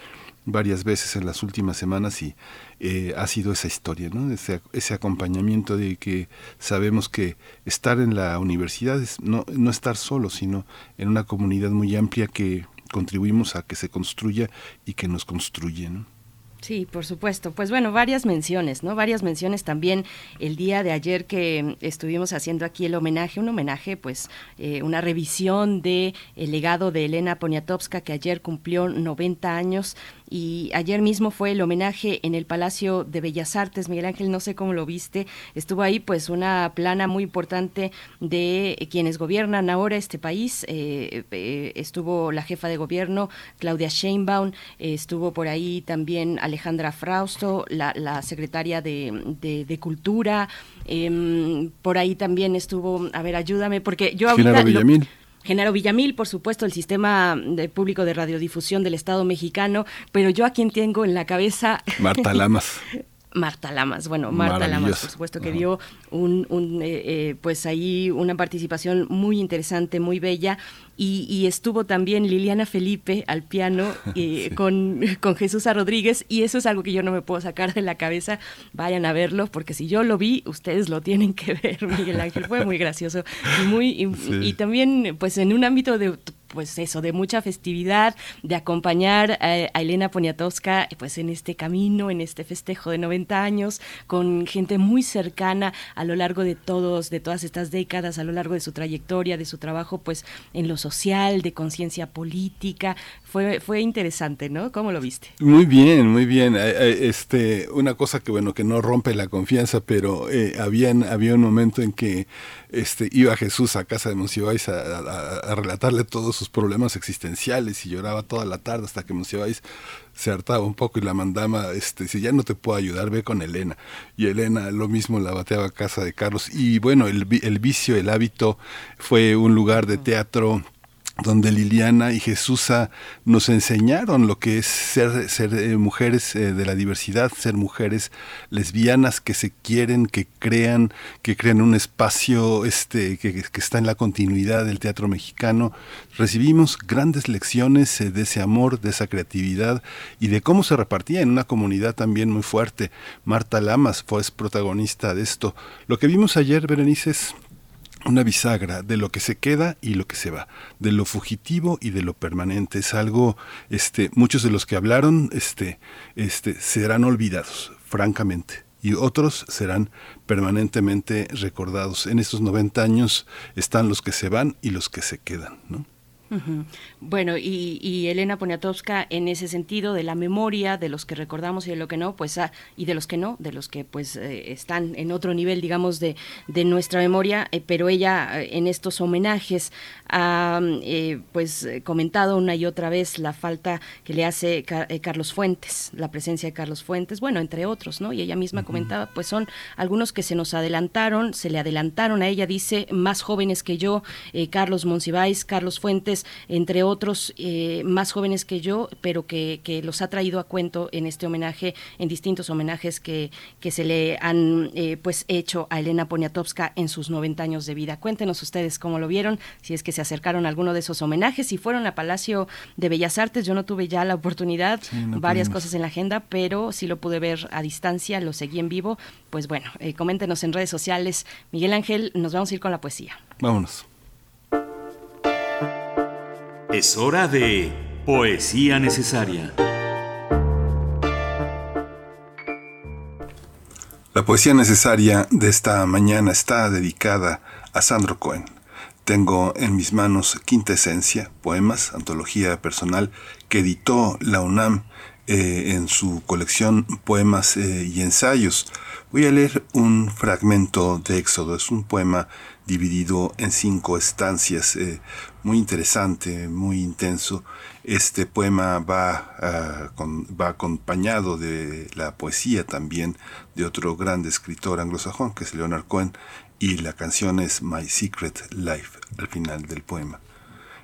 [SPEAKER 2] varias veces en las últimas semanas y eh, ha sido esa historia, ¿no? ese, acompañamiento de que sabemos que estar en la universidad es no, no estar solo, sino en una comunidad muy amplia que contribuimos a que se construya y que nos construye.
[SPEAKER 1] Sí, por supuesto. Pues bueno, varias menciones, ¿no? Varias menciones también el día de ayer que estuvimos haciendo aquí el homenaje, un homenaje, pues eh, una revisión de el legado de Elena Poniatowska que ayer cumplió 90 años y ayer mismo fue el homenaje en el Palacio de Bellas Artes. Miguel Ángel, no sé cómo lo viste, estuvo ahí pues una plana muy importante de quienes gobiernan ahora este país. Eh, eh, estuvo la jefa de gobierno, Claudia Sheinbaum, eh, estuvo por ahí también Alejandra Frausto, la, la secretaria de, de, de Cultura, em, por ahí también estuvo, a ver, ayúdame, porque yo
[SPEAKER 2] ahorita... Villamil.
[SPEAKER 1] Genaro Villamil, por supuesto, el sistema de público de radiodifusión del Estado mexicano, pero yo a quien tengo en la cabeza...
[SPEAKER 2] Marta Lamas.
[SPEAKER 1] Marta Lamas, bueno, Marta Lamas, por supuesto, que dio un, un eh, eh, pues ahí una participación muy interesante, muy bella, y, y estuvo también Liliana Felipe al piano eh, sí. con, con Jesús A. Rodríguez, y eso es algo que yo no me puedo sacar de la cabeza, vayan a verlo, porque si yo lo vi, ustedes lo tienen que ver, Miguel Ángel, fue muy gracioso, y, muy, y también pues en un ámbito de pues eso, de mucha festividad, de acompañar a, Elena Poniatowska pues en este camino, en este festejo de 90 años, con gente muy cercana a lo largo de todos, de todas estas décadas, a lo largo de su trayectoria, de su trabajo pues en lo social, de conciencia política. Fue, fue interesante, ¿no? ¿Cómo lo viste?
[SPEAKER 2] Muy bien, muy bien. Este, una cosa que bueno, que no rompe la confianza, pero eh, habían, había un momento en que este, iba Jesús a casa de Monsiváis a, a, relatarle todos sus problemas existenciales y lloraba toda la tarde hasta que Monsiváis se hartaba un poco y la mandaba, este, si ya no te puedo ayudar, ve con Elena. Y Elena lo mismo la bateaba a casa de Carlos. Y bueno, el, el vicio, el hábito fue un lugar de teatro donde Liliana y Jesús nos enseñaron lo que es ser, ser eh, mujeres eh, de la diversidad, ser mujeres lesbianas que se quieren, que crean, que crean un espacio este, que, está en la continuidad del teatro mexicano. Recibimos grandes lecciones eh, de ese amor, de esa creatividad y de cómo se repartía en una comunidad también muy fuerte. Marta Lamas fue protagonista de esto. Lo que vimos ayer, Berenice, es una bisagra de lo que se queda y lo que se va, de lo fugitivo y de lo permanente. Es algo, este, muchos de los que hablaron, este, este, serán olvidados, francamente, y otros serán permanentemente recordados. En estos 90 años están los que se van y los que se quedan, ¿no?
[SPEAKER 1] Bueno, y, Elena Poniatowska en ese sentido de la memoria, de los que recordamos y de lo que no, pues ah, y de los que no, de los que pues eh, están en otro nivel, digamos, de, de nuestra memoria, eh, pero ella eh, en estos homenajes ha pues comentado una y otra vez la falta que le hace Carlos Fuentes, la presencia de Carlos Fuentes, bueno, entre otros, ¿no? Y ella misma comentaba, pues son algunos que se nos adelantaron, se le adelantaron a ella, dice, más jóvenes que yo, Carlos Monsiváis, Carlos Fuentes, entre otros eh, más jóvenes que yo, pero que, los ha traído a cuento en este homenaje, en distintos homenajes que, que se le han eh, pues hecho a Elena Poniatowska en sus 90 años de vida. Cuéntenos ustedes cómo lo vieron, si es que se acercaron a alguno de esos homenajes, si fueron a Palacio de Bellas Artes, yo no tuve ya la oportunidad, varias cosas en la agenda, pero sí lo pude ver a distancia, lo seguí en vivo. Pues bueno, eh, coméntenos en redes sociales. Miguel Ángel, nos vamos a ir con la poesía.
[SPEAKER 2] Vámonos.
[SPEAKER 5] Es hora de Poesía Necesaria.
[SPEAKER 2] La poesía necesaria de esta mañana está dedicada a Sandro Cohen. Tengo en mis manos Quinta Esencia, poemas, antología personal que editó la UNAM eh, en su colección Poemas eh, y Ensayos. Voy a leer un fragmento de Éxodo. Es un poema dividido en cinco estancias, eh, muy interesante, muy intenso. Este poema va, ah, va acompañado de la poesía también de otro gran escritor anglosajón, que es Leonard Cohen, y la canción es My Secret Life al final del poema.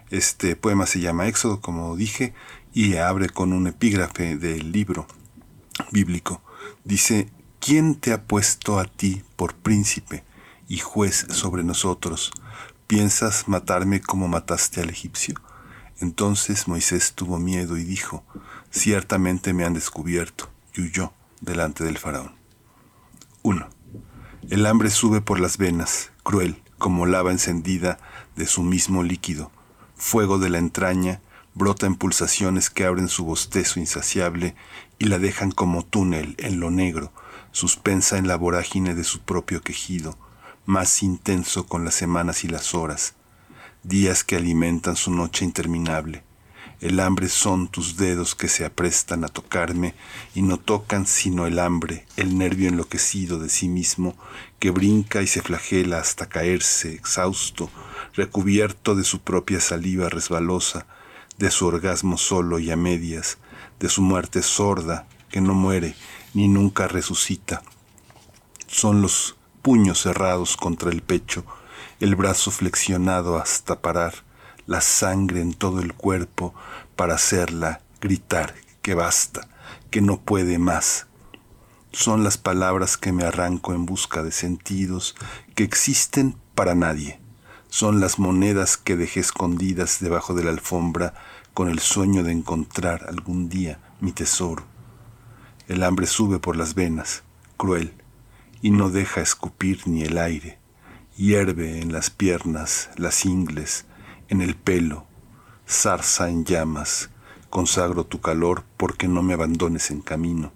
[SPEAKER 2] Este poema se llama Éxodo, como dije, y abre con un epígrafe del libro bíblico. Dice, ¿quién te ha puesto a ti por príncipe? y juez sobre nosotros, ¿piensas matarme como mataste al egipcio? Entonces Moisés tuvo miedo y dijo, ciertamente me han descubierto, y huyó delante del faraón. 1. El hambre sube por las venas, cruel, como lava encendida de su mismo líquido. Fuego de la entraña brota en pulsaciones que abren su bostezo insaciable y la dejan como túnel en lo negro, suspensa en la vorágine de su propio quejido, más intenso con las semanas y las horas, días que alimentan su noche interminable. El hambre son tus dedos que se aprestan a tocarme y no tocan sino el hambre, el nervio enloquecido de sí mismo que brinca y se flagela hasta caerse exhausto, recubierto de su propia saliva resbalosa, de su orgasmo solo y a medias, de su muerte sorda que no muere ni nunca resucita. Son los puños cerrados contra el pecho, el brazo flexionado hasta parar, la sangre en todo el cuerpo para hacerla gritar que basta, que no puede más. Son las palabras que me arranco en busca de sentidos que existen para nadie. Son las monedas que dejé escondidas debajo de la alfombra con el sueño de encontrar algún día mi tesoro. El hambre sube por las venas, cruel, y no deja escupir ni el aire. Hierve en las piernas, las ingles, en el pelo, zarza en llamas. Consagro tu calor porque no me abandones en camino,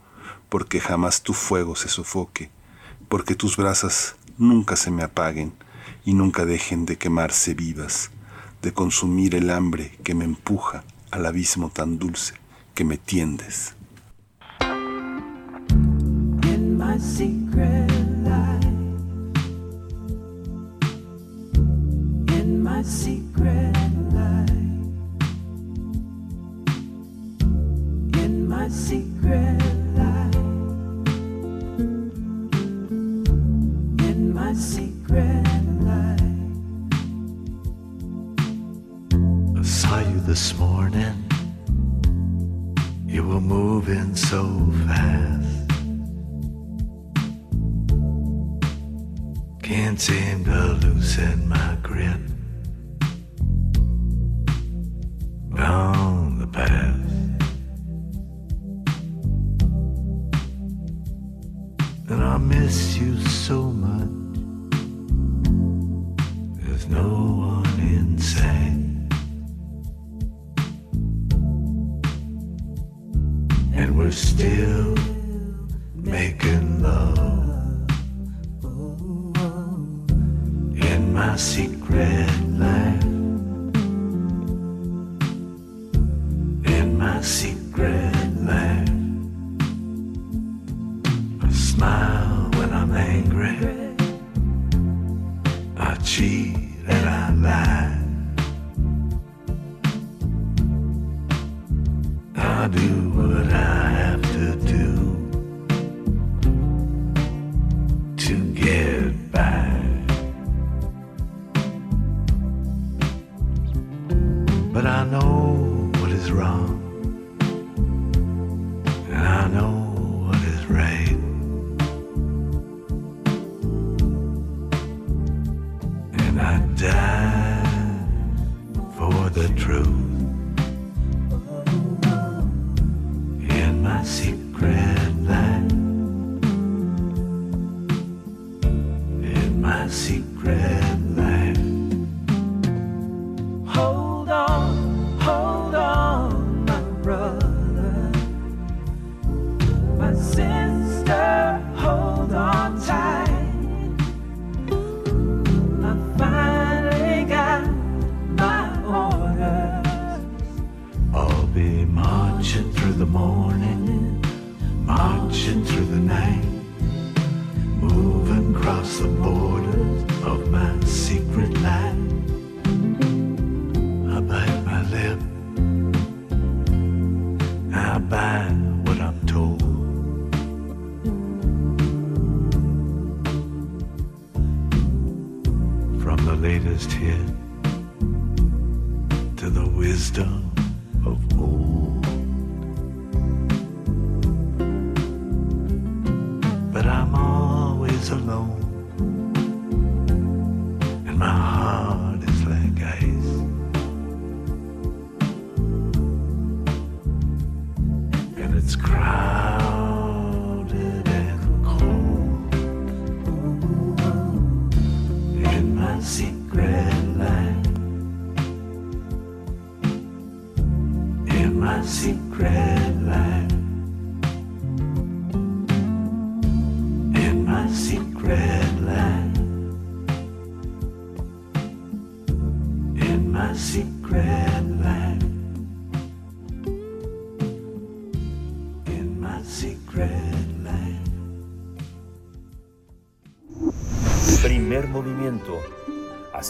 [SPEAKER 2] porque jamás tu fuego se sofoque, porque tus brasas nunca se me apaguen y nunca dejen de quemarse vivas, de consumir el hambre que me empuja al abismo tan dulce que me tiendes. my secret life. In my secret life. In my secret life. I
[SPEAKER 27] saw you this morning. You were moving so fast. Can't seem to loosen my grip. down the path. And I miss you so much. There's no one inside. And we're still making love. In my secret life. secret laugh. I smile when I'm angry. I cheat and I lie.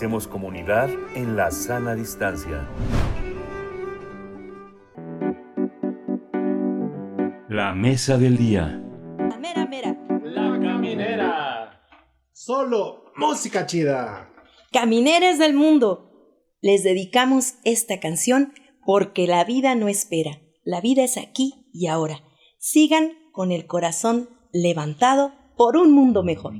[SPEAKER 5] Hacemos comunidad en la sana distancia. La mesa del día.
[SPEAKER 28] La mera mera.
[SPEAKER 29] La caminera. Solo música chida.
[SPEAKER 28] Camineres del mundo. Les dedicamos esta canción porque la vida no espera. La vida es aquí y ahora. Sigan con el corazón levantado por un mundo mejor.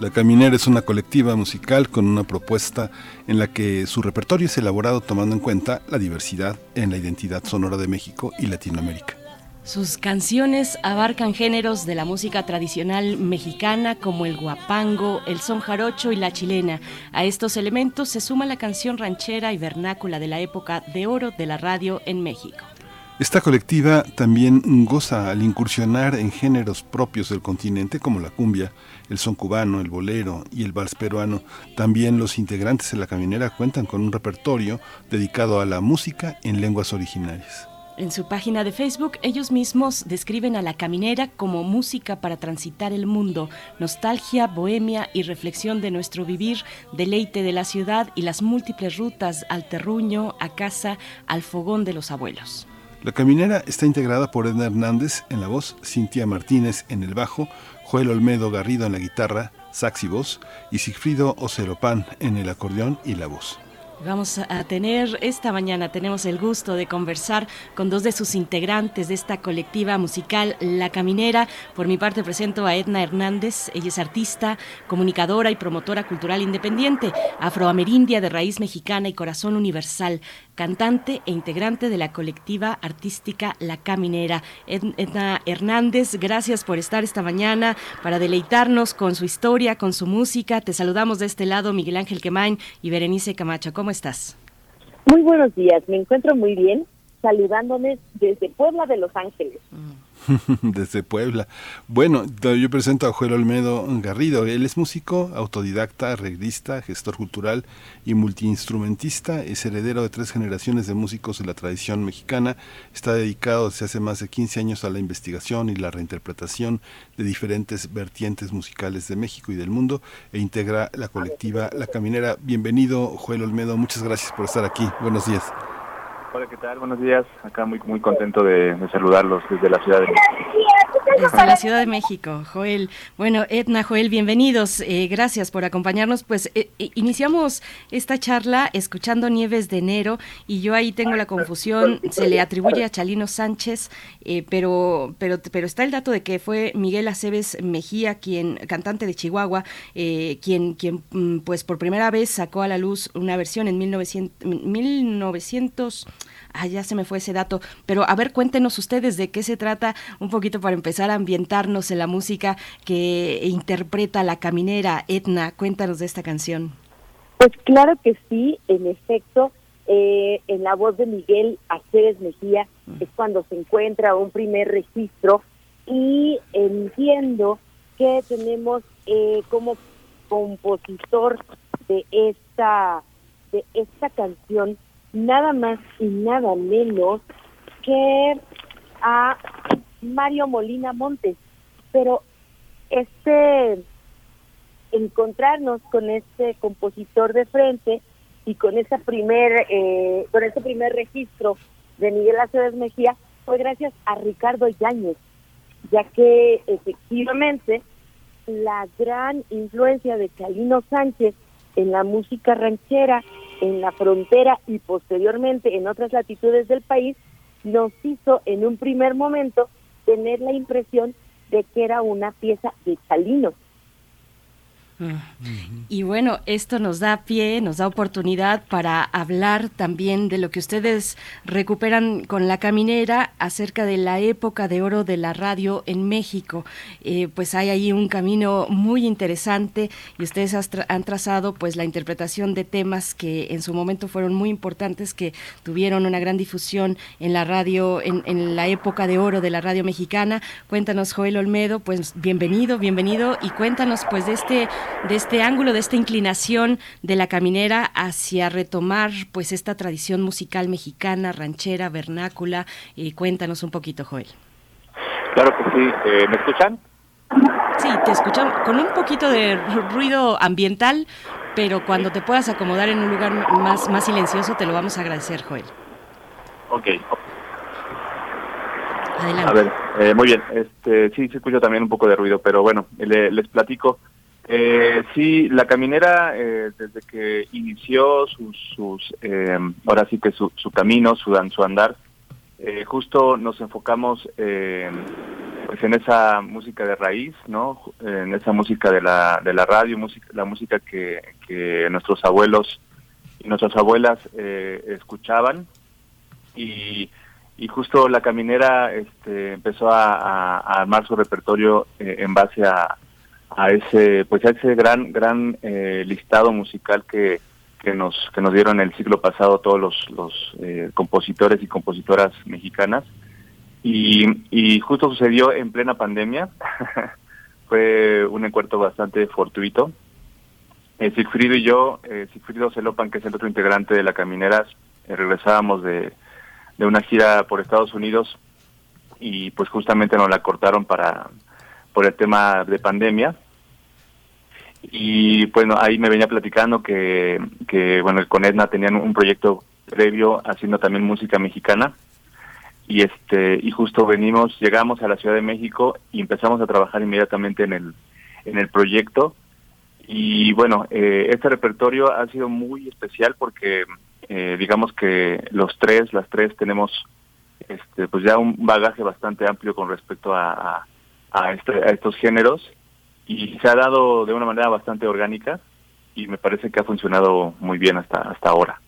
[SPEAKER 30] La
[SPEAKER 2] Caminera es una colectiva musical con una propuesta en la que su repertorio es elaborado tomando en cuenta la diversidad en la identidad sonora de México y Latinoamérica.
[SPEAKER 1] Sus canciones abarcan géneros de la música tradicional mexicana como el guapango, el son jarocho y la chilena. A estos elementos se suma la canción ranchera y vernácula de la época de oro de la radio en México.
[SPEAKER 2] Esta colectiva también goza al incursionar en géneros propios del continente como la cumbia, el son cubano, el bolero y el vals peruano. También los integrantes de la caminera cuentan con un repertorio dedicado a la música en lenguas originarias.
[SPEAKER 1] En su página de Facebook, ellos mismos describen a la caminera como música para transitar el mundo, nostalgia, bohemia y reflexión de nuestro vivir, deleite de la ciudad y las múltiples rutas al terruño, a casa, al fogón de los abuelos.
[SPEAKER 2] La caminera está integrada por Edna Hernández en la voz, Cintia Martínez en el bajo, Joel Olmedo Garrido en la guitarra, sax y voz, y Sigfrido Ocelopan en el acordeón y la voz.
[SPEAKER 1] Vamos a tener esta mañana, tenemos el gusto de conversar con dos de sus integrantes de esta colectiva musical La Caminera. Por mi parte presento a Edna Hernández, ella es artista, comunicadora y promotora cultural independiente, afroamerindia de raíz mexicana y corazón universal, cantante e integrante de la colectiva artística La Caminera. Edna Hernández, gracias por estar esta mañana para deleitarnos con su historia, con su música. Te saludamos de este lado, Miguel Ángel Quemain y Berenice Camacho. ¿Cómo estás?
[SPEAKER 31] Muy buenos días, me encuentro muy bien, saludándoles desde Puebla de Los Ángeles.
[SPEAKER 2] Desde Puebla. Bueno, yo presento a Joel Olmedo Garrido. Él es músico, autodidacta, arreglista, gestor cultural y multiinstrumentista. Es heredero de tres generaciones de músicos de la tradición mexicana. Está dedicado desde hace más de 15 años a la investigación y la reinterpretación de diferentes vertientes musicales de México y del mundo e integra la colectiva La Caminera. Bienvenido, Joel Olmedo. Muchas gracias por estar aquí. Buenos días.
[SPEAKER 32] Hola, ¿qué tal? Buenos días. Acá muy muy contento de, de saludarlos desde la Ciudad de México.
[SPEAKER 1] Desde la Ciudad de México, Joel. Bueno, Edna, Joel, bienvenidos. Eh, gracias por acompañarnos. Pues eh, eh, iniciamos esta charla escuchando Nieves de Enero y yo ahí tengo la confusión. Se le atribuye a Chalino Sánchez, eh, pero, pero, pero está el dato de que fue Miguel Aceves Mejía, quien cantante de Chihuahua, quien, quien mm, pues por primera vez sacó a la luz una versión en 1900, 1900 Ah, ya se me fue ese dato. Pero a ver, cuéntenos ustedes de qué se trata, un poquito para empezar a ambientarnos en la música que interpreta la caminera Etna. Cuéntanos de esta canción.
[SPEAKER 31] Pues claro que sí, en efecto, eh, en la voz de Miguel Aceves Mejía es cuando se encuentra un primer registro y entiendo que tenemos eh, como compositor de esta de esta canción nada más y nada menos que a Mario Molina Montes. Pero este encontrarnos con este compositor de frente y con ese primer eh, con ese primer registro de Miguel Aceves Mejía fue gracias a Ricardo Yáñez, ya que efectivamente la gran influencia de Chalino Sánchez en la música ranchera en la frontera y posteriormente en otras latitudes del país, nos hizo en un primer momento tener la impresión de que era una pieza de Chalino.
[SPEAKER 1] Y bueno, esto nos da pie, nos da oportunidad para hablar también de lo que ustedes recuperan con la caminera acerca de la época de oro de la radio en México. Eh, pues hay ahí un camino muy interesante y ustedes han trazado pues la interpretación de temas que en su momento fueron muy importantes, que tuvieron una gran difusión en la radio, en, en la época de oro de la radio mexicana. Cuéntanos, Joel Olmedo, pues bienvenido, bienvenido y cuéntanos pues de este de este ángulo, de esta inclinación de la caminera hacia retomar pues esta tradición musical mexicana, ranchera, vernácula. Y cuéntanos un poquito, Joel.
[SPEAKER 32] Claro que sí. Eh, ¿Me escuchan?
[SPEAKER 1] Sí, te escuchamos con un poquito de ruido ambiental, pero cuando te puedas acomodar en un lugar más, más silencioso te lo vamos a agradecer, Joel.
[SPEAKER 32] Ok.
[SPEAKER 1] Adelante.
[SPEAKER 32] A ver, eh, muy bien. Este, sí, se escucha también un poco de ruido, pero bueno, les platico. Eh, sí, la caminera, eh, desde que inició sus, sus eh, ahora sí que su, su camino, su, su andar, eh, justo nos enfocamos pues en esa música de raíz, ¿no? En esa música de la, de la radio, música, la música que, que nuestros abuelos y nuestras abuelas escuchaban y, y justo la caminera este, empezó a armar su repertorio en base a a ese pues a ese gran gran eh, listado musical que, que nos que nos dieron el siglo pasado todos los, los eh, compositores y compositoras mexicanas. Y, y justo sucedió en plena pandemia. Fue un encuentro bastante fortuito. Eh, Sigfrido y yo eh, Sigfrido Celopan que es el otro integrante de la Camineras eh, regresábamos de, de una gira por Estados Unidos y pues justamente nos la cortaron para por el tema de pandemia y bueno, ahí me venía platicando que, que bueno, con Edna tenían un proyecto previo haciendo también música mexicana. Y este y justo venimos llegamos a la Ciudad de México y empezamos a trabajar inmediatamente en el en el proyecto. Y bueno eh, este repertorio ha sido muy especial porque eh, digamos que los tres las tres tenemos este pues ya un bagaje bastante amplio con respecto a a, a, este, a estos géneros y se ha dado de una manera bastante orgánica y me parece que ha funcionado muy bien hasta hasta ahora.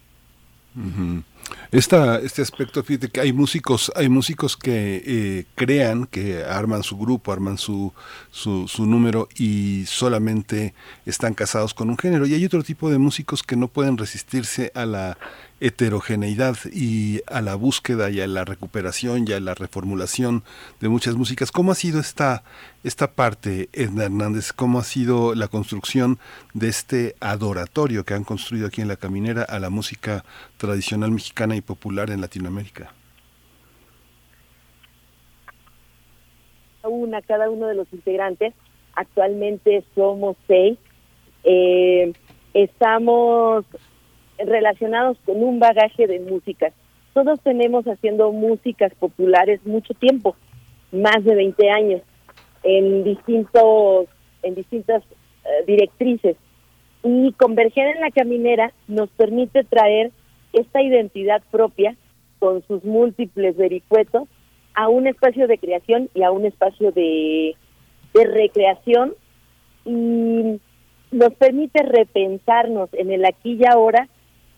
[SPEAKER 2] Esta, este aspecto, fíjate que hay músicos, hay músicos que eh, crean, que arman su grupo, arman su, su, su, número y solamente están casados con un género. Y hay otro tipo de músicos que no pueden resistirse a la heterogeneidad y a la búsqueda y a la recuperación y a la reformulación de muchas músicas. ¿Cómo ha sido esta, esta parte, Edna Hernández? ¿Cómo ha sido la construcción de este adoratorio que han construido aquí en La Caminera a la música tradicional mexicana y popular en Latinoamérica?
[SPEAKER 31] Una, cada uno de los integrantes, actualmente somos seis, eh, estamos relacionados con un bagaje de músicas. Todos tenemos haciendo músicas populares mucho tiempo, más de 20 años, en distintos en distintas uh, directrices. Y converger en la caminera nos permite traer esta identidad propia con sus múltiples vericuetos a un espacio de creación y a un espacio de recreación y nos permite repensarnos en el aquí y ahora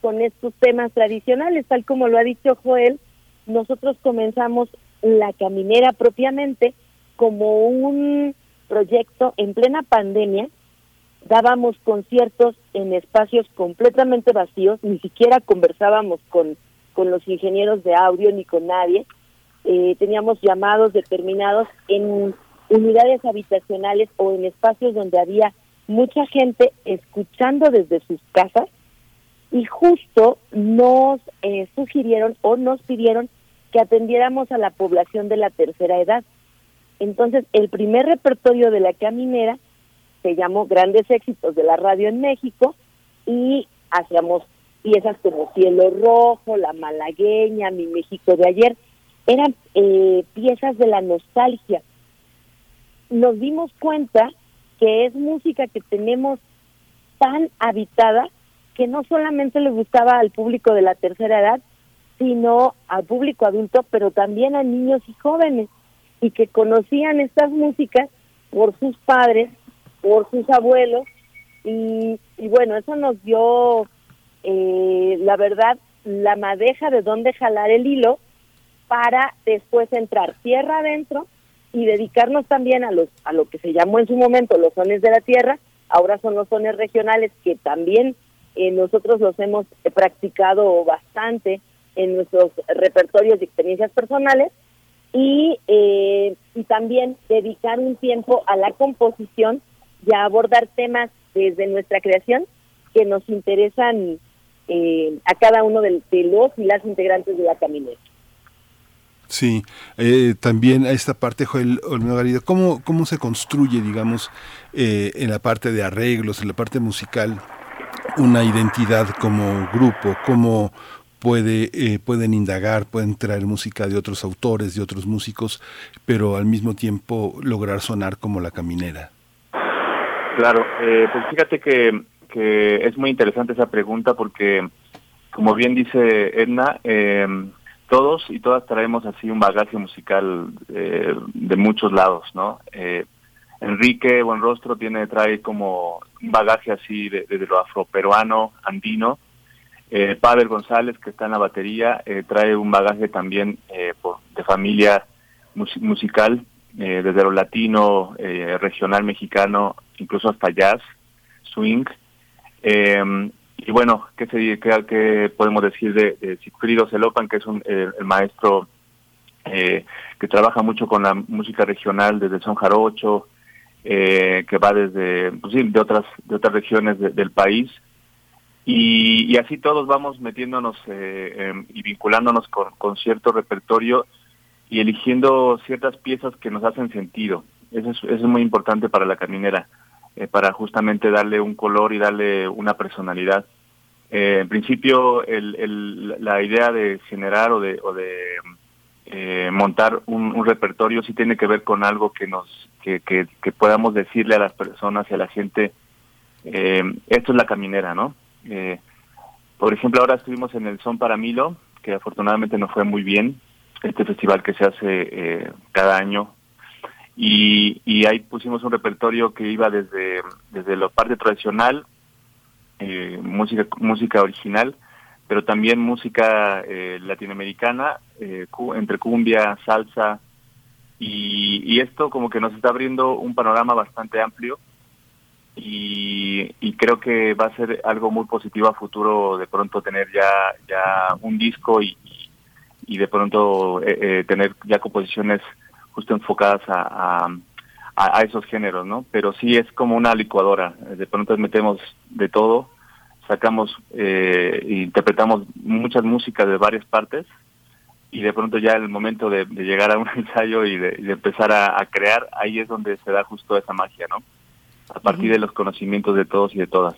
[SPEAKER 31] con estos temas tradicionales, tal como lo ha dicho Joel, nosotros comenzamos la caminera propiamente como un proyecto en plena pandemia, dábamos conciertos en espacios completamente vacíos, ni siquiera conversábamos con, con los ingenieros de audio ni con nadie, eh, teníamos llamados determinados en unidades habitacionales o en espacios donde había mucha gente escuchando desde sus casas y justo nos eh, sugirieron o nos pidieron que atendiéramos a la población de la tercera edad. Entonces, el primer repertorio de la caminera se llamó Grandes Éxitos de la Radio en México y hacíamos piezas como Cielo Rojo, La Malagueña, Mi México de ayer. Eran eh, piezas de la nostalgia. Nos dimos cuenta que es música que tenemos tan habitada que no solamente le gustaba al público de la tercera edad, sino al público adulto, pero también a niños y jóvenes, y que conocían estas músicas por sus padres, por sus abuelos, Y, y bueno, eso nos dio, eh, la verdad, la madeja de dónde jalar el hilo para después entrar tierra adentro y dedicarnos también a los a lo que se llamó en su momento los sones de la tierra, ahora son los sones regionales que también eh, nosotros los hemos practicado bastante en nuestros repertorios y experiencias personales y, eh, y también dedicar un tiempo a la composición y a abordar temas desde nuestra creación que nos interesan eh, a cada uno de, de los y las integrantes de la caminera.
[SPEAKER 2] Sí, eh, también a esta parte, Joel Olmedo Garrido, ¿cómo, ¿cómo se construye, digamos, eh, en la parte de arreglos, en la parte musical, una identidad como grupo? ¿Cómo puede, eh, pueden indagar, pueden traer música de otros autores, de otros músicos, pero al mismo tiempo lograr sonar como la caminera?
[SPEAKER 32] Claro, eh, pues fíjate que, que es muy interesante esa pregunta porque, como bien dice Edna, eh, todos y todas traemos así un bagaje musical eh, de muchos lados, ¿no? Enrique Buenrostro tiene trae como un bagaje así de, lo afroperuano, andino. Eh, Pavel González, que está en la batería, eh, trae un bagaje también eh, de familia mus- musical, eh, desde lo latino, eh, regional mexicano, incluso hasta jazz, swing. Eh, y bueno, ¿qué, se, qué, podemos decir de, de Sigfrido Celopan, que es un, el maestro que trabaja mucho con la música regional desde el son jarocho, eh, que va desde pues sí, de otras de otras regiones de- del país y, y así todos vamos metiéndonos eh, em, y vinculándonos con, con cierto repertorio y eligiendo ciertas piezas que nos hacen sentido. Eso es, eso es muy importante para la caminera, eh, para justamente darle un color y darle una personalidad. Eh, en principio, el, el, la idea de generar o de, o de eh, montar un, un repertorio sí tiene que ver con algo que nos que, que, podamos decirle a las personas y a la gente eh, esto es la caminera, ¿no? Eh, por ejemplo, ahora estuvimos en el Son para Milo, que afortunadamente nos fue muy bien, este festival que se hace eh, cada año, y, y ahí pusimos un repertorio que iba desde, desde la parte tradicional, eh, música, música original, pero también música latinoamericana, entre cumbia, salsa, y, y esto como que nos está abriendo un panorama bastante amplio y, y creo que va a ser algo muy positivo a futuro de pronto tener ya ya un disco y, y- de pronto eh, eh, tener ya composiciones justo enfocadas a, a, a- esos géneros, ¿no? Pero sí es como una licuadora, de pronto metemos de todo, sacamos, eh, interpretamos muchas músicas de varias partes y de pronto ya el momento de, de llegar a un ensayo y de, empezar a, a crear, ahí es donde se da justo esa magia, ¿no? A partir de los conocimientos de todos y de todas.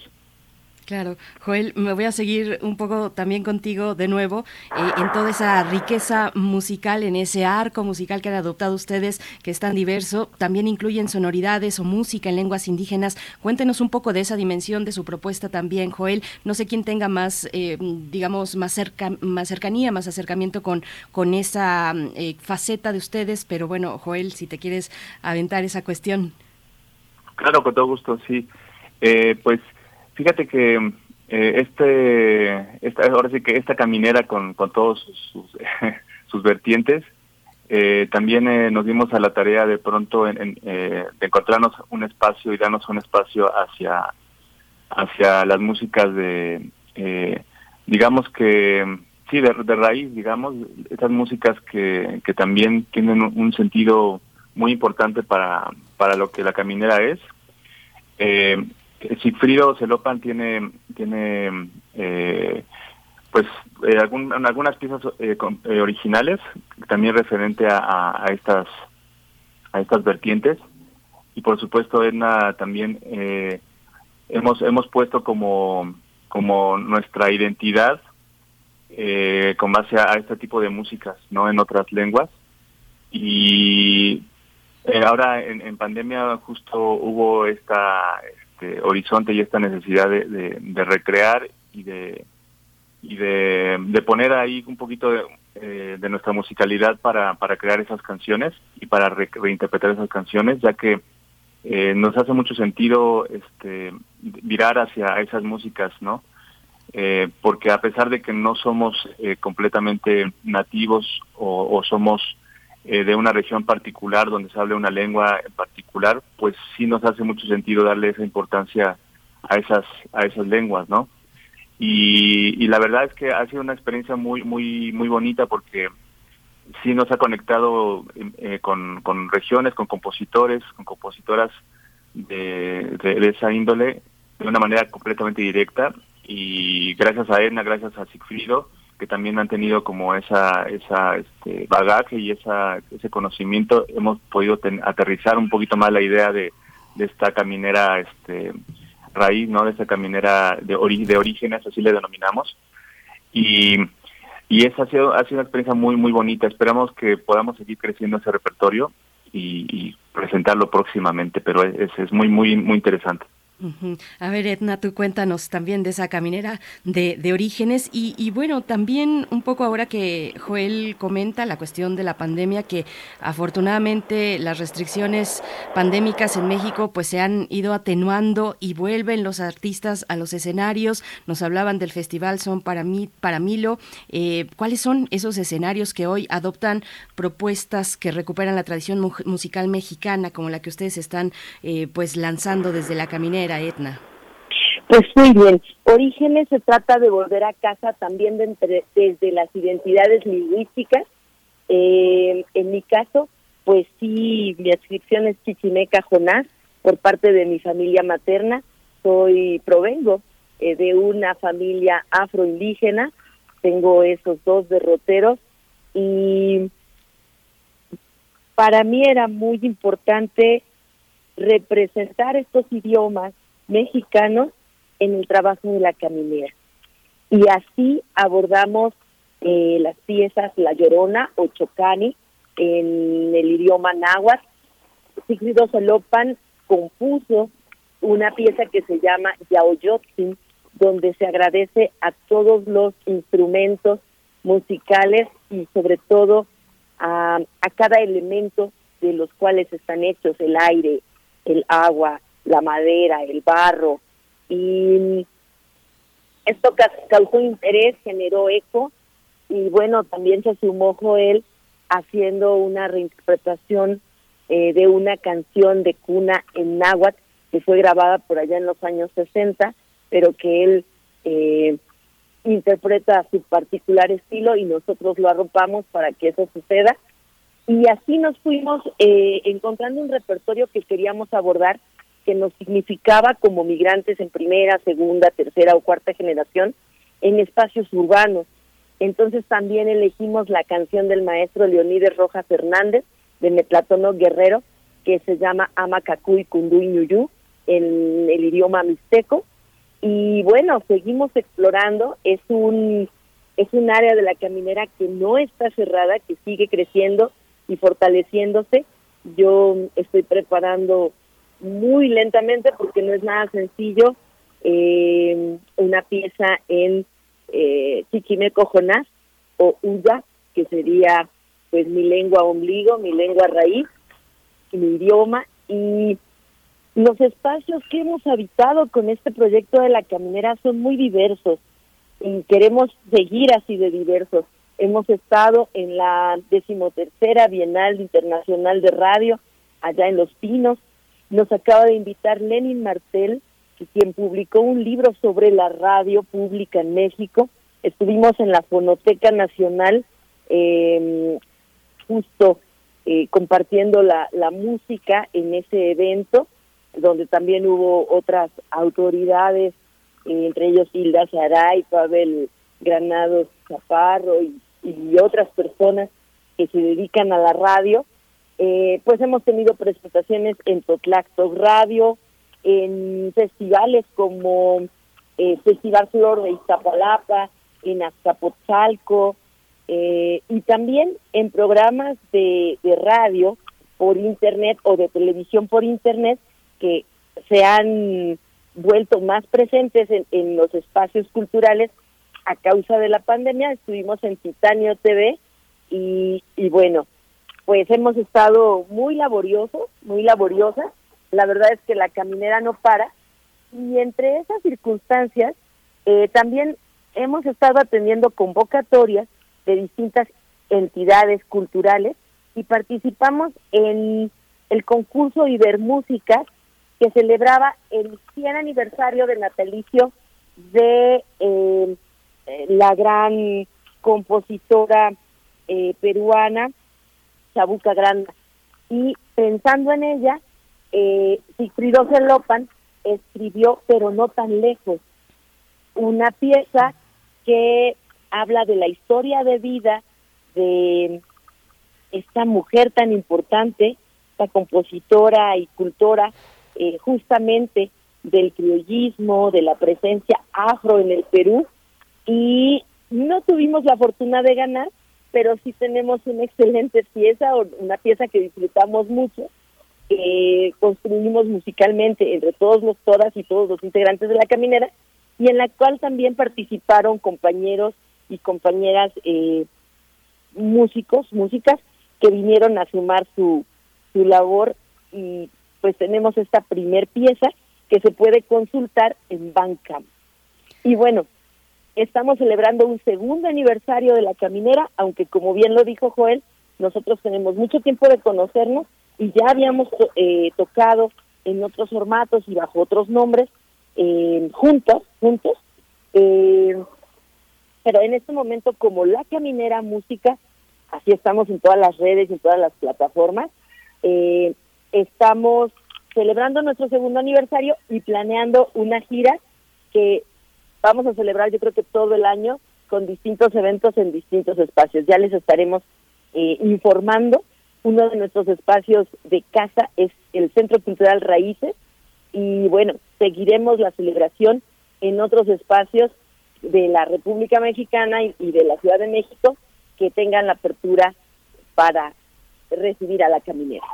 [SPEAKER 1] Claro, Joel, me voy a seguir un poco también contigo de nuevo eh, en toda esa riqueza musical, en ese arco musical que han adoptado ustedes, que es tan diverso. También incluyen sonoridades o música en lenguas indígenas. Cuéntenos un poco de esa dimensión de su propuesta también, Joel. No sé quién tenga más, eh, digamos, más, cerca, más cercanía, más acercamiento con, con esa eh, faceta de ustedes, pero bueno, Joel, si te quieres aventar esa cuestión.
[SPEAKER 32] Claro, con todo gusto, sí. Eh, pues fíjate que eh, este, esta, ahora sí que esta caminera con, con todos sus, sus, vertientes, eh, también eh, nos dimos a la tarea de pronto en, en, eh, de encontrarnos un espacio y darnos un espacio hacia, hacia las músicas de, eh, digamos que, sí, de, de raíz, digamos, esas músicas que, que también tienen un sentido muy importante para, para lo que la caminera es. Eh, Sigfrido Celopan tiene, tiene eh, pues eh, algunas piezas eh, eh, originales, también referente a, a- a estas a estas vertientes. Y por supuesto Edna también eh, hemos hemos puesto como como nuestra identidad con base a, este tipo de músicas, no en otras lenguas. Y ahora en, en pandemia justo hubo esta este horizonte y esta necesidad de, de- recrear y de y de, poner ahí un poquito de, eh, de nuestra musicalidad para, para crear esas canciones y para re- reinterpretar esas canciones, ya que eh, nos hace mucho sentido este, virar hacia esas músicas, ¿no? Eh, porque a pesar de que no somos eh, completamente nativos o somos eh, de una región particular donde se hable una lengua en particular, pues sí nos hace mucho sentido darle esa importancia a esas a esas lenguas, ¿no? Y, la verdad es que ha sido una experiencia muy muy muy bonita porque sí nos ha conectado eh, con, con regiones, con compositores, con compositoras de, de, de esa índole de una manera completamente directa y gracias a Edna, gracias a Sigfrido, que también han tenido como esa esa este, bagaje y esa ese conocimiento, hemos podido aterrizar un poquito más la idea de, de esta caminera este raíz, ¿no? De esta caminera de, ori de orígenes, así le denominamos. Y, y esa ha sido, ha sido una experiencia muy, muy bonita. Esperamos que podamos seguir creciendo ese repertorio y, y presentarlo próximamente, pero es, es muy, muy, muy interesante.
[SPEAKER 1] A ver, Edna, tú cuéntanos también de esa caminera de, orígenes y, y, bueno, también un poco ahora que Joel comenta la cuestión de la pandemia, que afortunadamente las restricciones pandémicas en México pues se han ido atenuando y vuelven los artistas a los escenarios. Nos hablaban del festival Son para, mí, para Milo. Eh, ¿Cuáles son esos escenarios que hoy adoptan propuestas que recuperan la tradición mu musical mexicana como la que ustedes están eh, pues lanzando desde la caminera? Etna?
[SPEAKER 31] Pues muy bien. Orígenes se trata de volver a casa también de entre, desde las identidades lingüísticas. Eh, en mi caso, pues sí, mi adscripción es chichimeca Jonás por parte de mi familia materna. Soy provengo eh, de una familia afroindígena. Tengo esos dos derroteros y para mí era muy importante representar estos idiomas mexicanos en el trabajo de la caminera. Y así abordamos eh, las piezas La Llorona o Chocani en el idioma náhuatl. Sigrido Solopan compuso una pieza que se llama Yaoyotzin, donde se agradece a todos los instrumentos musicales y sobre todo a, a cada elemento de los cuales están hechos, el aire, el agua, la madera, el barro, y esto causó interés, generó eco, y bueno, también se sumó Joel haciendo una reinterpretación eh, de una canción de cuna en náhuatl que fue grabada por allá en los años 60, pero que él eh, interpreta a su particular estilo y nosotros lo arropamos para que eso suceda. Y así nos fuimos eh, encontrando un repertorio que queríamos abordar que nos significaba como migrantes en primera, segunda, tercera o cuarta generación en espacios urbanos. Entonces también elegimos la canción del maestro Leonides Rojas Hernández de Metlatono Guerrero que se llama Amacacuy Kunduy Ñuyú en el idioma mixteco y bueno, seguimos explorando, es un es un área de la caminera que no está cerrada, que sigue creciendo y fortaleciéndose. Yo estoy preparando muy lentamente porque no es nada sencillo eh, una pieza en eh, Chichimeco Jonás o Uya, que sería pues mi lengua ombligo, mi lengua raíz, mi idioma y los espacios que hemos habitado con este proyecto de la caminera son muy diversos y queremos seguir así de diversos. Hemos estado en la decimotercera Bienal Internacional de Radio, allá en Los Pinos. Nos acaba de invitar Lenin Martel, quien publicó un libro sobre la radio pública en México. Estuvimos en la Fonoteca Nacional, eh, justo compartiendo la, música en ese evento, donde también hubo otras autoridades, eh, entre ellos Hilda Saray, Pavel Granados Zaparro y y otras personas que se dedican a la radio, eh, pues hemos tenido presentaciones en Totlacto Radio, en festivales como eh, Festival Flor de Iztapalapa, en Azcapotzalco, eh, y también en programas de, radio por internet o de televisión por internet que se han vuelto más presentes en, en los espacios culturales. A causa de la pandemia estuvimos en Titanio TV y bueno, pues hemos estado muy laboriosos, muy laboriosas la verdad es que la caminera no para. Y entre esas circunstancias, eh, también hemos estado atendiendo convocatorias de distintas entidades culturales y participamos en el concurso Ibermúsica que celebraba el 100 aniversario del natalicio de eh, la gran compositora eh, peruana Chabuca Granda. Y pensando en ella, eh, Sigfrido escribió, pero no tan lejos, una pieza que habla de la historia de vida de esta mujer tan importante, esta compositora y cultora, eh, justamente del criollismo, de la presencia afro en el Perú, y no tuvimos la fortuna de ganar, pero sí tenemos una excelente pieza, una pieza que disfrutamos mucho, que construimos musicalmente entre todos los todas y todos los integrantes de la caminera, y en la cual también participaron compañeros y compañeras eh, músicos, músicas, que vinieron a sumar su, su labor y pues tenemos esta primer pieza que se puede consultar en Bandcamp. Y bueno, estamos celebrando un segundo aniversario de la caminera, aunque como bien lo dijo Joel, nosotros tenemos mucho tiempo de conocernos y ya habíamos eh, tocado en otros formatos y bajo otros nombres eh, juntos, juntos. Eh, pero en este momento, como la caminera música, así estamos en todas las redes y en todas las plataformas, eh, estamos celebrando nuestro segundo aniversario y planeando una gira que vamos a celebrar yo creo que todo el año con distintos eventos en distintos espacios. Ya les estaremos eh, informando. Uno de nuestros espacios de casa es el Centro Cultural Raíces y bueno, seguiremos la celebración en otros espacios de la República Mexicana y, y de la Ciudad de México que tengan la apertura para recibir a la caminera.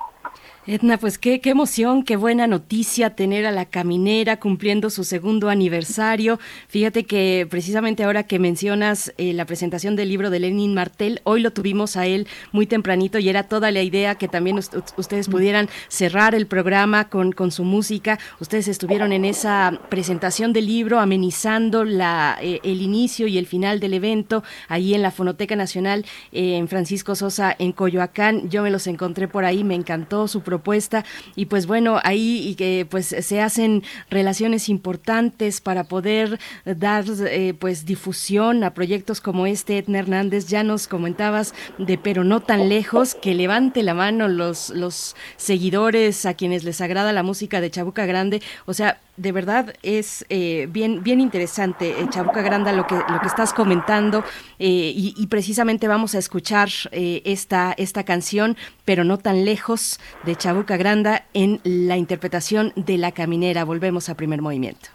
[SPEAKER 1] Edna, pues qué, qué emoción, qué buena noticia tener a la caminera cumpliendo su segundo aniversario. Fíjate que precisamente ahora que mencionas eh, la presentación del libro de Lenin Martel, hoy lo tuvimos a él muy tempranito y era toda la idea que también ustedes pudieran cerrar el programa con, con su música. Ustedes estuvieron en esa presentación del libro amenizando la, eh, el inicio y el final del evento ahí en la Fonoteca Nacional eh, en Francisco Sosa en Coyoacán. Yo me los encontré por ahí, me encantó su propuesta y pues bueno, ahí y que pues se hacen relaciones importantes para poder dar eh, pues difusión a proyectos como este. Edna Hernández, ya nos comentabas de pero no tan lejos, que levante la mano los, los seguidores a quienes les agrada la música de Chabuca Grande, o sea, de verdad es eh, bien, bien interesante, eh, Chabuca Granda, lo que, lo que estás comentando y, y, precisamente vamos a escuchar esta, esta canción, pero no tan lejos, de Chabuca Granda en la interpretación de La Caminera. Volvemos a primer movimiento.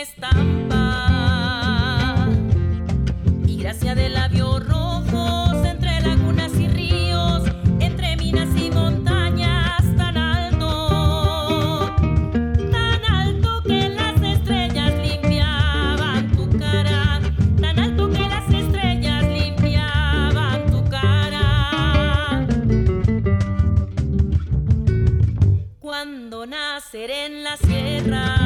[SPEAKER 30] estampa y gracia de Nacer en la sierra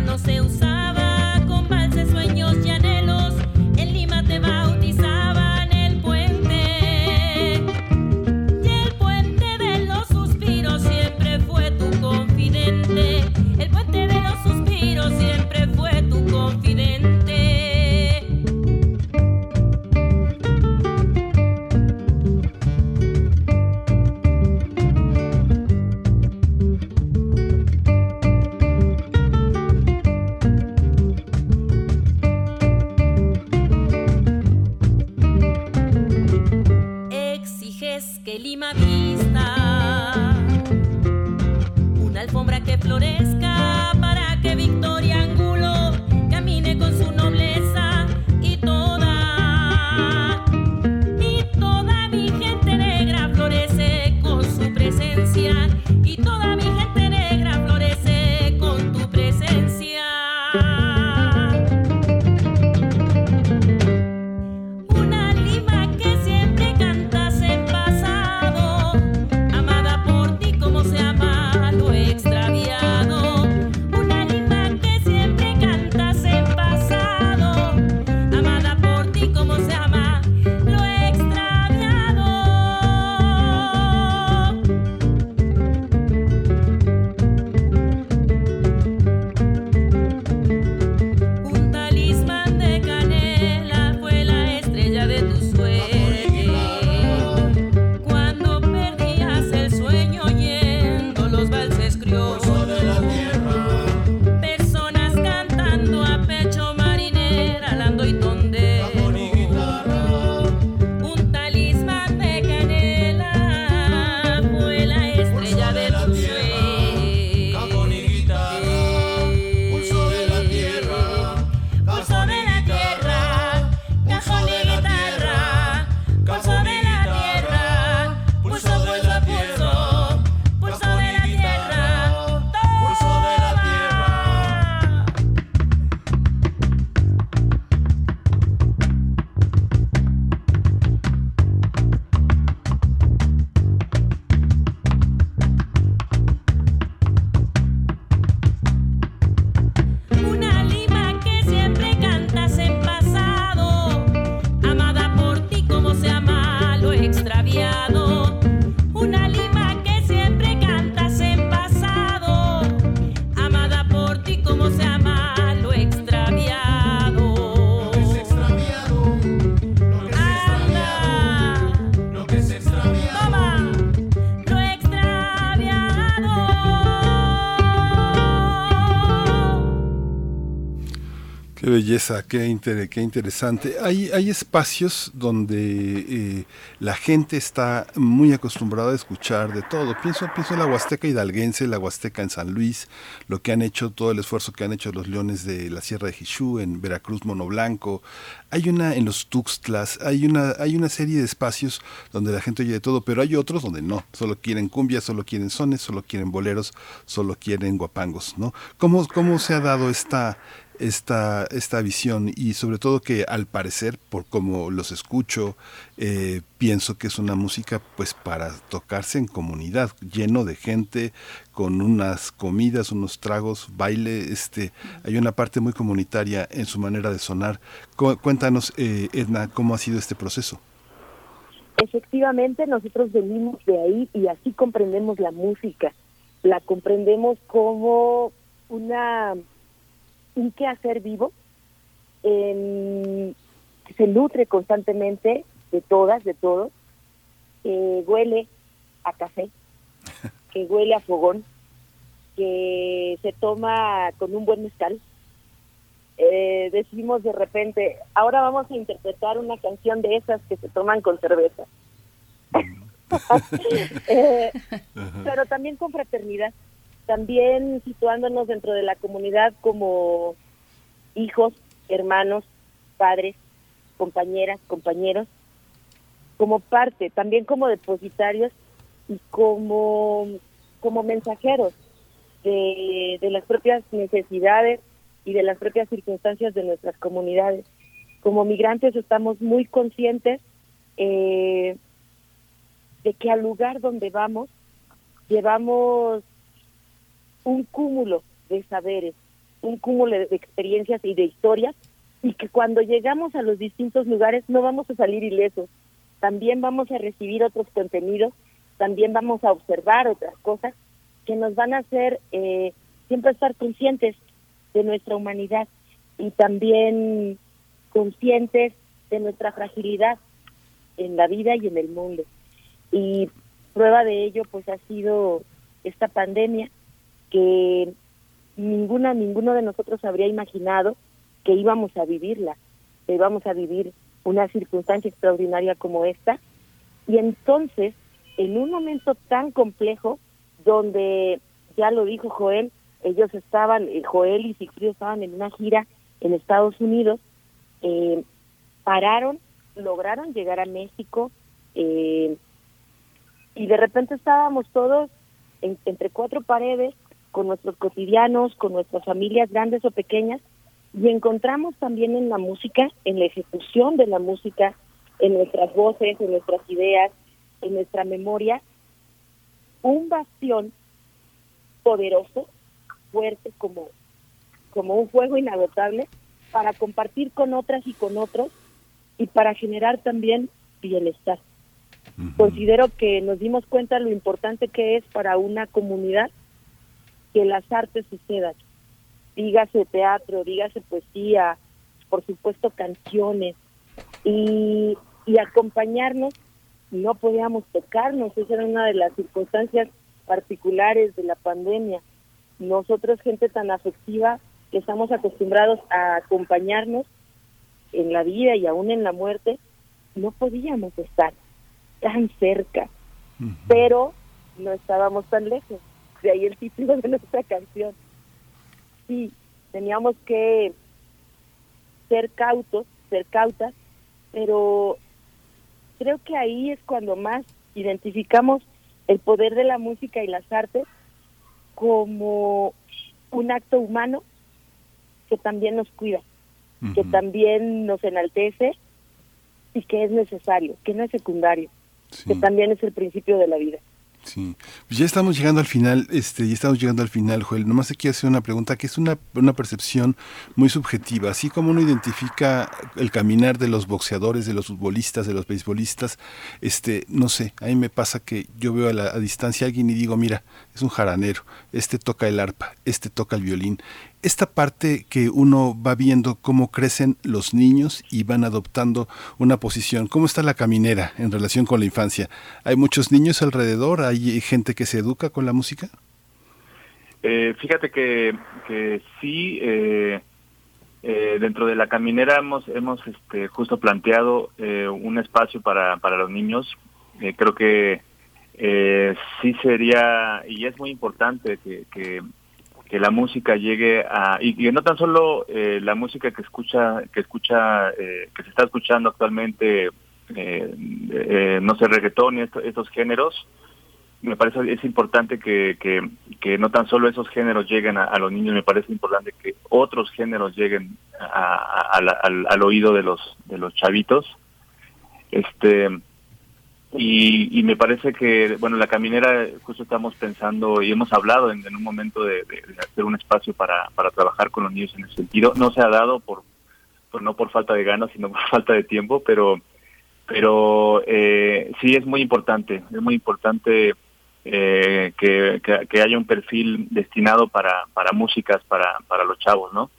[SPEAKER 30] no se usaba con valses, sueños y anhelos. En Lima te bautizaban
[SPEAKER 2] qué, interesante. Hay, espacios donde eh, la gente está muy acostumbrada a escuchar de todo. Pienso, pienso en la Huasteca hidalguense, la Huasteca en San Luis, lo que han hecho, todo el esfuerzo que han hecho los leones de la Sierra de Jixú, en Veracruz, Mono Blanco. Hay una en los Tuxtlas, hay una, hay una serie de espacios donde la gente oye de todo, pero hay otros donde no. Solo quieren cumbia, solo quieren sones, solo quieren boleros, solo quieren guapangos, ¿no? ¿Cómo, cómo se ha dado esta esta, esta visión y sobre todo que al parecer, por como los escucho, eh, pienso que es una música pues para tocarse en comunidad, lleno de gente, con unas comidas, unos tragos, baile, este, hay una parte muy comunitaria en su manera de sonar. Cuéntanos, eh, Edna, cómo ha sido este proceso.
[SPEAKER 31] Efectivamente, nosotros venimos de ahí y así comprendemos la música. La comprendemos como una un quehacer vivo que se nutre constantemente de todas, de todos, que huele a café, que huele a fogón, que se toma con un buen mezcal. Eh, decimos de repente, ahora vamos a interpretar una canción de esas que se toman con cerveza. Eh, pero también con fraternidad también situándonos dentro de la comunidad como hijos, hermanos, padres, compañeras, compañeros, como parte, también como depositarios y como, como mensajeros de, las propias necesidades y de las propias circunstancias de nuestras comunidades. Como migrantes estamos muy conscientes eh, de que al lugar donde vamos llevamos un cúmulo de saberes, un cúmulo de experiencias y de historias, y que cuando llegamos a los distintos lugares no vamos a salir ilesos, también vamos a recibir otros contenidos, también vamos a observar otras cosas que nos van a hacer eh, siempre estar conscientes de nuestra humanidad y también conscientes de nuestra fragilidad en la vida y en el mundo. Y prueba de ello pues ha sido esta pandemia que ninguna, ninguno de nosotros habría imaginado que íbamos a vivirla, que íbamos a vivir una circunstancia extraordinaria como esta. Y entonces, en un momento tan complejo, donde ya lo dijo Joel, ellos estaban, eh, Joel y Sigfrido estaban en una gira en Estados Unidos, eh, pararon, lograron llegar a México, eh, y de repente estábamos todos entre cuatro paredes con nuestros cotidianos, con nuestras familias grandes o pequeñas, y encontramos también en la música, en la ejecución de la música, en nuestras voces, en nuestras ideas, en nuestra memoria, un bastión poderoso, fuerte como, como un fuego inagotable, para compartir con otras y con otros y para generar también bienestar. Considero que nos dimos cuenta lo importante que es para una comunidad que las artes sucedan. Dígase teatro, dígase poesía, por supuesto canciones, y, y acompañarnos. No podíamos tocarnos, esa era una de las circunstancias particulares de la pandemia. Nosotros, gente tan afectiva, que estamos acostumbrados a acompañarnos en la vida y aún en la muerte, no podíamos estar tan cerca, pero no estábamos tan lejos de ahí el título de nuestra canción. Sí, teníamos que ser cautos, ser cautas, pero creo que ahí es cuando más identificamos el poder de la música y las artes como un acto humano que también nos cuida, que también nos enaltece y que es necesario, que no es secundario, que también es el principio de la vida.
[SPEAKER 2] Sí, pues ya estamos llegando al final, este, ya estamos llegando al final, Joel. Nomás quiero hacer una pregunta que es una, una percepción muy subjetiva. Así como uno identifica el caminar de los boxeadores, de los futbolistas, de los beisbolistas, este, no sé, a mí me pasa que yo veo a, la, a distancia a alguien y digo, mira, es un jaranero, este toca el arpa, este toca el violín, esta parte que uno va viendo cómo crecen los niños y van adoptando una posición. ¿Cómo está la caminera en relación con la infancia? ¿Hay muchos niños alrededor? ¿Hay gente que se educa con la música?
[SPEAKER 32] Eh, fíjate que, que sí, eh, eh, dentro de la caminera hemos, hemos este, justo planteado eh, un espacio para, para los niños. Eh, creo que sí sería, y es muy importante que, que, que la música llegue a, y no tan solo eh, la música que escucha, que escucha, eh, que se está escuchando actualmente, eh, eh, no sé, reggaetón y esto- estos géneros, me parece es importante que, que, que no tan solo esos géneros lleguen a, los niños, me parece importante que otros géneros lleguen a la- al, al oído de los de los chavitos. Este y, y me parece que bueno la caminera justo estamos pensando y hemos hablado en, en un momento de, hacer un espacio para, para trabajar con los niños en ese sentido. No se ha dado por, por no por falta de ganas, sino por falta de tiempo, pero pero eh, sí es muy importante, es muy importante eh, que, que, haya un perfil destinado para, para músicas para, para los chavos, ¿no?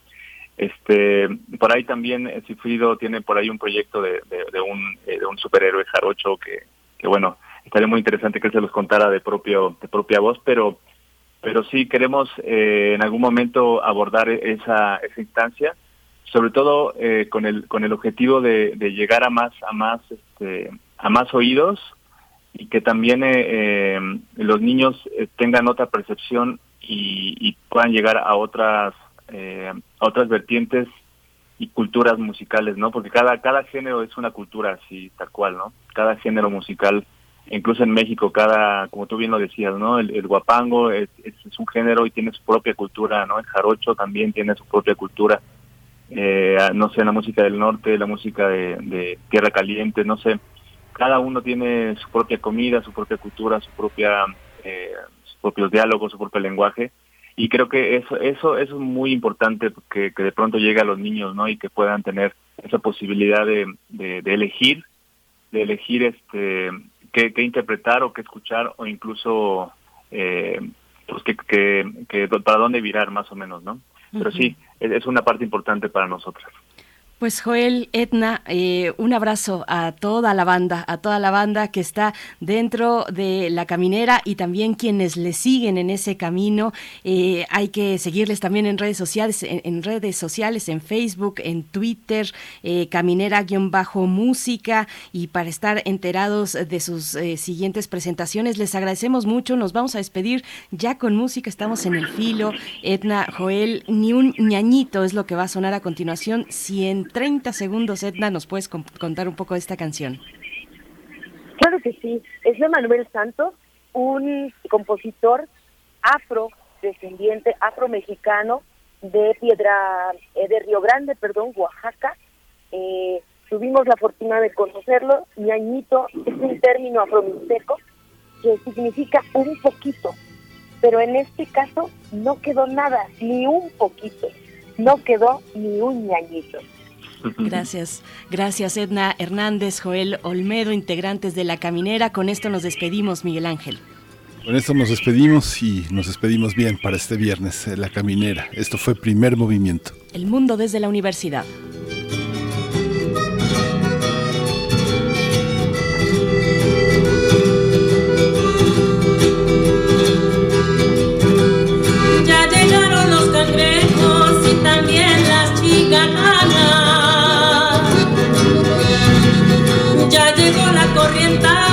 [SPEAKER 32] Este, por ahí también eh, Cifrido tiene por ahí un proyecto de, de, de un, eh, de un superhéroe jarocho que, que bueno, estaría muy interesante que él se los contara de propio, de propia voz, pero, pero sí queremos eh, en algún momento abordar esa, esa instancia, sobre todo eh, con el, con el objetivo de, de llegar a más, a más, este, a más oídos y que también eh, eh, los niños eh, tengan otra percepción y, y puedan llegar a otras eh, a otras vertientes y culturas musicales, ¿no? Porque cada cada género es una cultura así tal cual, ¿no? Cada género musical, incluso en México, cada como tú bien lo decías, ¿no? El, guapango es, es, un género y tiene su propia cultura, ¿no? El jarocho también tiene su propia cultura. Eh, no sé, la música del norte, la música de, de Tierra Caliente, no sé, cada uno tiene su propia comida, su propia cultura, su propia, eh, sus propios diálogos, su propio lenguaje. Y creo que eso, eso, eso es muy importante que, que de pronto llegue a los niños, ¿no? Y que puedan tener esa posibilidad de, de, de elegir, de elegir este qué, qué interpretar o qué escuchar o incluso eh, pues que, que, que para dónde virar más o menos, ¿no? Pero sí, es, es una parte importante para nosotras.
[SPEAKER 1] Pues Joel, Etna, eh, un abrazo a toda la banda, a toda la banda que está dentro de la caminera y también quienes le siguen en ese camino. Eh, hay que seguirles también en redes sociales, en, redes sociales, en Facebook, en Twitter, eh, caminera-música y para estar enterados de sus eh, siguientes presentaciones. Les agradecemos mucho. Nos vamos a despedir ya con música. Estamos en el filo. Etna, Joel, ni un ñañito es lo que va a sonar a continuación. 30 segundos, Etna, nos puedes con- contar un poco de esta canción.
[SPEAKER 31] Claro que sí, es de Manuel Santos, un compositor afrodescendiente, afromexicano de Piedra, eh, de Río Grande, perdón, Oaxaca. Eh, tuvimos la fortuna de conocerlo. Ñañito es un término afromixteco que significa un poquito, pero en este caso no quedó nada, ni un poquito, no quedó ni un ñañito.
[SPEAKER 1] Gracias, gracias Edna Hernández, Joel Olmedo, integrantes de La Caminera. Con esto nos despedimos, Miguel Ángel.
[SPEAKER 2] Con esto nos despedimos y nos despedimos bien para este viernes, eh, La Caminera. Esto fue Primer Movimiento.
[SPEAKER 1] El mundo desde la universidad.
[SPEAKER 30] Ya llegaron los cangrejos y también las chicananas. Llegó la corrientada